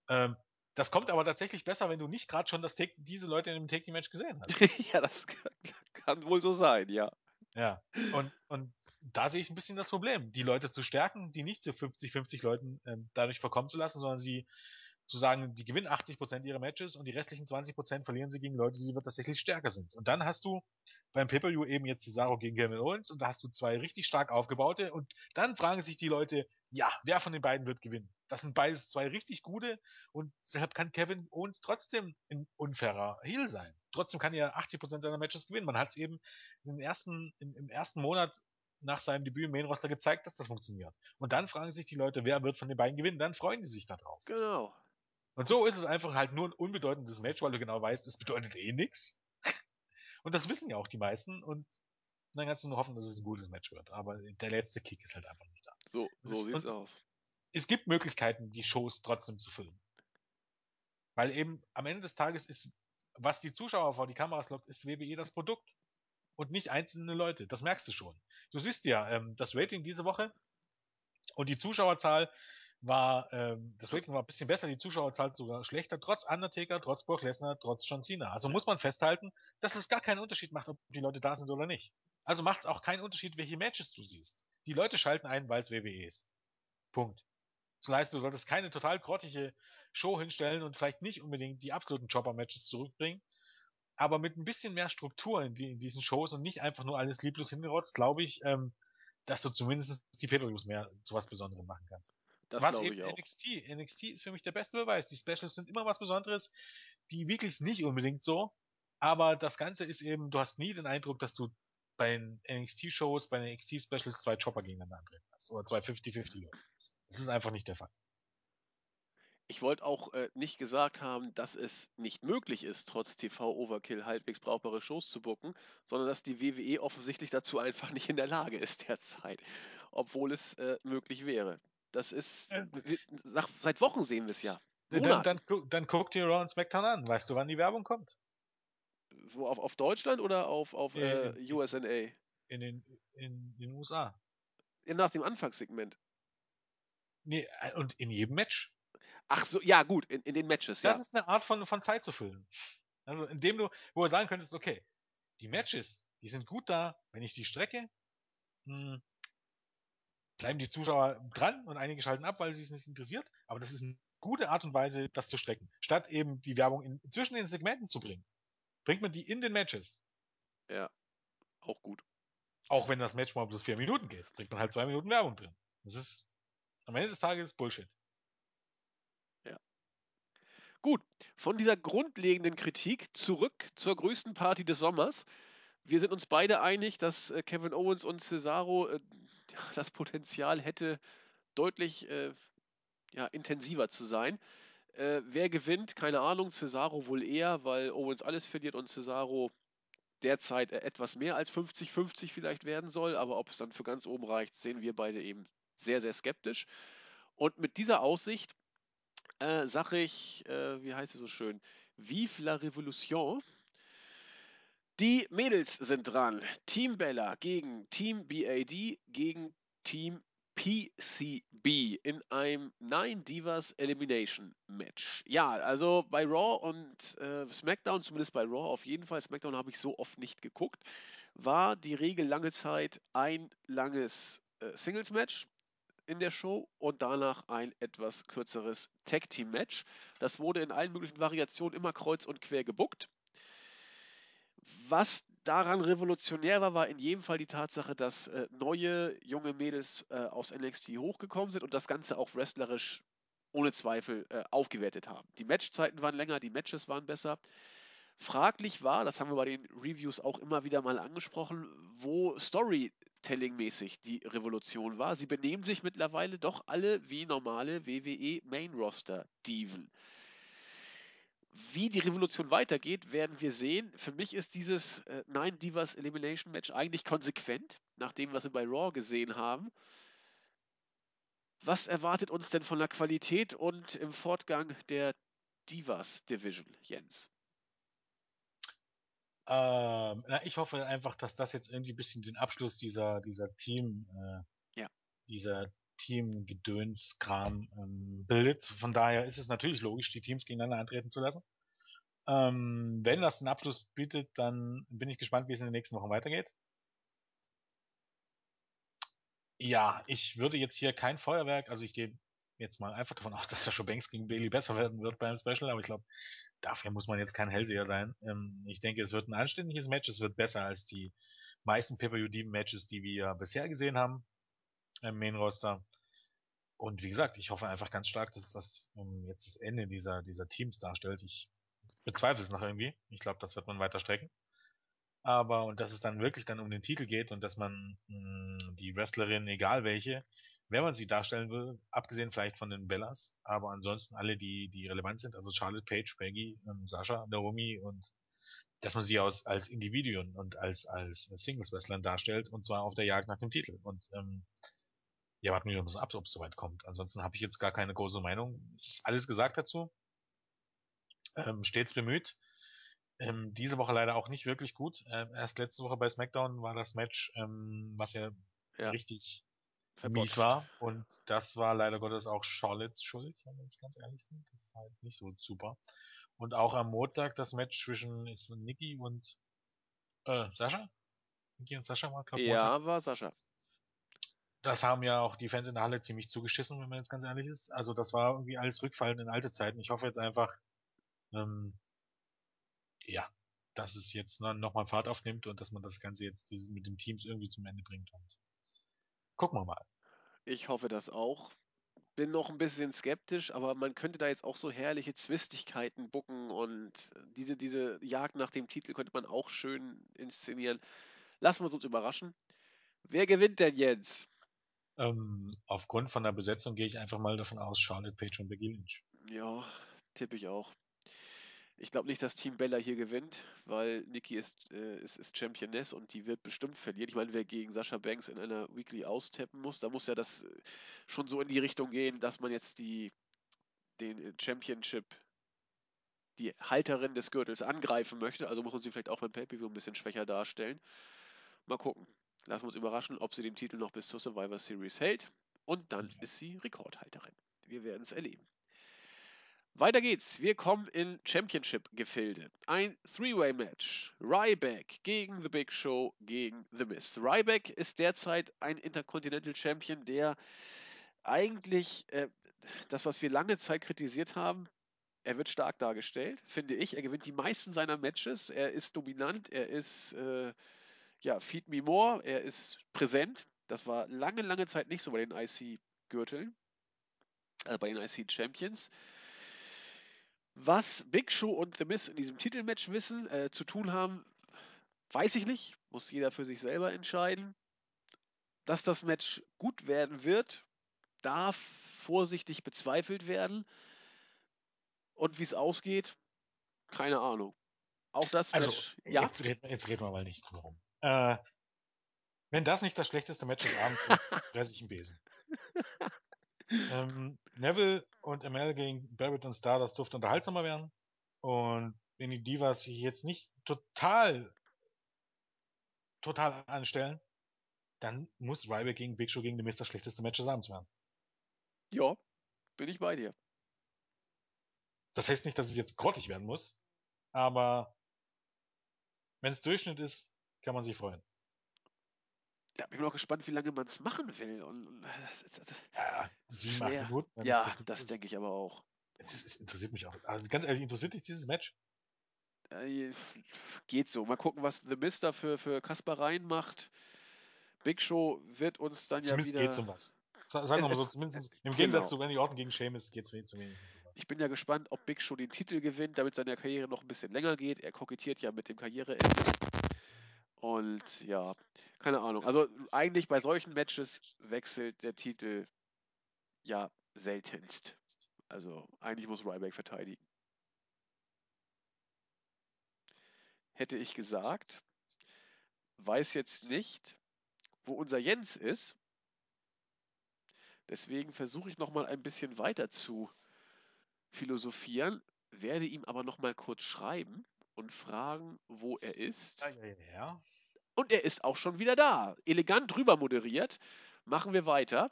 Speaker 2: Ähm, das kommt aber tatsächlich besser, wenn du nicht gerade schon das Take, diese Leute in einem Take Team Match gesehen hast.
Speaker 1: ja, das kann, kann wohl so sein, ja.
Speaker 2: Ja. Und, und da sehe ich ein bisschen das Problem, die Leute zu stärken, die nicht zu 50, 50 Leuten ähm, dadurch verkommen zu lassen, sondern sie zu sagen, die gewinnen 80% ihrer Matches und die restlichen 20% verlieren sie gegen Leute, die tatsächlich stärker sind. Und dann hast du beim Pay-Per-View eben jetzt Cesaro gegen Kevin Owens und da hast du zwei richtig stark aufgebaute und dann fragen sich die Leute, ja, wer von den beiden wird gewinnen? Das sind beides zwei richtig gute und deshalb kann Kevin Owens trotzdem ein unfairer Heel sein. Trotzdem kann er 80% seiner Matches gewinnen. Man hat es eben im ersten, im, im ersten Monat nach seinem Debüt im Main Roster gezeigt, dass das funktioniert. Und dann fragen sich die Leute, wer wird von den beiden gewinnen? Dann freuen die sich darauf.
Speaker 1: Genau.
Speaker 2: Und so ist es einfach halt nur ein unbedeutendes Match, weil du genau weißt, es bedeutet eh nichts. Und das wissen ja auch die meisten. Und dann kannst du nur hoffen, dass es ein gutes Match wird. Aber der letzte Kick ist halt einfach nicht da.
Speaker 1: So, so sieht's
Speaker 2: und-
Speaker 1: aus.
Speaker 2: Es gibt Möglichkeiten, die Shows trotzdem zu füllen. Weil eben am Ende des Tages ist, was die Zuschauer vor die Kameras lockt, ist WWE das Produkt. Und nicht einzelne Leute. Das merkst du schon. Du siehst ja, ähm, das Rating diese Woche und die Zuschauerzahl war, ähm, das Rating war ein bisschen besser, die Zuschauerzahl sogar schlechter, trotz Undertaker, trotz Brock Lesnar, trotz John Cena. Also muss man festhalten, dass es gar keinen Unterschied macht, ob die Leute da sind oder nicht. Also macht es auch keinen Unterschied, welche Matches du siehst. Die Leute schalten ein, weil es WWE ist. Punkt. Das heißt, du solltest keine total grottige Show hinstellen und vielleicht nicht unbedingt die absoluten Chopper-Matches zurückbringen, aber mit ein bisschen mehr Struktur in, die, in diesen Shows und nicht einfach nur alles lieblos hingerotzt, glaube ich, ähm, dass du zumindest die Pay-Per-Views mehr zu was Besonderem machen kannst.
Speaker 1: Das
Speaker 2: was eben
Speaker 1: ich auch.
Speaker 2: NXT. NXT ist für mich der beste Beweis. Die Specials sind immer was Besonderes. Die Weeklies nicht unbedingt so. Aber das Ganze ist eben, du hast nie den Eindruck, dass du bei den NXT-Shows, bei den NXT-Specials zwei Chopper gegeneinander antreten hast. Oder zwei 50-50 Leute. Das ist einfach nicht der Fall.
Speaker 1: Ich wollte auch äh, nicht gesagt haben, dass es nicht möglich ist, trotz TV-Overkill halbwegs brauchbare Shows zu booken, sondern dass die WWE offensichtlich dazu einfach nicht in der Lage ist derzeit, obwohl es äh, möglich wäre. Das ist, nach, seit Wochen sehen wir es ja.
Speaker 2: Dann, dann, dann guck dir Raw und SmackDown an. Weißt du, wann die Werbung kommt?
Speaker 1: Wo, auf, auf Deutschland oder auf, auf
Speaker 2: Äh,
Speaker 1: äh, USNA?
Speaker 2: In den, in den USA.
Speaker 1: Nach dem Anfangssegment.
Speaker 2: Nee, äh, und in jedem Match.
Speaker 1: Ach so, ja gut, in, in den Matches,
Speaker 2: Das
Speaker 1: ja.
Speaker 2: ist eine Art von, von Zeit zu füllen. Also indem du, wo du sagen könntest, okay, die Matches, die sind gut da, wenn ich die strecke, hm, bleiben die Zuschauer dran und einige schalten ab, weil sie es nicht interessiert. Aber das ist eine gute Art und Weise, das zu strecken. Statt eben die Werbung in, zwischen den Segmenten zu bringen, bringt man die in den Matches.
Speaker 1: Ja, auch gut.
Speaker 2: Auch wenn das Match mal bloß vier Minuten geht, bringt man halt zwei Minuten Werbung drin. Das ist am Ende des Tages Bullshit.
Speaker 1: Gut, von dieser grundlegenden Kritik zurück zur größten Party des Sommers. Wir sind uns beide einig, dass äh, Kevin Owens und Cesaro äh, das Potenzial hätte, deutlich äh, ja, intensiver zu sein. Wer gewinnt? Keine Ahnung. Cesaro wohl eher, weil Owens alles verliert und Cesaro derzeit etwas mehr als 50-50 vielleicht werden soll. Aber ob es dann für ganz oben reicht, sehen wir beide eben sehr, sehr skeptisch. Und mit dieser Aussicht äh, sage ich, äh, wie heißt es so schön, Vive la Revolution. Die Mädels sind dran. Team Bella gegen Team BAD gegen Team PCB in einem Nine Divas Elimination Match. Ja, also bei Raw und äh, SmackDown, zumindest bei Raw auf jeden Fall, SmackDown habe ich so oft nicht geguckt, war die Regel lange Zeit ein langes äh, Singles Match in der Show und danach ein etwas kürzeres Tag Team Match. Das wurde in allen möglichen Variationen immer kreuz und quer gebuckt. Was daran revolutionär war, war in jedem Fall die Tatsache, dass äh, neue junge Mädels äh, aus NXT hochgekommen sind und das Ganze auch wrestlerisch ohne Zweifel äh, aufgewertet haben. Die Matchzeiten waren länger, die Matches waren besser. Fraglich war, das haben wir bei den Reviews auch immer wieder mal angesprochen, wo Storytelling-mäßig die Revolution war. Sie benehmen sich mittlerweile doch alle wie normale WWE Main Roster Diven. Wie die Revolution weitergeht, werden wir sehen. Für mich ist dieses äh, Nine Divas Elimination Match eigentlich konsequent, nach dem, was wir bei Raw gesehen haben. Was erwartet uns denn von der Qualität und im Fortgang der Divas Division, Jens?
Speaker 2: Ähm, na, ich hoffe einfach, dass das jetzt irgendwie ein bisschen den Abschluss dieser, dieser Team, äh,
Speaker 1: Ja.
Speaker 2: dieser Team-Gedöns-Kram ähm, bildet. Von daher ist es natürlich logisch, die Teams gegeneinander antreten zu lassen. Ähm, wenn das den Abschluss bietet, dann bin ich gespannt, wie es in den nächsten Wochen weitergeht. Ja, ich würde jetzt hier kein Feuerwerk, also ich gehe jetzt mal einfach davon aus, dass Sascha Banks gegen Bailey besser werden wird beim Special, aber ich glaube, dafür muss man jetzt kein Hellseher sein. Ähm, ich denke, es wird ein anständiges Match, es wird besser als die meisten Pay-Per-View-Matches, die wir bisher gesehen haben im Main-Roster. Und wie gesagt, ich hoffe einfach ganz stark, dass das um, jetzt das Ende dieser, dieser Teams darstellt. Ich bezweifle es noch irgendwie. Ich glaube, das wird man weiter strecken. Aber, und dass es dann wirklich dann um den Titel geht und dass man mh, die Wrestlerin, egal welche, wenn man sie darstellen will, abgesehen vielleicht von den Bellas, aber ansonsten alle, die, die relevant sind, also Charlotte, Page, Peggy, ähm, Sascha, Naomi und dass man sie aus, als Individuen und als, als Singles-Wrestlern darstellt und zwar auf der Jagd nach dem Titel. Und ähm, ja, warten wir mal ab, ob es soweit kommt. Ansonsten habe ich jetzt gar keine große Meinung. Es ist alles gesagt dazu. Ähm, stets bemüht. Ähm, diese Woche leider auch nicht wirklich gut. Ähm, erst letzte Woche bei SmackDown war das Match, ähm, was ja,
Speaker 1: Ja.
Speaker 2: richtig. Mies war. Und das war leider Gottes auch Charlottes Schuld, wenn wir jetzt ganz ehrlich sind. Das war jetzt nicht so super. Und auch am Montag das Match zwischen ist Nikki und äh, Sascha? Nikki und Sascha war, Montag.
Speaker 1: Ja, war Sascha.
Speaker 2: Das haben ja auch die Fans in der Halle ziemlich zugeschissen, wenn man jetzt ganz ehrlich ist. Also das war irgendwie alles Rückfallen in alte Zeiten. Ich hoffe jetzt einfach, ähm, ja, dass es jetzt nochmal Fahrt aufnimmt und dass man das Ganze jetzt dieses mit den Teams irgendwie zum Ende bringt. Und gucken wir mal.
Speaker 1: Ich hoffe das auch. Bin noch ein bisschen skeptisch, aber man könnte da jetzt auch so herrliche Zwistigkeiten bucken und diese, diese Jagd nach dem Titel könnte man auch schön inszenieren. Lassen wir uns überraschen. Wer gewinnt denn jetzt?
Speaker 2: Ähm, aufgrund von der Besetzung gehe ich einfach mal davon aus, Charlotte Page und Becky Lynch.
Speaker 1: Ja, tippe ich auch. Ich glaube nicht, dass Team Bella hier gewinnt, weil Nikki ist, äh, ist, ist Championess und die wird bestimmt verlieren. Ich meine, wer gegen Sascha Banks in einer Weekly austappen muss, da muss ja das äh, schon so in die Richtung gehen, dass man jetzt die, den Championship, die Halterin des Gürtels angreifen möchte. Also muss man sie vielleicht auch beim Pay-Per-View ein bisschen schwächer darstellen. Mal gucken. Lassen wir uns überraschen, ob sie den Titel noch bis zur Survivor Series hält. Und dann
Speaker 2: Ja.
Speaker 1: ist sie Rekordhalterin. Wir werden es erleben. Weiter geht's. Wir kommen in Championship-Gefilde. Ein Three-Way-Match. Ryback gegen The Big Show gegen The Miz. Ryback ist derzeit ein Intercontinental Champion, der eigentlich äh, das, was wir lange Zeit kritisiert haben, er wird stark dargestellt, finde ich. Er gewinnt die meisten seiner Matches. Er ist dominant. Er ist, äh, ja, Feed Me More. Er ist präsent. Das war lange, lange Zeit nicht so bei den IC-Gürteln. Also bei den IC-Champions. Was Big Show und The Miz in diesem Titelmatch wissen, äh, zu tun haben, weiß ich nicht. Muss jeder für sich selber entscheiden. Dass das Match gut werden wird, darf vorsichtig bezweifelt werden. Und wie es ausgeht, keine Ahnung. Auch das
Speaker 2: Also,
Speaker 1: Match, ja.
Speaker 2: jetzt, reden, jetzt reden wir mal nicht drum. Äh, wenn das nicht das schlechteste Match des Abends ist, fresse ich einen Besen. Ähm, Neville und ML gegen Barrett und Star, das durfte unterhaltsamer werden. Und wenn die Divas sich jetzt nicht total, total anstellen, dann muss Ryback gegen Big Show gegen Miz das schlechteste Match des Abends werden.
Speaker 1: Ja, bin ich bei dir.
Speaker 2: Das heißt nicht, dass es jetzt grottig werden muss, aber wenn es Durchschnitt ist, kann man sich freuen.
Speaker 1: Da bin ich noch gespannt, wie lange man es machen will. Und, das das ist
Speaker 2: Ja, sieben, acht. Minuten.
Speaker 1: Ja,
Speaker 2: ist
Speaker 1: das denke ich aber auch.
Speaker 2: Es, es interessiert mich auch. Also ganz ehrlich, interessiert dich dieses Match?
Speaker 1: Äh, geht so. Mal gucken, was The Mister für, für Kaspereien macht. Big Show wird uns dann
Speaker 2: Zumindest
Speaker 1: ja wieder.
Speaker 2: geht's um was. Sa- Sagen wir mal
Speaker 1: Es-
Speaker 2: so,
Speaker 1: es-
Speaker 2: zumindest im
Speaker 1: genau.
Speaker 2: Gegensatz zu Randy Orton gegen Sheamus geht's we- zumindest um was.
Speaker 1: Ich bin ja gespannt, ob Big Show den Titel gewinnt, damit seine Karriere noch ein bisschen länger geht. Er kokettiert ja mit dem Karriereende. Und ja, keine Ahnung. Also eigentlich bei solchen Matches wechselt der Titel ja seltenst. Also eigentlich muss Ryback verteidigen. Hätte ich gesagt, weiß jetzt nicht, wo unser Jens ist. Deswegen versuche ich noch mal ein bisschen weiter zu philosophieren, werde ihm aber noch mal kurz schreiben und fragen, wo er ist.
Speaker 2: Ja, ja, ja.
Speaker 1: Und er ist auch schon wieder da. Elegant drüber moderiert. Machen wir weiter.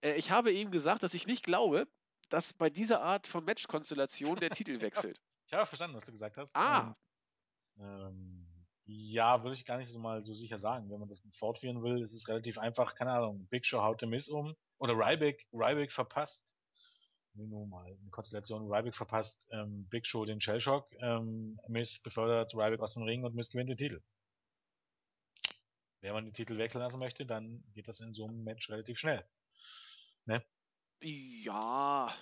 Speaker 1: Äh, ich habe ihm gesagt, dass ich nicht glaube, dass bei dieser Art von Matchkonstellation der Titel wechselt.
Speaker 2: Ich habe verstanden, was du gesagt hast.
Speaker 1: Ah,
Speaker 2: Ähm, ähm, ja, würde ich gar nicht so mal so sicher sagen. Wenn man das fortführen will, ist es relativ einfach. Keine Ahnung, Big Show haut The Miz um. Oder Ryback, Ryback verpasst. Wir mal eine Konstellation. Ryback verpasst ähm, Big Show den Shellshock. Ähm, Miz befördert Ryback aus dem Ring und Miz gewinnt den Titel. Wenn man den Titel wechseln lassen möchte, dann geht das in so einem Match relativ schnell.
Speaker 1: ja.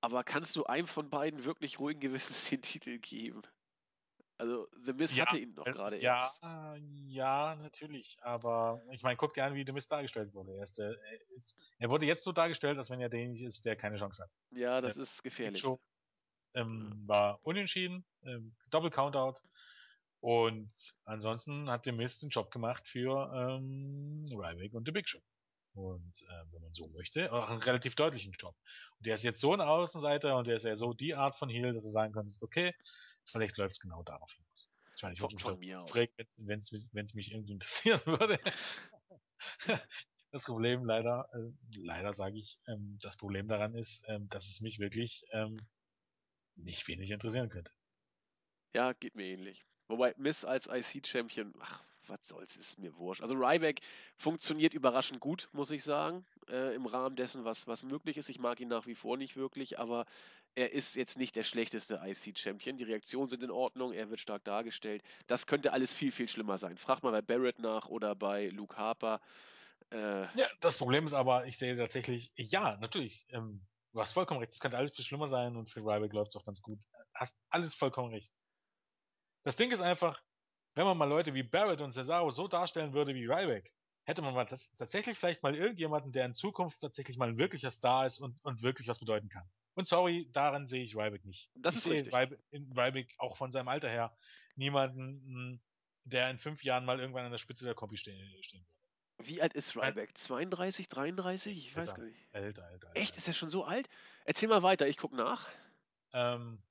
Speaker 1: Aber kannst du einem von beiden wirklich ruhigen Gewissens den Titel geben? Also, The Miz
Speaker 2: Ja,
Speaker 1: hatte ihn doch
Speaker 2: äh,
Speaker 1: gerade
Speaker 2: ja,
Speaker 1: erst.
Speaker 2: ja, natürlich. Aber ich meine, guck dir an, wie The Miz dargestellt wurde. Er, ist, der, er, ist, er wurde jetzt so dargestellt, als wenn er derjenige ist, der keine Chance hat.
Speaker 1: Ja, das
Speaker 2: Äh,
Speaker 1: ist gefährlich.
Speaker 2: Show ähm, war unentschieden, ähm, Double Countout. Und ansonsten hat The Miz den Job gemacht für ähm, Ryback und The Big Show. Und äh, wenn man so möchte, auch einen relativ deutlichen Job. Und der ist jetzt so ein Außenseiter und der ist ja so die Art von Heel, dass er sagen kann, ist okay, vielleicht läuft es genau darauf hinaus. Ich meine, ich
Speaker 1: Von,
Speaker 2: mich
Speaker 1: von mir aus.
Speaker 2: fragen, wenn es mich irgendwie interessieren würde. das Problem leider, äh, leider sage ich, ähm, das Problem daran ist, ähm, dass es mich wirklich ähm, nicht wenig interessieren könnte.
Speaker 1: Ja, geht mir ähnlich. Wobei Miss als IC-Champion, ach, was soll's, ist mir wurscht. Also Ryback funktioniert überraschend gut, muss ich sagen, äh, im Rahmen dessen, was, was möglich ist. Ich mag ihn nach wie vor nicht wirklich, aber er ist jetzt nicht der schlechteste IC-Champion. Die Reaktionen sind in Ordnung, er wird stark dargestellt. Das könnte alles viel, viel schlimmer sein. Frag mal bei Barrett nach oder bei Luke Harper. Äh,
Speaker 2: Ja, das Problem ist aber, ich sehe tatsächlich, ja, natürlich, ähm, du hast vollkommen recht, es könnte alles viel schlimmer sein und für Ryback läuft es auch ganz gut. Hast alles vollkommen recht. Das Ding ist einfach, wenn man mal Leute wie Barrett und Cesaro so darstellen würde wie Ryback, hätte man mal das, tatsächlich vielleicht mal irgendjemanden, der in Zukunft tatsächlich mal ein wirklicher Star ist und, und wirklich was bedeuten kann. Und sorry, daran sehe ich Ryback nicht.
Speaker 1: Das
Speaker 2: ich
Speaker 1: ist
Speaker 2: sehe. Ryback, in Ryback auch von seinem Alter her niemanden, der in fünf Jahren mal irgendwann an der Spitze der Kombi stehen, stehen würde.
Speaker 1: wie alt ist. Ryback? 32, 33? Ich weiß
Speaker 2: Älter,
Speaker 1: gar nicht.
Speaker 2: Älter, älter.
Speaker 1: Echt?
Speaker 2: älter.
Speaker 1: Ist er schon so alt? Erzähl mal weiter, ich guck nach.
Speaker 2: Ähm,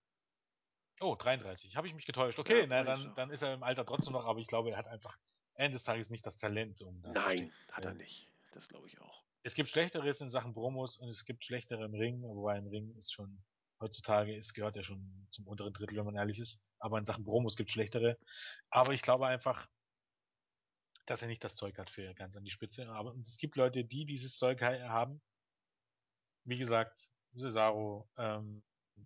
Speaker 2: oh, 33. Habe ich mich getäuscht. Okay,
Speaker 1: Ja,
Speaker 2: na, dann, dann ist er im Alter trotzdem noch, aber ich glaube, er hat einfach Ende des Tages nicht das Talent, um da.
Speaker 1: Nein, hat er nicht. Das glaube ich auch.
Speaker 2: Es gibt Schlechteres in Sachen Promos und es gibt schlechtere im Ring, wobei im Ring ist schon heutzutage ist, gehört ja schon zum unteren Drittel, wenn man ehrlich ist. Aber in Sachen Promos gibt es schlechtere. Aber ich glaube einfach, dass er nicht das Zeug hat für ganz an die Spitze. Aber es gibt Leute, die dieses Zeug haben. Wie gesagt, Cesaro, ähm,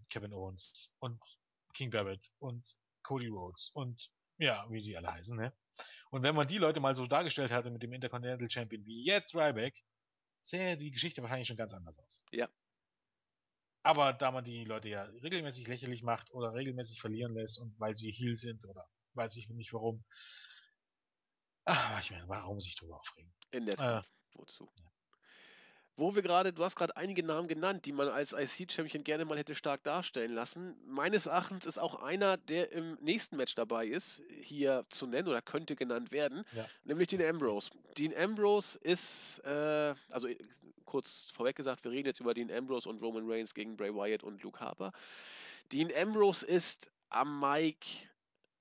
Speaker 2: Kevin Owens und King Barrett und Cody Rhodes und ja, wie sie alle heißen, ne? Und wenn man die Leute mal so dargestellt hatte mit dem Intercontinental Champion wie jetzt Ryback, sähe die Geschichte wahrscheinlich schon ganz anders aus.
Speaker 1: Ja.
Speaker 2: Aber da man die Leute ja regelmäßig lächerlich macht oder regelmäßig verlieren lässt und weil sie Heal sind oder weiß ich nicht warum. Ach, ich meine, warum sich darüber aufregen?
Speaker 1: In der Tat. Äh, Wozu? Ja. Wo wir gerade, du hast gerade einige Namen genannt, die man als IC-Champion gerne mal hätte stark darstellen lassen. Meines Erachtens ist auch einer, der im nächsten Match dabei ist, hier zu nennen oder könnte genannt werden, ja. nämlich Dean Ambrose. Dean Ambrose ist, äh, also kurz vorweg gesagt, wir reden jetzt über Dean Ambrose und Roman Reigns gegen Bray Wyatt und Luke Harper. Dean Ambrose ist am Mike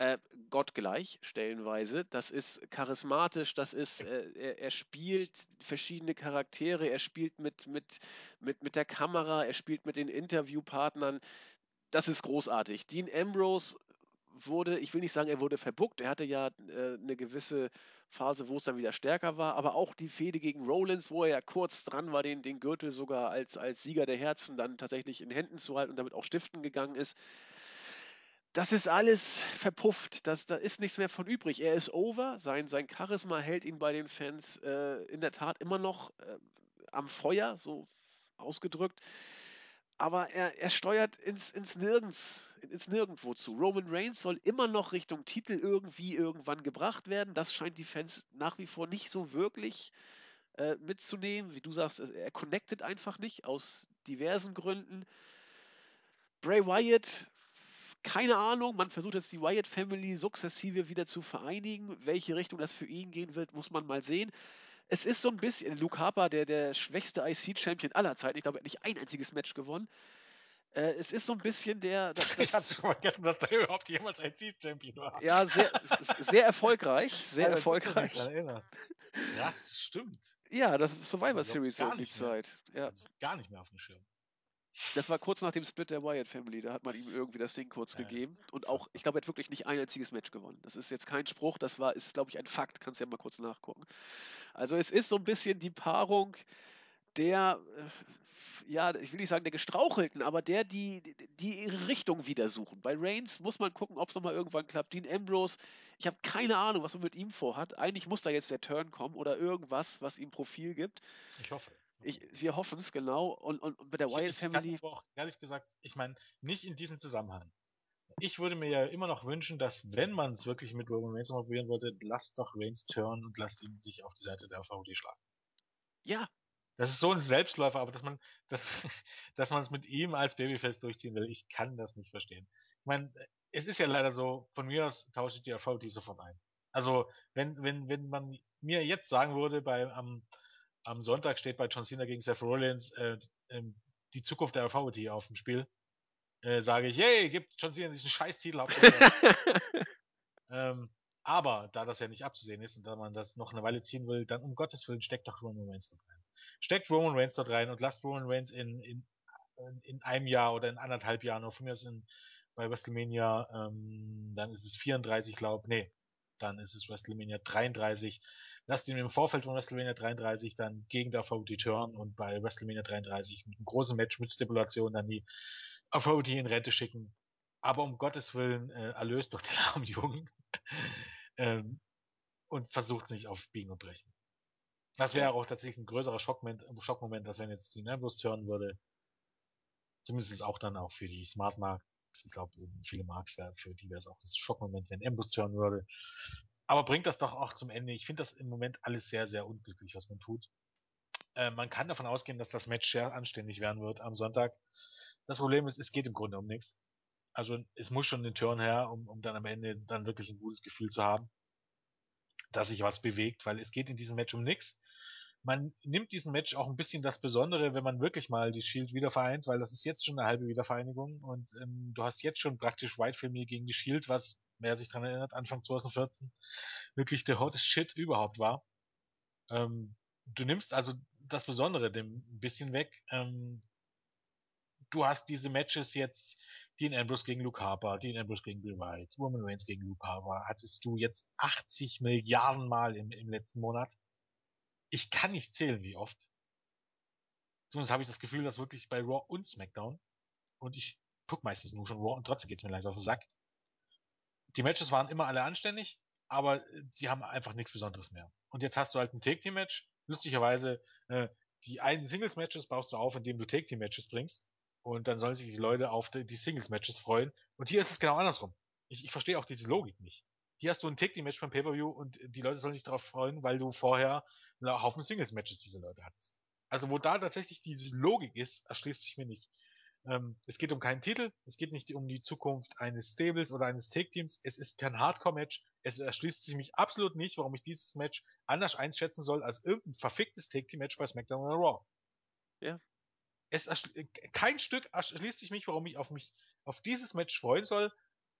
Speaker 1: äh, gottgleich stellenweise. Das ist charismatisch, das ist, äh, er, er, spielt verschiedene Charaktere, er spielt mit, mit, mit, mit der Kamera, er spielt mit den Interviewpartnern. Das ist großartig. Dean Ambrose wurde, ich will nicht sagen, er wurde verbuckt, er hatte ja äh, eine gewisse Phase, wo es dann wieder stärker war, aber auch die Fehde gegen Rollins, wo er ja kurz dran war, den, den Gürtel sogar als, als Sieger der Herzen dann tatsächlich in Händen zu halten und damit auch stiften gegangen ist das ist alles verpufft. Das, da ist nichts mehr von übrig. Er ist over. Sein, sein Charisma hält ihn bei den Fans äh, in der Tat immer noch äh, am Feuer, so ausgedrückt. Aber er, er steuert ins, ins Nirgends, ins Nirgendwo zu. Roman Reigns soll immer noch Richtung Titel irgendwie irgendwann gebracht werden. Das scheint die Fans nach wie vor nicht so wirklich äh, mitzunehmen. Wie du sagst, er connectet einfach nicht aus diversen Gründen. Bray Wyatt keine Ahnung, man versucht jetzt die Wyatt Family sukzessive wieder zu vereinigen. Welche Richtung das für ihn gehen wird, muss man mal sehen. Es ist so ein bisschen, Luke Harper, der, der schwächste IC-Champion aller Zeiten, ich glaube, er hat nicht ein einziges Match gewonnen. Äh, es ist so ein bisschen der.
Speaker 2: Das, ich hatte vergessen, dass der überhaupt jemals IC-Champion war.
Speaker 1: Ja, sehr, sehr erfolgreich. Sehr ja, erfolgreich.
Speaker 2: Das stimmt.
Speaker 1: Ja, das Survivor Series so die Zeit. Ja.
Speaker 2: Gar nicht mehr auf dem Schirm.
Speaker 1: Das war kurz nach dem Split der Wyatt Family, da hat man ihm irgendwie das Ding kurz ja, gegeben. Und auch, ich glaube, er hat wirklich nicht ein einziges Match gewonnen. Das ist jetzt kein Spruch, das war, ist, glaube ich, ein Fakt. Kannst ja mal kurz nachgucken. Also es ist so ein bisschen die Paarung der, äh, ja, ich will nicht sagen der Gestrauchelten, aber der, die, die ihre Richtung wieder suchen. Bei Reigns muss man gucken, ob es nochmal irgendwann klappt. Dean Ambrose, ich habe keine Ahnung, was man mit ihm vorhat. Eigentlich muss da jetzt der Turn kommen oder irgendwas, was ihm Profil gibt.
Speaker 2: Ich hoffe.
Speaker 1: Ich, wir hoffen es genau. Und, und bei der Wild Family.
Speaker 2: Ich auch ehrlich gesagt, ich meine, nicht in diesem Zusammenhang. Ich würde mir ja immer noch wünschen, dass, wenn man es wirklich mit Roman Reigns mal probieren wollte, lasst doch Reigns turn und lasst ihn sich auf die Seite der VOD schlagen.
Speaker 1: Ja.
Speaker 2: Das ist so ein Selbstläufer, aber dass man, dass, dass man es mit ihm als Babyface durchziehen will, ich kann das nicht verstehen. Ich meine, es ist ja leider so, von mir aus tausche ich die VOD sofort ein. Also, wenn, wenn, wenn man mir jetzt sagen würde, bei, am, am Sonntag steht bei John Cena gegen Seth Rollins äh, äh, die Zukunft der RVT auf dem Spiel, äh, sage ich, hey, gibt John Cena diesen Scheißtitel. ähm, aber da das ja nicht abzusehen ist und da man das noch eine Weile ziehen will, dann um Gottes Willen steckt doch Roman Reigns dort rein. Steckt Roman Reigns dort rein und lasst Roman Reigns in, in, in einem Jahr oder in anderthalb Jahren, oder von mir aus in, bei WrestleMania, ähm, dann ist es 34, glaube nee, dann ist es WrestleMania 33, lasst ihn im Vorfeld von WrestleMania 33 dann gegen der Authority turn und bei WrestleMania 33 mit einem großen Match mit Stipulation dann die Authority in Rente schicken. Aber um Gottes Willen äh, erlöst doch den armen Jungen ähm, und versucht nicht auf Biegen und Brechen. Das wäre auch tatsächlich ein größerer Schockmoment, Schockmoment, als wenn jetzt die Nervos turnen würde. Zumindest ist auch dann auch für die Smart Marks. Ich glaube, viele Marks für die wäre es auch das Schockmoment, wenn Embus turnen würde. Aber bringt das doch auch zum Ende. Ich finde das im Moment alles sehr, sehr unglücklich, was man tut. Äh, man kann davon ausgehen, dass das Match sehr anständig werden wird am Sonntag. Das Problem ist, es geht im Grunde um nichts. Also es muss schon den Turn her, um, um dann am Ende dann wirklich ein gutes Gefühl zu haben, dass sich was bewegt, weil es geht in diesem Match um nichts. Man nimmt diesem Match auch ein bisschen das Besondere, wenn man wirklich mal die Shield wieder vereint, weil das ist jetzt schon eine halbe Wiedervereinigung und ähm, du hast jetzt schon praktisch White Family gegen die Shield, was wer sich daran erinnert, Anfang 2014 wirklich der hottest Shit überhaupt war. Ähm, du nimmst also das Besondere dem ein bisschen weg. Ähm, du hast diese Matches jetzt, Dean Ambrose gegen Luke Harper, Dean Ambrose gegen Bill White, Roman Reigns gegen Luke Harper, hattest du jetzt 80 Milliarden Mal im, im letzten Monat. Ich kann nicht zählen, wie oft. Zumindest habe ich das Gefühl, dass wirklich bei Raw und SmackDown, und ich guck meistens nur schon Raw und trotzdem geht's mir langsam auf den Sack. Die Matches waren immer alle anständig, aber sie haben einfach nichts Besonderes mehr. Und jetzt hast du halt ein Take-Team-Match. Lustigerweise, äh, die einen Singles-Matches baust du auf, indem du Take-Team-Matches bringst. Und dann sollen sich die Leute auf die, die Singles-Matches freuen. Und hier ist es genau andersrum. Ich, ich verstehe auch diese Logik nicht. Hier hast du ein Take-Team-Match beim Pay-Per-View und die Leute sollen sich darauf freuen, weil du vorher einen Haufen Singles-Matches diese Leute hattest. Also wo da tatsächlich diese Logik ist, erschließt sich mir nicht. Ähm, es geht um keinen Titel, es geht nicht um die Zukunft eines Stables oder eines Take-Teams, es ist kein Hardcore-Match, es erschließt sich mich absolut nicht, warum ich dieses Match anders einschätzen soll als irgendein verficktes Take-Team-Match bei SmackDown oder Raw.
Speaker 1: Ja.
Speaker 2: Es kein Stück erschließt sich mich, warum ich auf mich auf dieses Match freuen soll,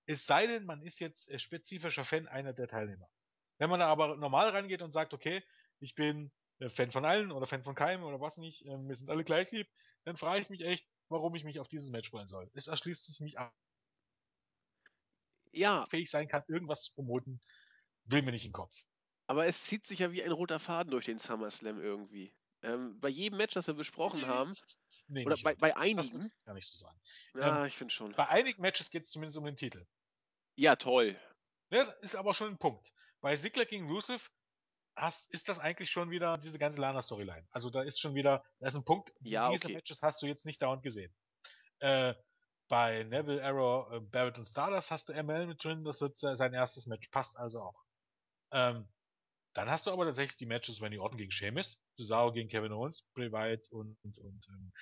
Speaker 2: es sei denn, man ist jetzt äh, spezifischer Fan einer der Teilnehmer. Wenn man da aber normal rangeht und sagt, okay, ich bin äh, Fan von allen oder Fan von keinem oder was nicht, äh, wir sind alle gleich lieb, dann frage ich mich echt, warum ich mich auf dieses Match freuen soll. Es erschließt sich mich ab.
Speaker 1: Ja.
Speaker 2: Fähig sein kann, irgendwas zu promoten, will mir nicht in den Kopf.
Speaker 1: Aber es zieht sich ja wie ein roter Faden durch den SummerSlam irgendwie. Ähm, bei jedem Match, das wir besprochen haben,
Speaker 2: nee,
Speaker 1: oder bei, bei einigen. Das
Speaker 2: gar nicht so sein.
Speaker 1: Ja, ähm, ich finde schon.
Speaker 2: Bei einigen Matches geht es zumindest um den Titel.
Speaker 1: Ja, toll.
Speaker 2: Ja, ist aber schon ein Punkt. Bei Ziggler gegen Rusev hast, ist das eigentlich schon wieder diese ganze Lana-Storyline. Also da ist schon wieder, da ist ein Punkt,
Speaker 1: ja,
Speaker 2: diese
Speaker 1: okay.
Speaker 2: Matches hast du jetzt nicht dauernd gesehen. Äh, bei Neville, Arrow, äh, Barrett und Stardust hast du ML mit drin, das wird sein erstes Match, passt also auch. Ähm, dann hast du aber tatsächlich die Matches Randy Orton gegen Sheamus, Cesaro gegen Kevin Owens, Bray Wyatt und, und, und ähm,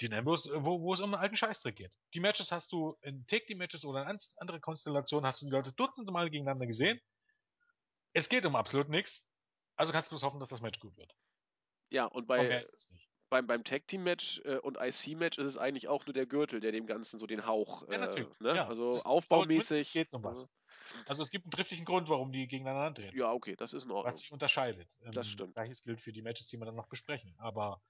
Speaker 2: Dean Ambrose, wo, wo es um einen alten Scheißdreck geht. Die Matches hast du in Take-Team-Matches oder in andere Konstellationen, hast du die Leute dutzende Mal gegeneinander gesehen. Es geht um absolut nichts. Also kannst du bloß hoffen, dass das Match gut wird.
Speaker 1: Ja, und bei, beim, beim Tag Team Match äh, und IC Match ist es eigentlich auch nur der Gürtel, der dem Ganzen so den Hauch.
Speaker 2: Äh, ja, natürlich.
Speaker 1: Ne?
Speaker 2: Ja,
Speaker 1: also aufbaumäßig.
Speaker 2: Geht's um was. Also es gibt einen triftigen Grund, warum die gegeneinander antreten.
Speaker 1: Ja, okay, das ist in Ordnung.
Speaker 2: Was sich unterscheidet.
Speaker 1: Ähm, das stimmt.
Speaker 2: Gleiches gilt für die Matches, die wir dann noch besprechen. Aber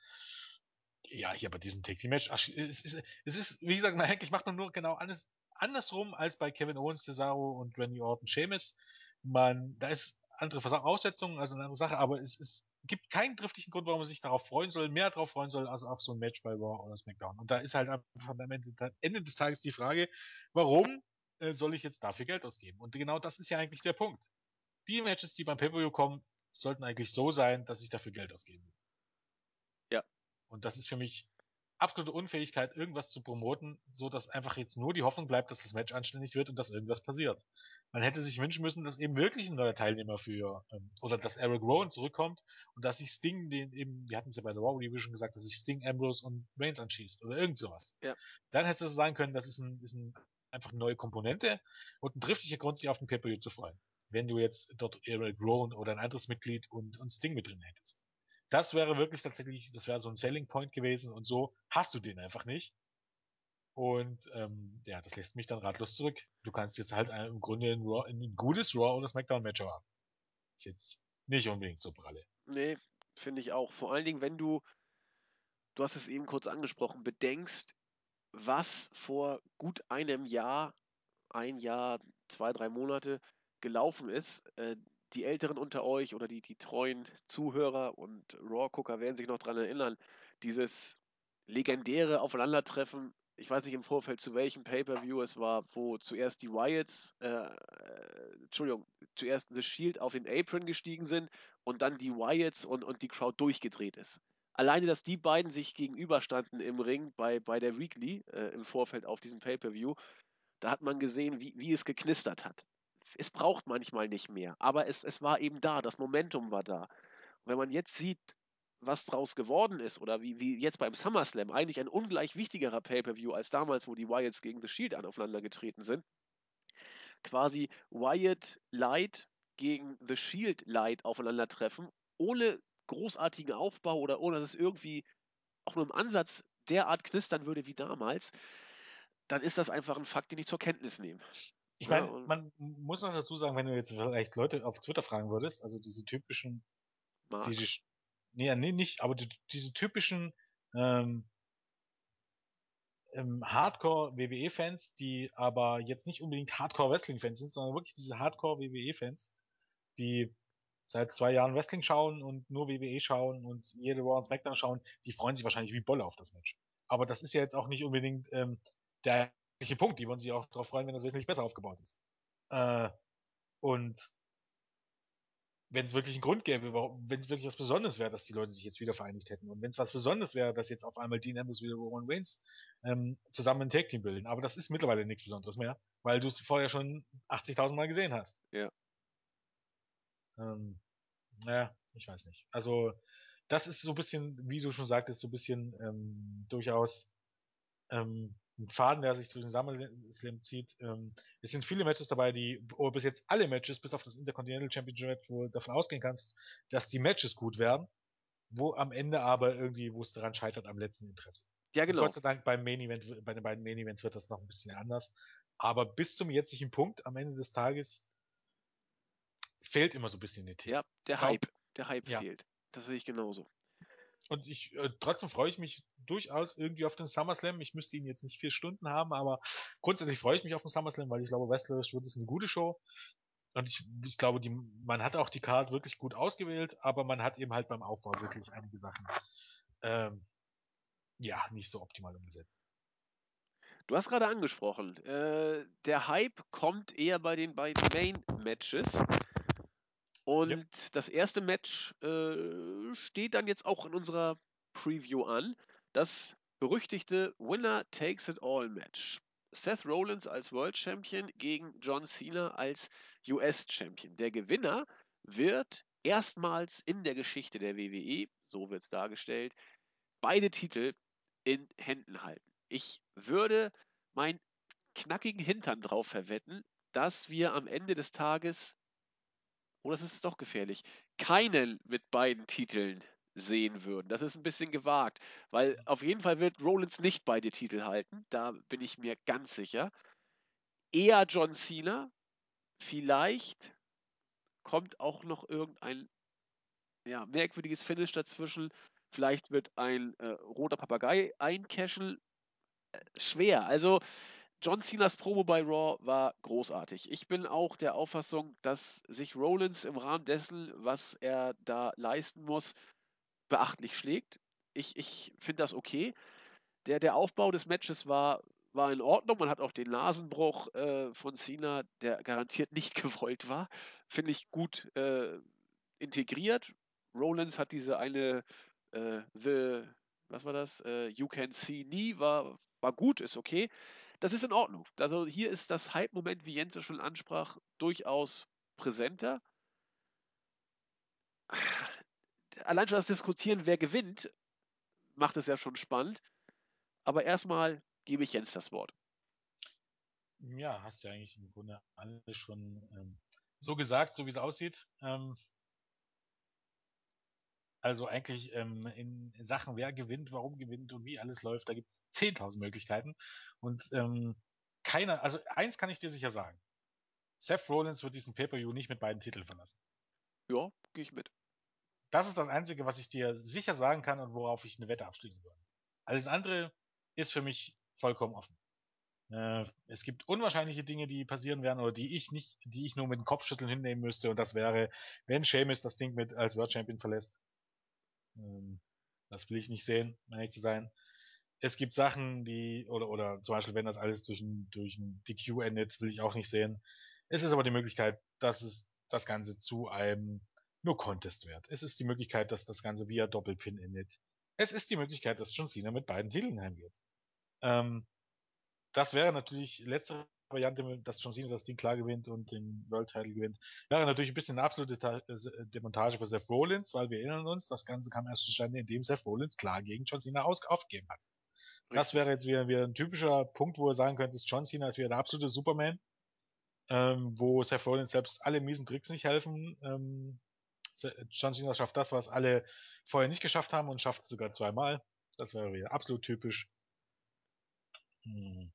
Speaker 2: ja, hier bei diesem Tag Team Match, ach, es, ist, es ist, wie gesagt, eigentlich macht man nur genau alles andersrum als bei Kevin Owens, Cesaro und Randy Orton, Sheamus. Man, da ist andere Voraussetzungen, also eine andere Sache, aber es, es gibt keinen driftigen Grund, warum man sich darauf freuen soll, mehr darauf freuen soll, als auf so ein Match bei Raw oder SmackDown. Und da ist halt einfach am Ende, Ende des Tages die Frage, warum äh, soll ich jetzt dafür Geld ausgeben? Und genau das ist ja eigentlich der Punkt. Die Matches, die beim Pay-Per-View kommen, sollten eigentlich so sein, dass ich dafür Geld ausgeben will.
Speaker 1: Ja.
Speaker 2: Und das ist für mich absolute Unfähigkeit, irgendwas zu promoten, so dass einfach jetzt nur die Hoffnung bleibt, dass das Match anständig wird und dass irgendwas passiert. Man hätte sich wünschen müssen, dass eben wirklich ein neuer Teilnehmer für, ähm, oder dass Eric Rowan zurückkommt und dass sich Sting, den eben, wir hatten es ja bei der Raw Division gesagt, dass sich Sting, Ambrose und Reigns anschießt oder irgend sowas.
Speaker 1: Ja.
Speaker 2: Dann hätte es sagen können, das ist ein, ist ein, einfach eine neue Komponente und ein triftiger Grund, sich auf den Pay-Per-View zu freuen. Wenn du jetzt dort Eric Rowan oder ein anderes Mitglied und, und Sting mit drin hättest. Das wäre wirklich tatsächlich, das wäre so ein Selling Point gewesen und so hast du den einfach nicht. Und ähm, ja, das lässt mich dann ratlos zurück. Du kannst jetzt halt im Grunde ein, Raw, ein gutes Raw oder Smackdown Match haben. Ist jetzt nicht unbedingt so pralle.
Speaker 1: Nee, finde ich auch. Vor allen Dingen, wenn du, du hast es eben kurz angesprochen, bedenkst, was vor gut einem Jahr, ein Jahr, zwei, drei Monate gelaufen ist. Äh, die Älteren unter euch oder die, die treuen Zuhörer und Raw-Gucker werden sich noch daran erinnern, dieses legendäre Aufeinandertreffen, ich weiß nicht im Vorfeld zu welchem Pay-Per-View es war, wo zuerst die Wyatts, äh, äh, Entschuldigung, zuerst The Shield auf den Apron gestiegen sind und dann die Wyatts und, und die Crowd durchgedreht ist. Alleine, dass die beiden sich gegenüberstanden im Ring bei, bei der Weekly äh, im Vorfeld auf diesem Pay-Per-View, da hat man gesehen, wie, wie es geknistert hat es braucht manchmal nicht mehr, aber es, es war eben da, das Momentum war da. Und wenn man jetzt sieht, was draus geworden ist, oder wie, wie jetzt beim SummerSlam, eigentlich ein ungleich wichtigerer Pay-Per-View als damals, wo die Wyatts gegen The Shield aufeinander getreten sind. Quasi Wyatt Light gegen The Shield Light aufeinandertreffen, ohne großartigen Aufbau oder ohne dass es irgendwie auch nur im Ansatz derart knistern würde wie damals, dann ist das einfach ein Fakt, den ich zur Kenntnis nehme.
Speaker 2: Ich meine, ja, man muss noch dazu sagen, wenn du jetzt vielleicht Leute auf Twitter fragen würdest, also diese typischen, die, nee, nee, nicht, aber die, diese typischen ähm, ähm, Hardcore-WWE-Fans, die aber jetzt nicht unbedingt Hardcore-Wrestling-Fans sind, sondern wirklich diese Hardcore-WWE-Fans, die seit zwei Jahren Wrestling schauen und nur WWE schauen und jede Raw und SmackDown schauen, die freuen sich wahrscheinlich wie Bolle auf das Match. Aber das ist ja jetzt auch nicht unbedingt ähm, der Punkt. Die wollen sich auch darauf freuen, wenn das wesentlich besser aufgebaut ist. Äh, und wenn es wirklich einen Grund gäbe, wenn es wirklich was Besonderes wäre, dass die Leute sich jetzt wieder vereinigt hätten. Und wenn es was Besonderes wäre, dass jetzt auf einmal Dean Ambrose wieder Roman Reigns ähm, zusammen ein Tag Team bilden. Aber das ist mittlerweile nichts Besonderes mehr, weil du es vorher schon 80.000 Mal gesehen hast.
Speaker 1: Ja.
Speaker 2: Ähm, naja, ich weiß nicht. Also, das ist so ein bisschen, wie du schon sagtest, so ein bisschen ähm, durchaus ähm, ein Faden, der sich durch den SummerSlam zieht. Ähm, es sind viele Matches dabei, die, oder bis jetzt alle Matches, bis auf das Intercontinental Championship, wo du davon ausgehen kannst, dass die Matches gut werden, wo am Ende aber irgendwie, wo es daran scheitert, am letzten Interesse.
Speaker 1: Ja, genau.
Speaker 2: Und Gott sei Dank beim Main Event, bei den beiden Main Events wird das noch ein bisschen anders. Aber bis zum jetzigen Punkt, am Ende des Tages, fehlt immer so ein bisschen die
Speaker 1: Ja, der Hype. Der Hype ja. fehlt. Das sehe ich genauso.
Speaker 2: Und ich, äh, trotzdem freue ich mich durchaus irgendwie auf den SummerSlam. Ich müsste ihn jetzt nicht vier Stunden haben, aber grundsätzlich freue ich mich auf den SummerSlam, weil ich glaube, wrestlerisch wird es eine gute Show. Und ich, ich glaube, die, man hat auch die Card wirklich gut ausgewählt, aber man hat eben halt beim Aufbau wirklich einige Sachen, ähm, ja, nicht so optimal umgesetzt.
Speaker 1: Du hast gerade angesprochen, äh, der Hype kommt eher bei den beiden Main-Matches. Und ja. das erste Match äh, steht dann jetzt auch in unserer Preview an. Das berüchtigte Winner Takes It All Match. Seth Rollins als World Champion gegen John Cena als US Champion. Der Gewinner wird erstmals in der Geschichte der WWE, so wird es dargestellt, beide Titel in Händen halten. Ich würde meinen knackigen Hintern drauf verwetten, dass wir am Ende des Tages oh, das ist doch gefährlich, keinen mit beiden Titeln sehen würden. Das ist ein bisschen gewagt, weil auf jeden Fall wird Rollins nicht beide Titel halten, da bin ich mir ganz sicher. Eher John Cena, vielleicht kommt auch noch irgendein ja, merkwürdiges Finish dazwischen. Vielleicht wird ein äh, roter Papagei eincashen. Äh, schwer. Also John Cenas Promo bei Raw war großartig. Ich bin auch der Auffassung, dass sich Rollins im Rahmen dessen, was er da leisten muss, beachtlich schlägt. Ich, ich finde das okay. Der, der Aufbau des Matches war, war in Ordnung. Man hat auch den Nasenbruch äh, von Cena, der garantiert nicht gewollt war, finde ich gut äh, integriert. Rollins hat diese eine äh, The, was war das? Äh, you Can See Nie, war, war gut, ist okay das ist in Ordnung. Also hier ist das Hype-Moment, wie Jens schon ansprach, durchaus präsenter. Allein schon das Diskutieren, wer gewinnt, macht es ja schon spannend. Aber erstmal gebe ich Jens das Wort.
Speaker 2: Ja, hast du ja eigentlich im Grunde alles schon ähm, so gesagt, so wie es aussieht. Ähm, also eigentlich ähm, in Sachen, wer gewinnt, warum gewinnt und wie alles läuft, da gibt es 10.000 Möglichkeiten. Und ähm, keiner, also eins kann ich dir sicher sagen. Seth Rollins wird diesen Pay-Per-View nicht mit beiden Titeln verlassen.
Speaker 1: Ja, gehe ich mit.
Speaker 2: Das ist das Einzige, was ich dir sicher sagen kann und worauf ich eine Wette abschließen würde. Alles andere ist für mich vollkommen offen. Äh, es gibt unwahrscheinliche Dinge, die passieren werden oder die ich nicht, die ich nur mit dem Kopfschütteln hinnehmen müsste und das wäre, wenn Sheamus das Ding mit als World Champion verlässt. Ähm, das will ich nicht sehen, um ehrlich zu sein. Es gibt Sachen, die, oder, oder zum Beispiel, wenn das alles durch ein, durch ein DQ endet, will ich auch nicht sehen. Es ist aber die Möglichkeit, dass es das Ganze zu einem nur Contest wird. Es ist die Möglichkeit, dass das Ganze via Doppelpin endet. Es ist die Möglichkeit, dass John Cena mit beiden Titeln heimgeht. Ähm, das wäre natürlich letztere Variante, dass John Cena das Ding klar gewinnt und den World Title gewinnt, wäre natürlich ein bisschen eine absolute äh, Demontage für Seth Rollins, weil wir erinnern uns, das Ganze kam erst zustande, indem Seth Rollins klar gegen John Cena aufgegeben hat. Richtig. Das wäre jetzt wieder, wieder ein typischer Punkt, wo er sagen könnte, John Cena ist wieder der absolute Superman, ähm, wo Seth Rollins selbst alle miesen Tricks nicht helfen. Ähm, John Cena schafft das, was alle vorher nicht geschafft haben und schafft es sogar zweimal. Das wäre wieder absolut typisch. Hm.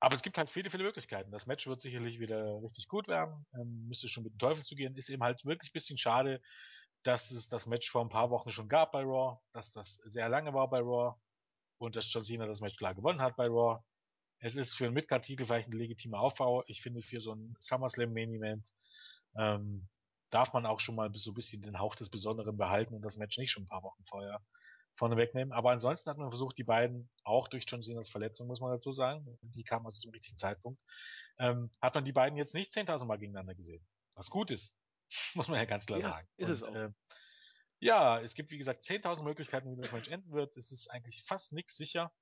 Speaker 2: Aber es gibt halt viele, viele Möglichkeiten. Das Match wird sicherlich wieder richtig gut werden. Ähm, müsste schon mit dem Teufel zugehen. Ist eben halt wirklich ein bisschen schade, dass es das Match vor ein paar Wochen schon gab bei Raw, dass das sehr lange war bei Raw. und dass John Cena das Match klar gewonnen hat bei Raw. Es ist für einen Midcard-Titel vielleicht ein legitimer Aufbau. Ich finde, für so ein SummerSlam Main Event ähm, darf man auch schon mal so ein bisschen den Hauch des Besonderen behalten und das Match nicht schon ein paar Wochen vorher vorne wegnehmen. Aber ansonsten hat man versucht, die beiden, auch durch John Cenas Verletzung, muss man dazu sagen, die kam also zum richtigen Zeitpunkt, ähm, hat man die beiden jetzt nicht 10.000 Mal gegeneinander gesehen. Was gut ist. muss man ja ganz klar
Speaker 1: Ja,
Speaker 2: sagen.
Speaker 1: ist es auch.
Speaker 2: Äh, ja, es gibt wie gesagt 10.000 Möglichkeiten, wie das Match enden wird. Es ist eigentlich fast nichts sicher.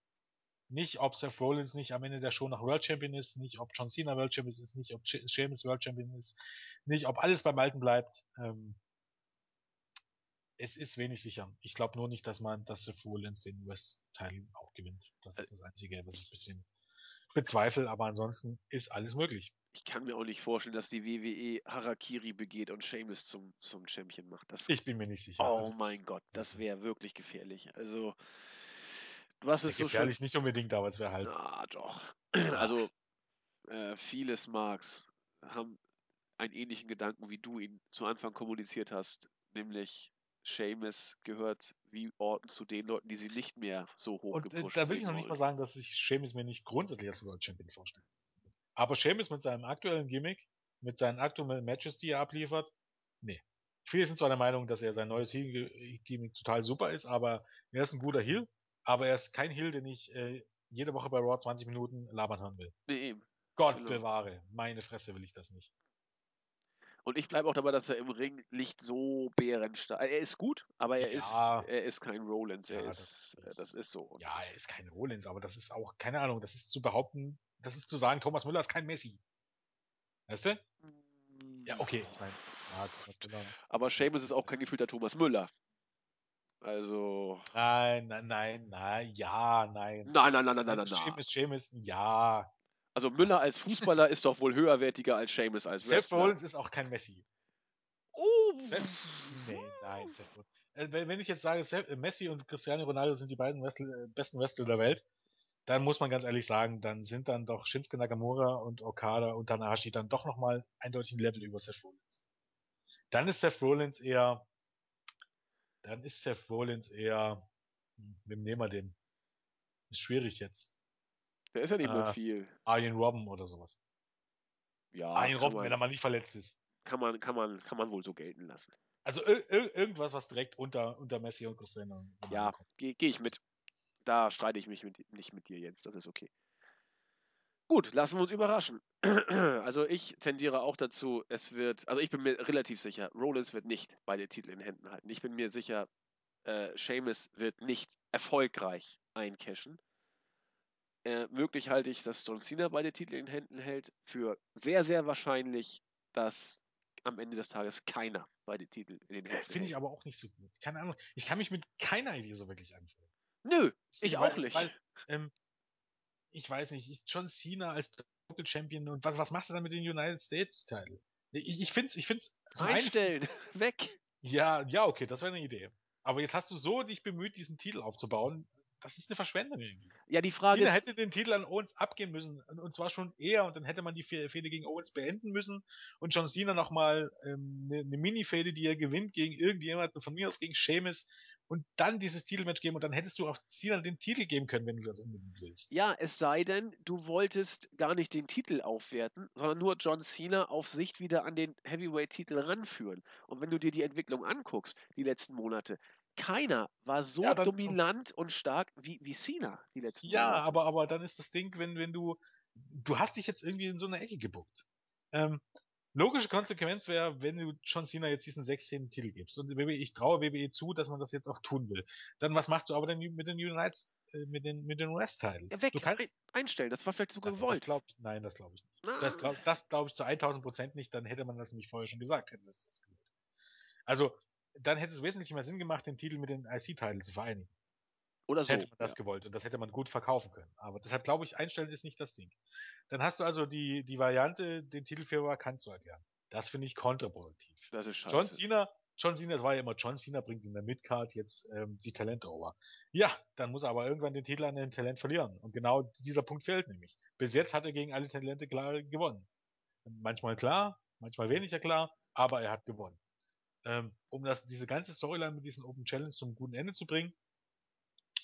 Speaker 2: Nicht, ob Seth Rollins nicht am Ende der Show noch World Champion ist, nicht, ob John Cena World Champion ist, nicht, ob Sheamus World Champion ist, nicht, ob alles beim Alten bleibt. Ähm, es ist wenig sicher. Ich glaube nur nicht, dass man, dass Seth Rollins den US-Teil auch gewinnt. Das ist das Einzige, was ich ein bisschen bezweifle, aber ansonsten ist alles möglich.
Speaker 1: Ich kann mir auch nicht vorstellen, dass die WWE Harakiri begeht und Sheamus zum, zum Champion macht. Das,
Speaker 2: Ich bin mir nicht sicher.
Speaker 1: oh
Speaker 2: Also,
Speaker 1: mein Gott,
Speaker 2: das
Speaker 1: wäre wirklich gefährlich. Also, was ist so schon.
Speaker 2: gefährlich nicht unbedingt, aber es wäre halt.
Speaker 1: Ah, doch. Also, äh, viele Smarks haben einen ähnlichen Gedanken, wie du ihn zu Anfang kommuniziert hast, nämlich Seamus gehört wie Orton zu den Leuten, die sie nicht mehr so hoch
Speaker 2: Und äh, da will ich noch nicht mal sagen, dass ich Sheamus mir nicht grundsätzlich als World Champion vorstelle. Aber Sheamus mit seinem aktuellen Gimmick, mit seinen aktuellen Matches, die er abliefert, nee. Viele sind zwar der Meinung, dass er sein neues Heel-Gimmick total super ist, aber er ist ein guter Heel, aber er ist kein Heel, den ich äh, jede Woche bei Raw 20 Minuten labern hören will.
Speaker 1: Nee, eben.
Speaker 2: Gott
Speaker 1: Genau.
Speaker 2: bewahre, meine Fresse will ich das nicht.
Speaker 1: Und ich bleibe auch dabei, dass er im Ring nicht so bärenstark Er ist gut, aber er,
Speaker 2: Ja.
Speaker 1: ist, er ist kein Rollins. Er
Speaker 2: Ja,
Speaker 1: ist,
Speaker 2: das-
Speaker 1: äh, das ist so. Und
Speaker 2: Ja, er ist kein Rollins, aber das ist auch, keine Ahnung, das ist zu behaupten, das ist zu sagen, Thomas Müller ist kein Messi. Weißt du? Ja, okay, ich meine, ja, Thomas Müller.
Speaker 1: Aber Seamus ist auch kein gefühlter Thomas Müller. Also.
Speaker 2: Nein, nein, nein, nein, ja, nein.
Speaker 1: Nein, nein, nein, nein, nein, nein.
Speaker 2: Seamus. Seamus, ja.
Speaker 1: Also Müller als Fußballer ist doch wohl höherwertiger als Seamus als
Speaker 2: Seth
Speaker 1: Wrestler.
Speaker 2: Rollins ist auch kein Messi.
Speaker 1: Oh,
Speaker 2: Seth- Nee, nein, Seth Rollins. Äh, Wenn ich jetzt sage, Seth, äh, Messi und Cristiano Ronaldo sind die beiden Wrestler, äh, besten Wrestler der Welt, dann muss man ganz ehrlich sagen, dann sind dann doch Shinsuke Nakamura und Okada und Tanahashi dann doch nochmal eindeutig ein Level über Seth Rollins. Dann ist Seth Rollins eher, dann ist Seth Rollins eher, wem nehmen wir den? Ist schwierig jetzt.
Speaker 1: Der ist ja nicht mehr
Speaker 2: äh,
Speaker 1: viel.
Speaker 2: Arjen Robben oder sowas.
Speaker 1: Ja,
Speaker 2: Arjen Robben, wenn er
Speaker 1: man,
Speaker 2: mal nicht verletzt ist.
Speaker 1: kann, man, kann, man, kann man wohl so gelten lassen.
Speaker 2: Also ir ir irgendwas, was direkt unter, unter Messi und Cristiano
Speaker 1: Ja, gehe geh ich mit. Da streite ich mich mit, nicht mit dir, Jens. Das ist okay. Gut, lassen wir uns überraschen. Also ich tendiere auch dazu, es wird, also ich bin mir relativ sicher, Rollins wird nicht beide Titel in Händen halten. Ich bin mir sicher, äh, Sheamus wird nicht erfolgreich eincashen. Äh, möglich halte ich, dass John Cena beide Titel in Händen hält. Für sehr, sehr wahrscheinlich, dass am Ende des Tages keiner beide Titel in den Händen
Speaker 2: Finde ich
Speaker 1: hält.
Speaker 2: aber auch nicht so gut. Keine Ahnung. Ich kann mich mit keiner Idee so wirklich anfangen.
Speaker 1: Nö, ich
Speaker 2: weil,
Speaker 1: auch nicht.
Speaker 2: Weil, ähm, ich weiß nicht, ich, John Cena als Doppel Champion und was, was machst du dann mit den United States Title? Ich, ich finde es, ich find's,
Speaker 1: Einstellen, weg.
Speaker 2: Ja, ja, okay, das wäre eine Idee. Aber jetzt hast du so dich bemüht, diesen Titel aufzubauen. Das ist eine Verschwendung irgendwie.
Speaker 1: Ja, die Frage
Speaker 2: Cena
Speaker 1: ist,
Speaker 2: hätte den Titel an Owens abgeben müssen. Und zwar schon eher. Und dann hätte man die Fe- Fehde gegen Owens beenden müssen. Und John Cena nochmal ähm, eine, eine Mini-Fehde, die er gewinnt gegen irgendjemanden, von mir aus gegen Sheamus. Und dann dieses Titelmatch geben. Und dann hättest du auch Cena den Titel geben können, wenn du das unbedingt willst.
Speaker 1: ja, es sei denn, du wolltest gar nicht den Titel aufwerten, sondern nur John Cena auf Sicht wieder an den Heavyweight-Titel ranführen. Und wenn du dir die Entwicklung anguckst, die letzten Monate, keiner war so
Speaker 2: Ja, dann-
Speaker 1: dominant und stark wie, wie Cena die letzten
Speaker 2: Ja,
Speaker 1: Monate.
Speaker 2: aber, aber dann ist das Ding, wenn, wenn du, du hast dich jetzt irgendwie in so eine Ecke gebuckt. Ähm, logische Konsequenz wäre, wenn du John Cena jetzt diesen 16. Titel gibst. Und WWE, ich traue WWE zu, dass man das jetzt auch tun will. Dann was machst du aber denn mit den United, äh, mit den, mit den US-Teilen?
Speaker 1: Ja, weg,
Speaker 2: Du kannst,
Speaker 1: ein, einstellen, das war vielleicht sogar gewollt.
Speaker 2: Das glaub, nein, das glaube ich nicht.
Speaker 1: Na,
Speaker 2: Das glaube glaub ich zu 1000 Prozent nicht, dann hätte man das nämlich vorher schon gesagt, hätte das, das gewollt. Also, dann hätte es wesentlich mehr Sinn gemacht, den Titel mit den IC-Teilen zu vereinigen.
Speaker 1: Oder so.
Speaker 2: hätte man das
Speaker 1: ja.
Speaker 2: gewollt und das hätte man gut verkaufen können. Aber deshalb glaube ich, einstellen ist nicht das Ding. Dann hast du also die, die Variante, den Titel für vakant zu erklären. Das finde ich kontraproduktiv.
Speaker 1: Das ist scheiße.
Speaker 2: John Cena, John Cena, es war ja immer John Cena bringt in der Midcard jetzt ähm, die Talente over. Ja, dann muss er aber irgendwann den Titel an den Talent verlieren. Und genau dieser Punkt fehlt nämlich. Bis jetzt hat er gegen alle Talente klar gewonnen. Manchmal klar, manchmal weniger klar, aber er hat gewonnen. Ähm, um das, diese ganze Storyline mit diesen Open Challenge zum guten Ende zu bringen,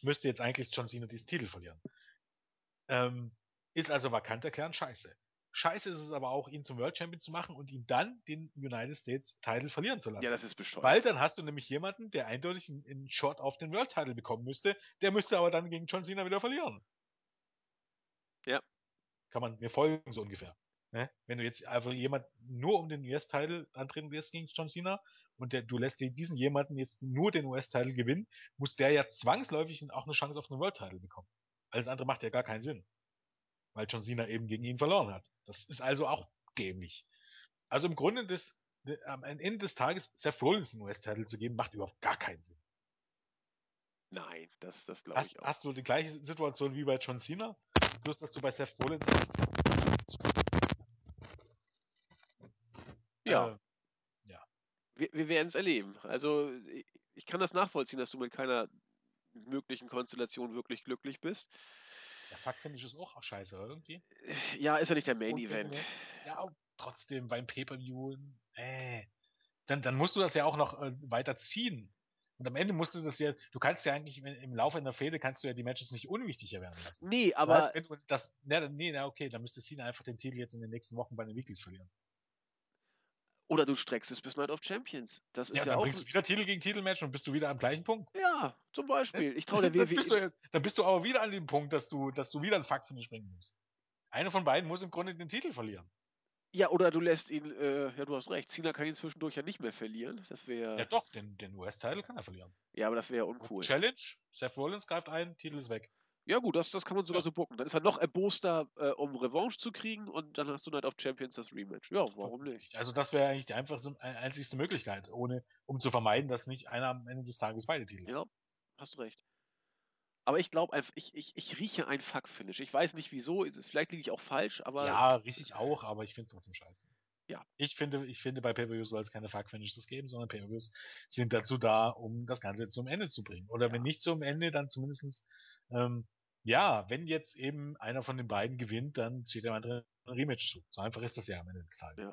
Speaker 2: müsste jetzt eigentlich John Cena diesen Titel verlieren. Ähm, ist also vakant erklären, scheiße. Scheiße ist es aber auch, ihn zum World Champion zu machen und ihn dann den United States Title verlieren zu lassen.
Speaker 1: Ja, das ist bescheuert.
Speaker 2: Weil dann hast du nämlich jemanden, der eindeutig einen, einen Shot auf den World Title bekommen müsste. Der müsste aber dann gegen John Cena wieder verlieren.
Speaker 1: Ja.
Speaker 2: Kann man mir folgen, so ungefähr. Ne? Wenn du jetzt einfach jemand nur um den US-Title antreten wirst gegen John Cena und der, du lässt dir diesen jemanden jetzt nur den US-Title gewinnen, muss der ja zwangsläufig auch eine Chance auf den World-Title bekommen. Alles andere macht ja gar keinen Sinn. Weil John Cena eben gegen ihn verloren hat. Das ist also auch dämlich. Also im Grunde des, de, am Ende des Tages Seth Rollins einen US-Title zu geben, macht überhaupt gar keinen Sinn.
Speaker 1: Nein, das, das glaube ich auch.
Speaker 2: Hast du die gleiche Situation wie bei John Cena? Bloß, dass du bei Seth Rollins hast.
Speaker 1: Ja.
Speaker 2: Äh, ja.
Speaker 1: Wir, wir werden es erleben. Also ich, kann das nachvollziehen, dass du mit keiner möglichen Konstellation wirklich glücklich bist.
Speaker 2: Finde ich ist auch scheiße, irgendwie.
Speaker 1: Ja, ist ja nicht der Main
Speaker 2: Und
Speaker 1: Event.
Speaker 2: Ja, trotzdem beim Pay-Per-View, äh, dann, dann musst du das ja auch noch äh, weiter ziehen. Und am Ende musst du das ja, du kannst ja eigentlich im Laufe einer Fehde kannst du ja die Matches nicht unwichtiger werden lassen.
Speaker 1: Nee,
Speaker 2: Das
Speaker 1: aber
Speaker 2: heißt, wenn du das, ne, nee, na, okay, dann müsste Cena einfach den Titel jetzt in den nächsten Wochen bei den Weeklies verlieren.
Speaker 1: Oder du streckst es bis Night of Champions. Das ist
Speaker 2: Ja,
Speaker 1: ja,
Speaker 2: dann
Speaker 1: auch.
Speaker 2: bringst du wieder Titel gegen Titelmatch und bist du wieder am gleichen Punkt.
Speaker 1: Ja, zum Beispiel. Ich traue der
Speaker 2: dann, bist du,
Speaker 1: WWE.
Speaker 2: dann bist du aber wieder an dem Punkt, dass du, dass du wieder ein Fuck-Finish bringen musst. Einer von beiden muss im Grunde den Titel verlieren.
Speaker 1: Ja, oder du lässt ihn, äh, ja, du hast recht. Cena kann ihn zwischendurch ja nicht mehr verlieren. Das wäre.
Speaker 2: Ja, doch, den, den US-Titel kann er verlieren.
Speaker 1: Ja, aber das wäre ja uncool.
Speaker 2: Challenge, Seth Rollins greift ein, Titel ist weg.
Speaker 1: Ja, gut, das, das kann man sogar
Speaker 2: Ja.
Speaker 1: so bucken. Dann ist er noch erboster, äh, um Revanche zu kriegen und dann hast du Night of Champions das Rematch. Ja, warum nicht?
Speaker 2: Also das wäre eigentlich die einfachste, ein- einzigste Möglichkeit, ohne, um zu vermeiden, dass nicht einer am Ende des Tages beide Titel.
Speaker 1: Ja, hast recht. Aber ich glaube einfach, ich, ich, ich rieche ein Fuck-Finish. Ich weiß nicht wieso, vielleicht liege ich auch falsch, aber
Speaker 2: Ja, richtig auch, aber ich finde es trotzdem scheiße.
Speaker 1: Ja.
Speaker 2: Ich finde, ich finde, bei Pay-Per-Views soll es keine Fuck-Finishes geben, sondern Pay-Per-Views sind dazu da, um das Ganze zum Ende zu bringen. Oder
Speaker 1: Ja.
Speaker 2: wenn nicht zum Ende, dann zumindestens, ähm, ja, wenn jetzt eben einer von den beiden gewinnt, dann steht dem anderen ein Rematch zu. So einfach ist das ja am Ende des Tages.
Speaker 1: Ja.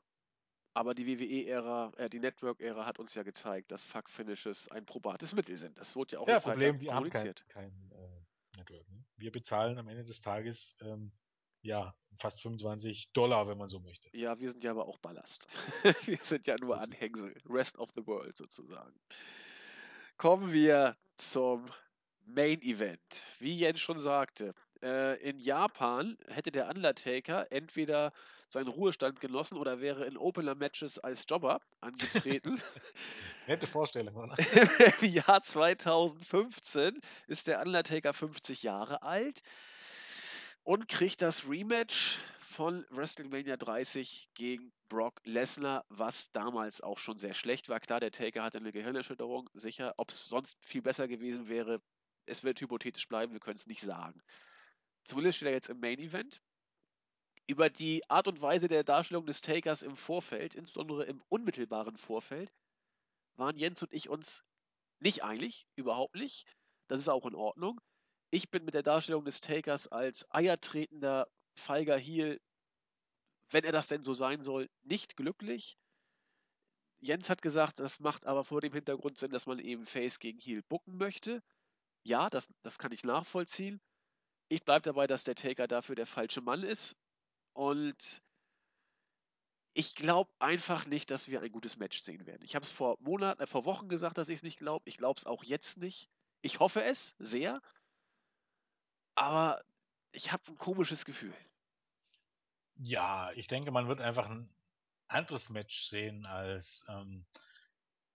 Speaker 1: aber die WWE-Ära, äh, die Network-Ära hat uns ja gezeigt, dass Fuck-Finishes ein probates Mittel sind. Das wurde ja auch
Speaker 2: Ja,
Speaker 1: Zeit
Speaker 2: Problem,
Speaker 1: lang
Speaker 2: wir haben kein, kein äh, Network. Ne? Wir bezahlen am Ende des Tages ähm, ja fast 25 Dollar, wenn man so möchte.
Speaker 1: Ja, wir sind ja aber auch Ballast. wir sind ja nur Anhängsel. Rest of the world sozusagen. Kommen wir zum Main Event. Wie Jens schon sagte, äh, in Japan hätte der Undertaker entweder seinen Ruhestand genossen oder wäre in Opener-Matches als Jobber angetreten.
Speaker 2: Nette Vorstellung, oder?
Speaker 1: Im Jahr 2015 ist der Undertaker 50 Jahre alt und kriegt das Rematch von WrestleMania 30 gegen Brock Lesnar, was damals auch schon sehr schlecht war. Klar, der Taker hatte eine Gehirnerschütterung, sicher. Ob es sonst viel besser gewesen wäre, es wird hypothetisch bleiben, wir können es nicht sagen. Zumindest steht er jetzt im Main Event. Über die Art und Weise der Darstellung des Takers im Vorfeld, insbesondere im unmittelbaren Vorfeld, waren Jens und ich uns nicht einig, überhaupt nicht. Das ist auch in Ordnung. Ich bin mit der Darstellung des Takers als eiertretender, feiger Heel, wenn er das denn so sein soll, nicht glücklich. Jens hat gesagt, das macht aber vor dem Hintergrund Sinn, dass man eben Face gegen Heel bucken möchte. Ja, das, das kann ich nachvollziehen. Ich bleibe dabei, dass der Taker dafür der falsche Mann ist. Und ich glaube einfach nicht, dass wir ein gutes Match sehen werden. Ich habe es vor Monaten, äh, vor Wochen gesagt, dass ich es nicht glaube. Ich glaube es auch jetzt nicht. Ich hoffe es sehr. Aber ich habe ein komisches Gefühl.
Speaker 2: Ja, ich denke, man wird einfach ein anderes Match sehen, als ähm,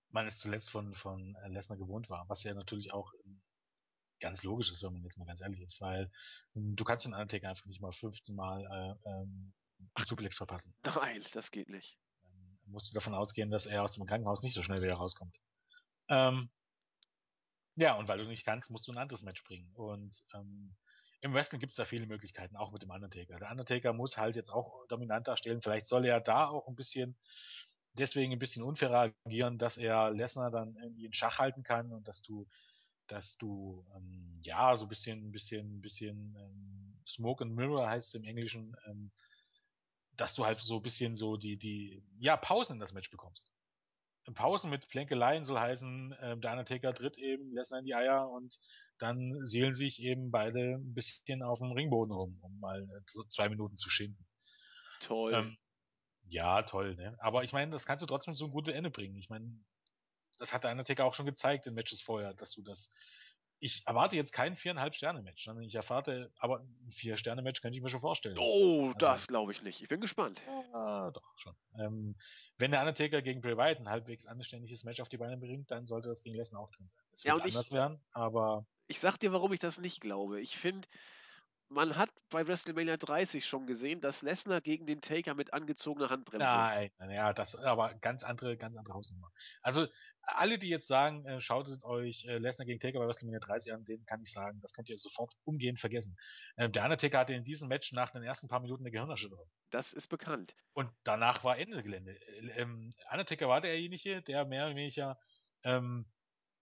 Speaker 2: man es zuletzt von, von Lesnar gewohnt war. Was ja natürlich auch ähm, ganz logisch ist, wenn man jetzt mal ganz ehrlich ist, weil ähm, du kannst den Undertaker einfach nicht mal 15 Mal äh, ähm, Suplex verpassen.
Speaker 1: Nein, das geht nicht.
Speaker 2: Dann musst du davon ausgehen, dass er aus dem Krankenhaus nicht so schnell wieder rauskommt. Ähm, ja, und weil du nicht kannst, musst du ein anderes Match bringen. Und ähm, im Wrestling gibt es da viele Möglichkeiten, auch mit dem Undertaker. Der Undertaker muss halt jetzt auch dominant darstellen. Vielleicht soll er da auch ein bisschen, deswegen ein bisschen unfair agieren, dass er Lesnar dann irgendwie in Schach halten kann und dass du, dass du, ähm, ja, so ein bisschen, ein bisschen, ein bisschen ähm, Smoke and Mirror heißt es im Englischen, ähm, dass du halt so ein bisschen so die, die, ja, Pausen in das Match bekommst. Pausen mit Plänkeleien soll heißen, äh, der Undertaker tritt eben Lesnar in die Eier und dann seelen sich eben beide ein bisschen auf dem Ringboden rum, um mal zwei Minuten zu schinden.
Speaker 1: Toll. Ähm,
Speaker 2: ja, toll, ne? Aber ich meine, das kannst du trotzdem so ein gutes Ende bringen. Ich meine, das hat der Undertaker auch schon gezeigt in Matches vorher, dass du das ich erwarte jetzt kein viereinhalb Sterne Match, sondern ich erwarte, aber ein vier Sterne Match könnte ich mir schon vorstellen.
Speaker 1: Oh, also, das glaube ich nicht. Ich bin gespannt.
Speaker 2: Ja, doch schon. Ähm, wenn der Undertaker gegen Bray Wyatt ein halbwegs anständiges Match auf die Beine bringt, dann sollte das gegen Lesnar auch drin sein. Es wird ja, anders ich, werden, aber
Speaker 1: ich sag dir, warum ich das nicht glaube. Ich finde, man hat bei WrestleMania 30 schon gesehen, dass Lesnar gegen den Taker mit angezogener Handbremse.
Speaker 2: Nein, ja, das aber ganz andere, ganz andere Hausnummer. Also alle, die jetzt sagen, äh, schaut euch äh, Lesnar gegen Taker bei WrestleMania 30 an, denen kann ich sagen, das könnt ihr sofort umgehend vergessen. Ähm, der Undertaker hatte in diesem Match nach den ersten paar Minuten eine Gehirnerschütterung.
Speaker 1: Das ist bekannt.
Speaker 2: Und danach war Ende Gelände. Äh, ähm, Undertaker war derjenige, der mehr oder weniger ähm,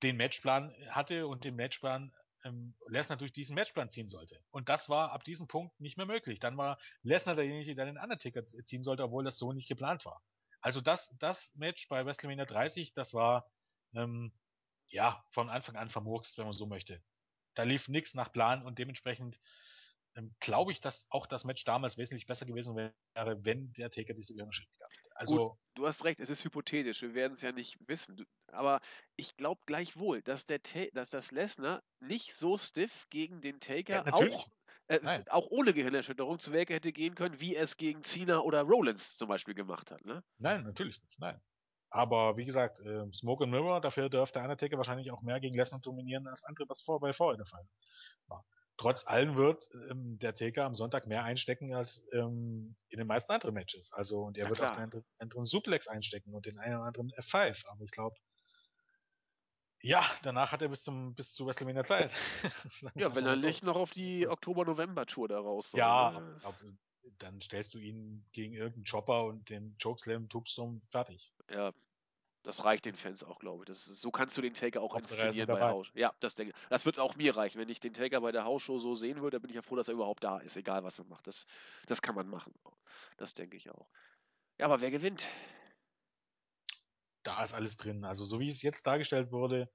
Speaker 2: den Matchplan hatte und den Matchplan ähm, Lesnar durch diesen Matchplan ziehen sollte. Und das war ab diesem Punkt nicht mehr möglich. Dann war Lesnar derjenige, der den Undertaker ziehen sollte, obwohl das so nicht geplant war. Also das, das Match bei WrestleMania 30, das war ähm, ja von Anfang an vermurkst, wenn man so möchte. Da lief nichts nach Plan und dementsprechend ähm, glaube ich, dass auch das Match damals wesentlich besser gewesen wäre, wenn der Taker diese hätte. Also,
Speaker 1: Gut, du hast recht, es ist hypothetisch, wir werden es ja nicht wissen. Aber ich glaube gleichwohl, dass, der dass das Lesnar nicht so stiff gegen den Taker ja, auch, äh, auch ohne Gehirnerschütterung zu Werke hätte gehen können, wie es gegen Cena oder Rollins zum Beispiel gemacht hat. Ne?
Speaker 2: Nein, natürlich nicht, nein. Aber wie gesagt, äh, Smoke and Mirror, dafür dürfte Undertaker wahrscheinlich auch mehr gegen Lesnar dominieren als andere, was vor bei vorher der Fall war trotz allem wird ähm, der Taker am Sonntag mehr einstecken als ähm, in den meisten anderen Matches. Also und er Na wird klar. auch den anderen Suplex einstecken und den einen oder anderen F5. Aber ich glaube, ja, danach hat er bis zum bis zu WrestleMania Zeit.
Speaker 1: ja, wenn er nicht noch auf die Oktober-November-Tour da raus
Speaker 2: soll. Ja, ne? glaub, dann stellst du ihn gegen irgendeinen Chopper und den Chokeslam, Tubstorm fertig.
Speaker 1: Ja, das reicht den Fans auch, glaube ich. Ist, so kannst du den Taker auch inszenieren bei Haus. Ja, das denke Das wird auch mir reichen. Wenn ich den Taker bei der Hausshow so sehen würde, dann bin ich ja froh, dass er überhaupt da ist, egal was er macht. Das, das kann man machen. Das denke ich auch. Ja, aber wer gewinnt?
Speaker 2: Da ist alles drin. Also so wie es jetzt dargestellt wurde,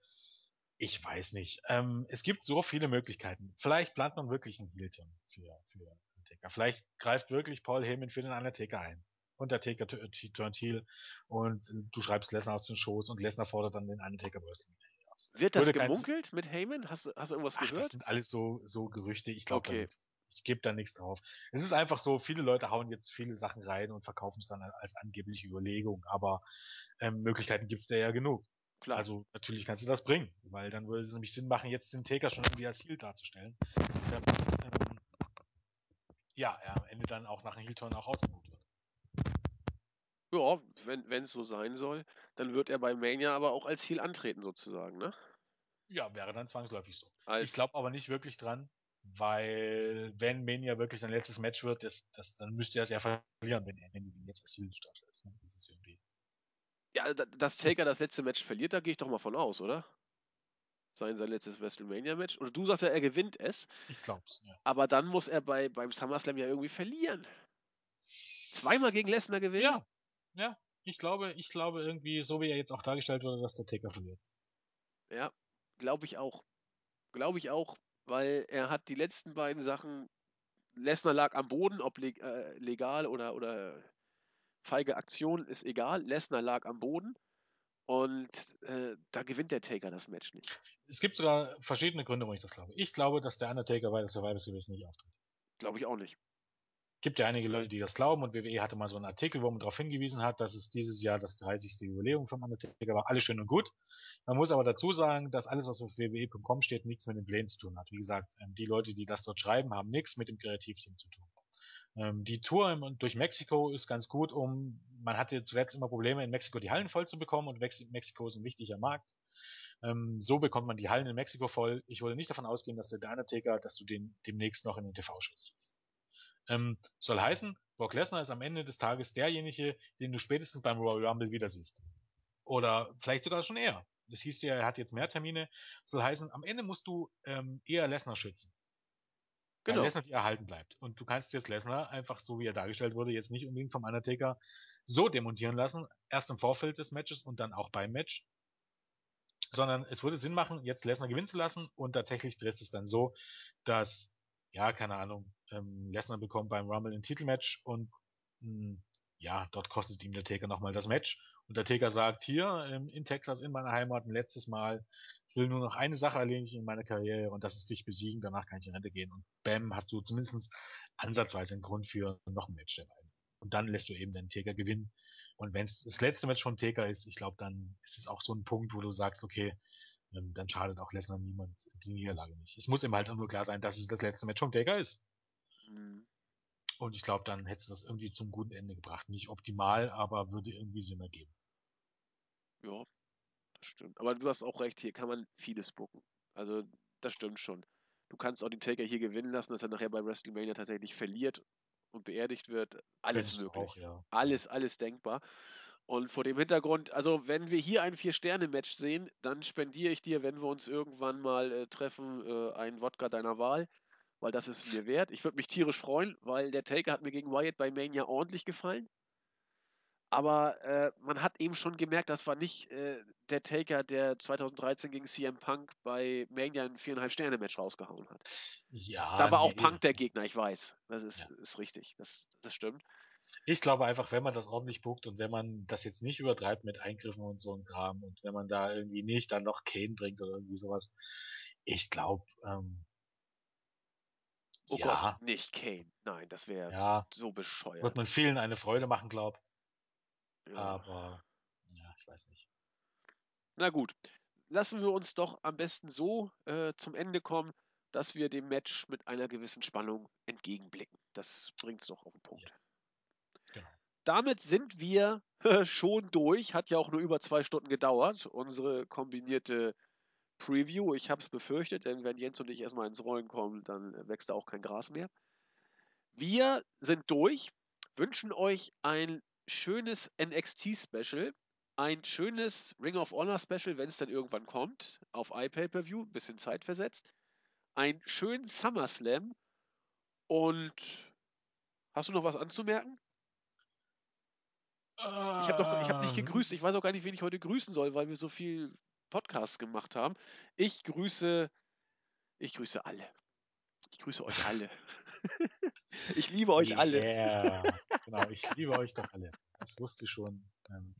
Speaker 2: ich weiß nicht. Ähm, es gibt so viele Möglichkeiten. Vielleicht plant man wirklich einen Heel-Turn für, für Undertaker. Vielleicht greift wirklich Paul Heyman für den Undertaker ein. Undertaker turnt heel und du schreibst Lesnar aus den Shows und Lesnar fordert dann den Undertaker Wrestling
Speaker 1: aus. Wird das Würde gemunkelt mit Heyman? Hast, hast du irgendwas Ach, gehört?
Speaker 2: Das sind alles so, so Gerüchte. Ich glaube okay. Ich gebe da nichts drauf. Es ist einfach so, viele Leute hauen jetzt viele Sachen rein und verkaufen es dann als angebliche Überlegung, aber ähm, Möglichkeiten gibt es da ja genug. Klar. Also natürlich kannst du das bringen, weil dann würde es nämlich Sinn machen, jetzt den Taker schon irgendwie als Heel darzustellen. Damit, ähm, ja, er am Ende dann auch nach einem Heel-Turn auch wird.
Speaker 1: Ja, wenn es so sein soll, dann wird er bei Mania aber auch als Ziel antreten sozusagen, ne?
Speaker 2: Ja, wäre dann zwangsläufig so. Als ich glaube aber nicht wirklich dran, weil wenn Mania wirklich sein letztes Match wird, das, das, dann müsste er es ja verlieren, wenn er wenn jetzt als Ziel startet. Ne? Das ist irgendwie.
Speaker 1: Ja, dass Taker das letzte Match verliert, da gehe ich doch mal von aus, oder? Sein, sein letztes WrestleMania-Match. Oder du sagst ja, er gewinnt es.
Speaker 2: Ich glaub's, ja.
Speaker 1: Aber dann muss er bei, beim SummerSlam ja irgendwie verlieren. Zweimal gegen Lesnar gewinnen?
Speaker 2: Ja, ja, ich glaube, ich glaube irgendwie, so wie er jetzt auch dargestellt wurde, dass der Taker verliert.
Speaker 1: Ja, glaube ich auch. Glaube ich auch, weil er hat die letzten beiden Sachen, Lesnar lag am Boden, ob äh, legal oder, oder feige Aktion, ist egal. Lesnar lag am Boden und äh, da gewinnt der Taker das Match nicht.
Speaker 2: Es gibt sogar verschiedene Gründe, warum ich das glaube. Ich glaube, dass der Undertaker bei der Survivor Series nicht auftritt.
Speaker 1: Glaube ich auch nicht
Speaker 2: gibt ja einige Leute, die das glauben und WWE hatte mal so einen Artikel, wo man darauf hingewiesen hat, dass es dieses Jahr das 30. Jubiläum vom Undertaker war. Alles schön und gut. Man muss aber dazu sagen, dass alles, was auf WWE.com steht, nichts mit den Plänen zu tun hat. Wie gesagt, ähm, die Leute, die das dort schreiben, haben nichts mit dem Kreativteam zu tun. Ähm, die Tour durch Mexiko ist ganz gut, um, man hatte zuletzt immer Probleme, in Mexiko die Hallen voll zu bekommen und Mexiko ist ein wichtiger Markt. Ähm, so bekommt man die Hallen in Mexiko voll. Ich würde nicht davon ausgehen, dass der Undertaker, dass du den demnächst noch in den TV-Shows siehst. Ähm, soll heißen, Brock Lesnar ist am Ende des Tages derjenige, den du spätestens beim Royal Rumble wieder siehst. Oder vielleicht sogar schon eher. Das hieß ja, er hat jetzt mehr Termine. Soll heißen, am Ende musst du ähm, eher Lesnar schützen. Genau. Weil Lesnar die erhalten bleibt. Und du kannst jetzt Lesnar einfach so, wie er dargestellt wurde, jetzt nicht unbedingt vom Undertaker so demontieren lassen. Erst im Vorfeld des Matches und dann auch beim Match. Sondern es würde Sinn machen, jetzt Lesnar gewinnen zu lassen und tatsächlich drehst es dann so, dass, ja, keine Ahnung, ähm, Lesnar bekommt beim Rumble ein Titelmatch und mh, hm, ja, dort kostet ihm der Taker nochmal das Match. Und der Taker sagt, hier ähm, in Texas, in meiner Heimat, ein letztes Mal, ich will nur noch eine Sache erledigen in meiner Karriere und das ist dich besiegen, danach kann ich in Rente gehen. Und bam, hast du zumindest ansatzweise einen Grund für noch ein Match dabei. Und dann lässt du eben den Taker gewinnen. Und wenn es das letzte Match von Taker ist, ich glaube, dann ist es auch so ein Punkt, wo du sagst, okay, dann schadet auch Lesnar niemand die Niederlage nicht. Es muss ihm halt nur klar sein, dass es das letzte Match von Taker ist. Mhm. Und ich glaube, dann hätte es das irgendwie zum guten Ende gebracht. Nicht optimal, aber würde irgendwie Sinn ergeben.
Speaker 1: Ja, das stimmt. Aber du hast auch recht, hier kann man vieles bucken. Also, das stimmt schon. Du kannst auch den Taker hier gewinnen lassen, dass er nachher bei WrestleMania tatsächlich verliert und beerdigt wird. Alles möglich. Auch, ja. Alles, alles denkbar. Und vor dem Hintergrund, also wenn wir hier ein Vier-Sterne-Match sehen, dann spendiere ich dir, wenn wir uns irgendwann mal äh, treffen, äh, einen Wodka deiner Wahl weil das ist mir wert. Ich würde mich tierisch freuen, weil der Taker hat mir gegen Wyatt bei Mania ordentlich gefallen. Aber äh, man hat eben schon gemerkt, das war nicht äh, der Taker, der 2013 gegen CM Punk bei Mania ein viereinhalb Sterne Match rausgehauen hat. Ja. Da war nee. auch Punk der Gegner, ich weiß. Das ist, ja. ist richtig. Das, das stimmt.
Speaker 2: Ich glaube einfach, wenn man das ordentlich buckt und wenn man das jetzt nicht übertreibt mit Eingriffen und so ein Kram und wenn man da irgendwie nicht dann noch Kane bringt oder irgendwie sowas, ich glaube, ähm,
Speaker 1: Oh ja. Gott, nicht Kane. Nein, das wäre ja. so bescheuert.
Speaker 2: Wird man vielen eine Freude machen, glaub. Ja. Aber, ja, ich weiß nicht.
Speaker 1: Na gut. Lassen wir uns doch am besten so äh, zum Ende kommen, dass wir dem Match mit einer gewissen Spannung entgegenblicken. Das bringt es doch auf den Punkt. Ja. Damit sind wir schon durch. Hat ja auch nur über zwei Stunden gedauert. Unsere kombinierte Preview. Ich habe es befürchtet, denn wenn Jens und ich erstmal ins Rollen kommen, dann wächst da auch kein Gras mehr. Wir sind durch, wünschen euch ein schönes NXT-Special, ein schönes Ring of Honor-Special, wenn es dann irgendwann kommt, auf iPay-Per-View, ein bisschen Zeit versetzt, ein schönen SummerSlam und hast du noch was anzumerken? Ich habe hab nicht ähm. gegrüßt. Ich weiß auch gar nicht, wen ich heute grüßen soll, weil wir so viel Podcasts gemacht haben. Ich grüße, ich grüße alle. Ich grüße euch alle. ich liebe euch yeah. alle.
Speaker 2: genau, ich liebe euch doch alle. Das wusste schon ähm,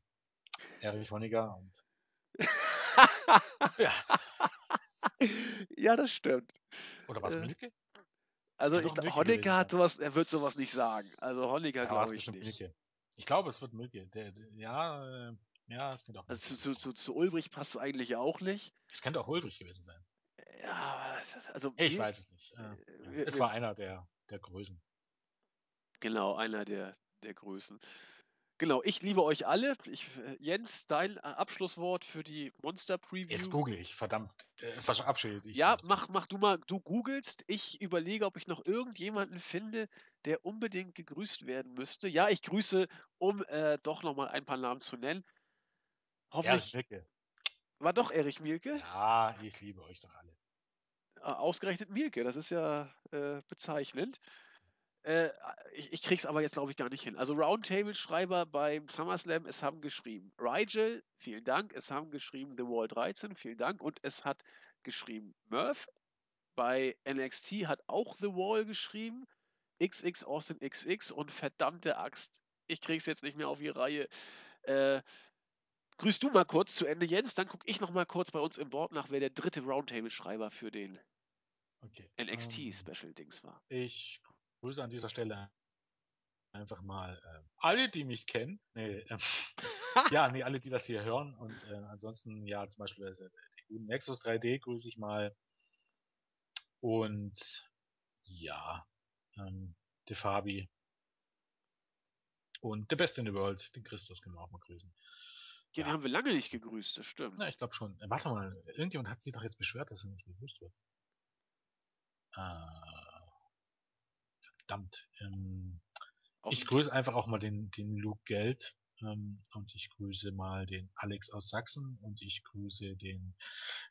Speaker 2: Erich Honecker und
Speaker 1: ja. ja, das stimmt.
Speaker 2: Oder was, äh, Milke?
Speaker 1: Also ich, Honecker hat sowas, er wird sowas nicht sagen. Also Honecker ja, glaube ich nicht. Milke.
Speaker 2: Ich glaube, es wird Milke. Der, der, ja, äh, ja, es könnte auch.
Speaker 1: Also zu, zu, zu, Ulbrich passt es eigentlich auch nicht.
Speaker 2: Es könnte auch Ulbrich gewesen sein.
Speaker 1: Ja, also.
Speaker 2: Ich wir, weiß es nicht. Ja, wir, es war einer der, der Größen.
Speaker 1: Genau, einer der, der Größen. Genau, ich liebe euch alle. Ich, äh, Jens, dein äh, Abschlusswort für die Monster Preview.
Speaker 2: Jetzt google ich, verdammt. Äh, verabschiede dich.
Speaker 1: Ja, mach, mach du mal, du googelst. Ich überlege, ob ich noch irgendjemanden finde, der unbedingt gegrüßt werden müsste. Ja, ich grüße, um äh, doch nochmal ein paar Namen zu nennen. Hoffentlich. Erich Mielke. War doch Erich Mielke?
Speaker 2: Ja, ich liebe euch doch alle.
Speaker 1: Ausgerechnet Mielke, das ist ja äh, bezeichnend. Äh, ich, ich krieg's aber jetzt, glaube ich, gar nicht hin. Also Roundtable-Schreiber beim SummerSlam, es haben geschrieben Rigel, vielen Dank. Es haben geschrieben The Wall 13, vielen Dank. Und es hat geschrieben Murph. Bei NXT hat auch The Wall geschrieben. XX Austin XX und verdammte Axt, ich krieg's jetzt nicht mehr auf die Reihe. Äh, Grüß du mal kurz zu Ende, Jens, dann gucke ich noch mal kurz bei uns im Board nach, wer der dritte Roundtable-Schreiber für den okay, NXT-Special-Dings ähm, war.
Speaker 2: Ich grüße an dieser Stelle einfach mal äh, alle, die mich kennen. Nee, äh, ja, nee, alle, die das hier hören. Und äh, ansonsten, ja, zum Beispiel also, den guten Nexus 3D grüße ich mal. Und ja, ähm, De Fabi. Und der Beste in the World, den Christus können wir auch mal grüßen.
Speaker 1: Ja, den haben wir lange nicht gegrüßt, das stimmt.
Speaker 2: Na, ich glaube schon. Äh, warte mal, irgendjemand hat sich doch jetzt beschwert, dass er nicht gegrüßt wird. Äh, verdammt. Ähm, ich grüße einfach auch mal den, den Luke Geld. Ähm, und ich grüße mal den Alex aus Sachsen und ich grüße den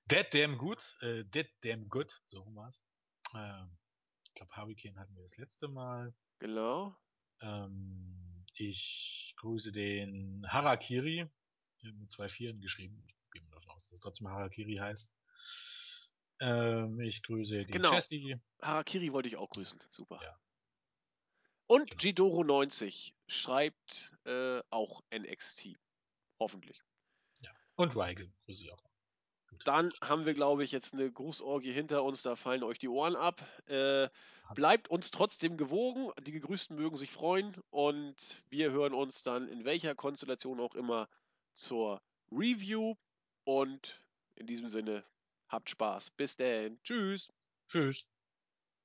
Speaker 2: Dead Damn Good, äh, Dead Damn Good, so war's. Ähm, glaube, Hurricane hatten wir das letzte Mal.
Speaker 1: Genau.
Speaker 2: Ähm, ich grüße den Harakiri, mit zwei Vieren geschrieben. Ich gehe mal davon aus, dass es trotzdem Harakiri heißt. Ähm, ich grüße den
Speaker 1: Genau.
Speaker 2: Jesse.
Speaker 1: Harakiri wollte ich auch grüßen. Super.
Speaker 2: Ja.
Speaker 1: Und
Speaker 2: Genau.
Speaker 1: Jidoro90 schreibt äh, auch NXT. Hoffentlich.
Speaker 2: Und Weigel grüße ich auch.
Speaker 1: Dann haben wir, glaube ich, jetzt eine Grußorgie hinter uns, da fallen euch die Ohren ab. Äh, bleibt uns trotzdem gewogen, die Gegrüßten mögen sich freuen und wir hören uns dann in welcher Konstellation auch immer zur Review und in diesem Sinne habt Spaß. Bis dann. Tschüss.
Speaker 2: Tschüss.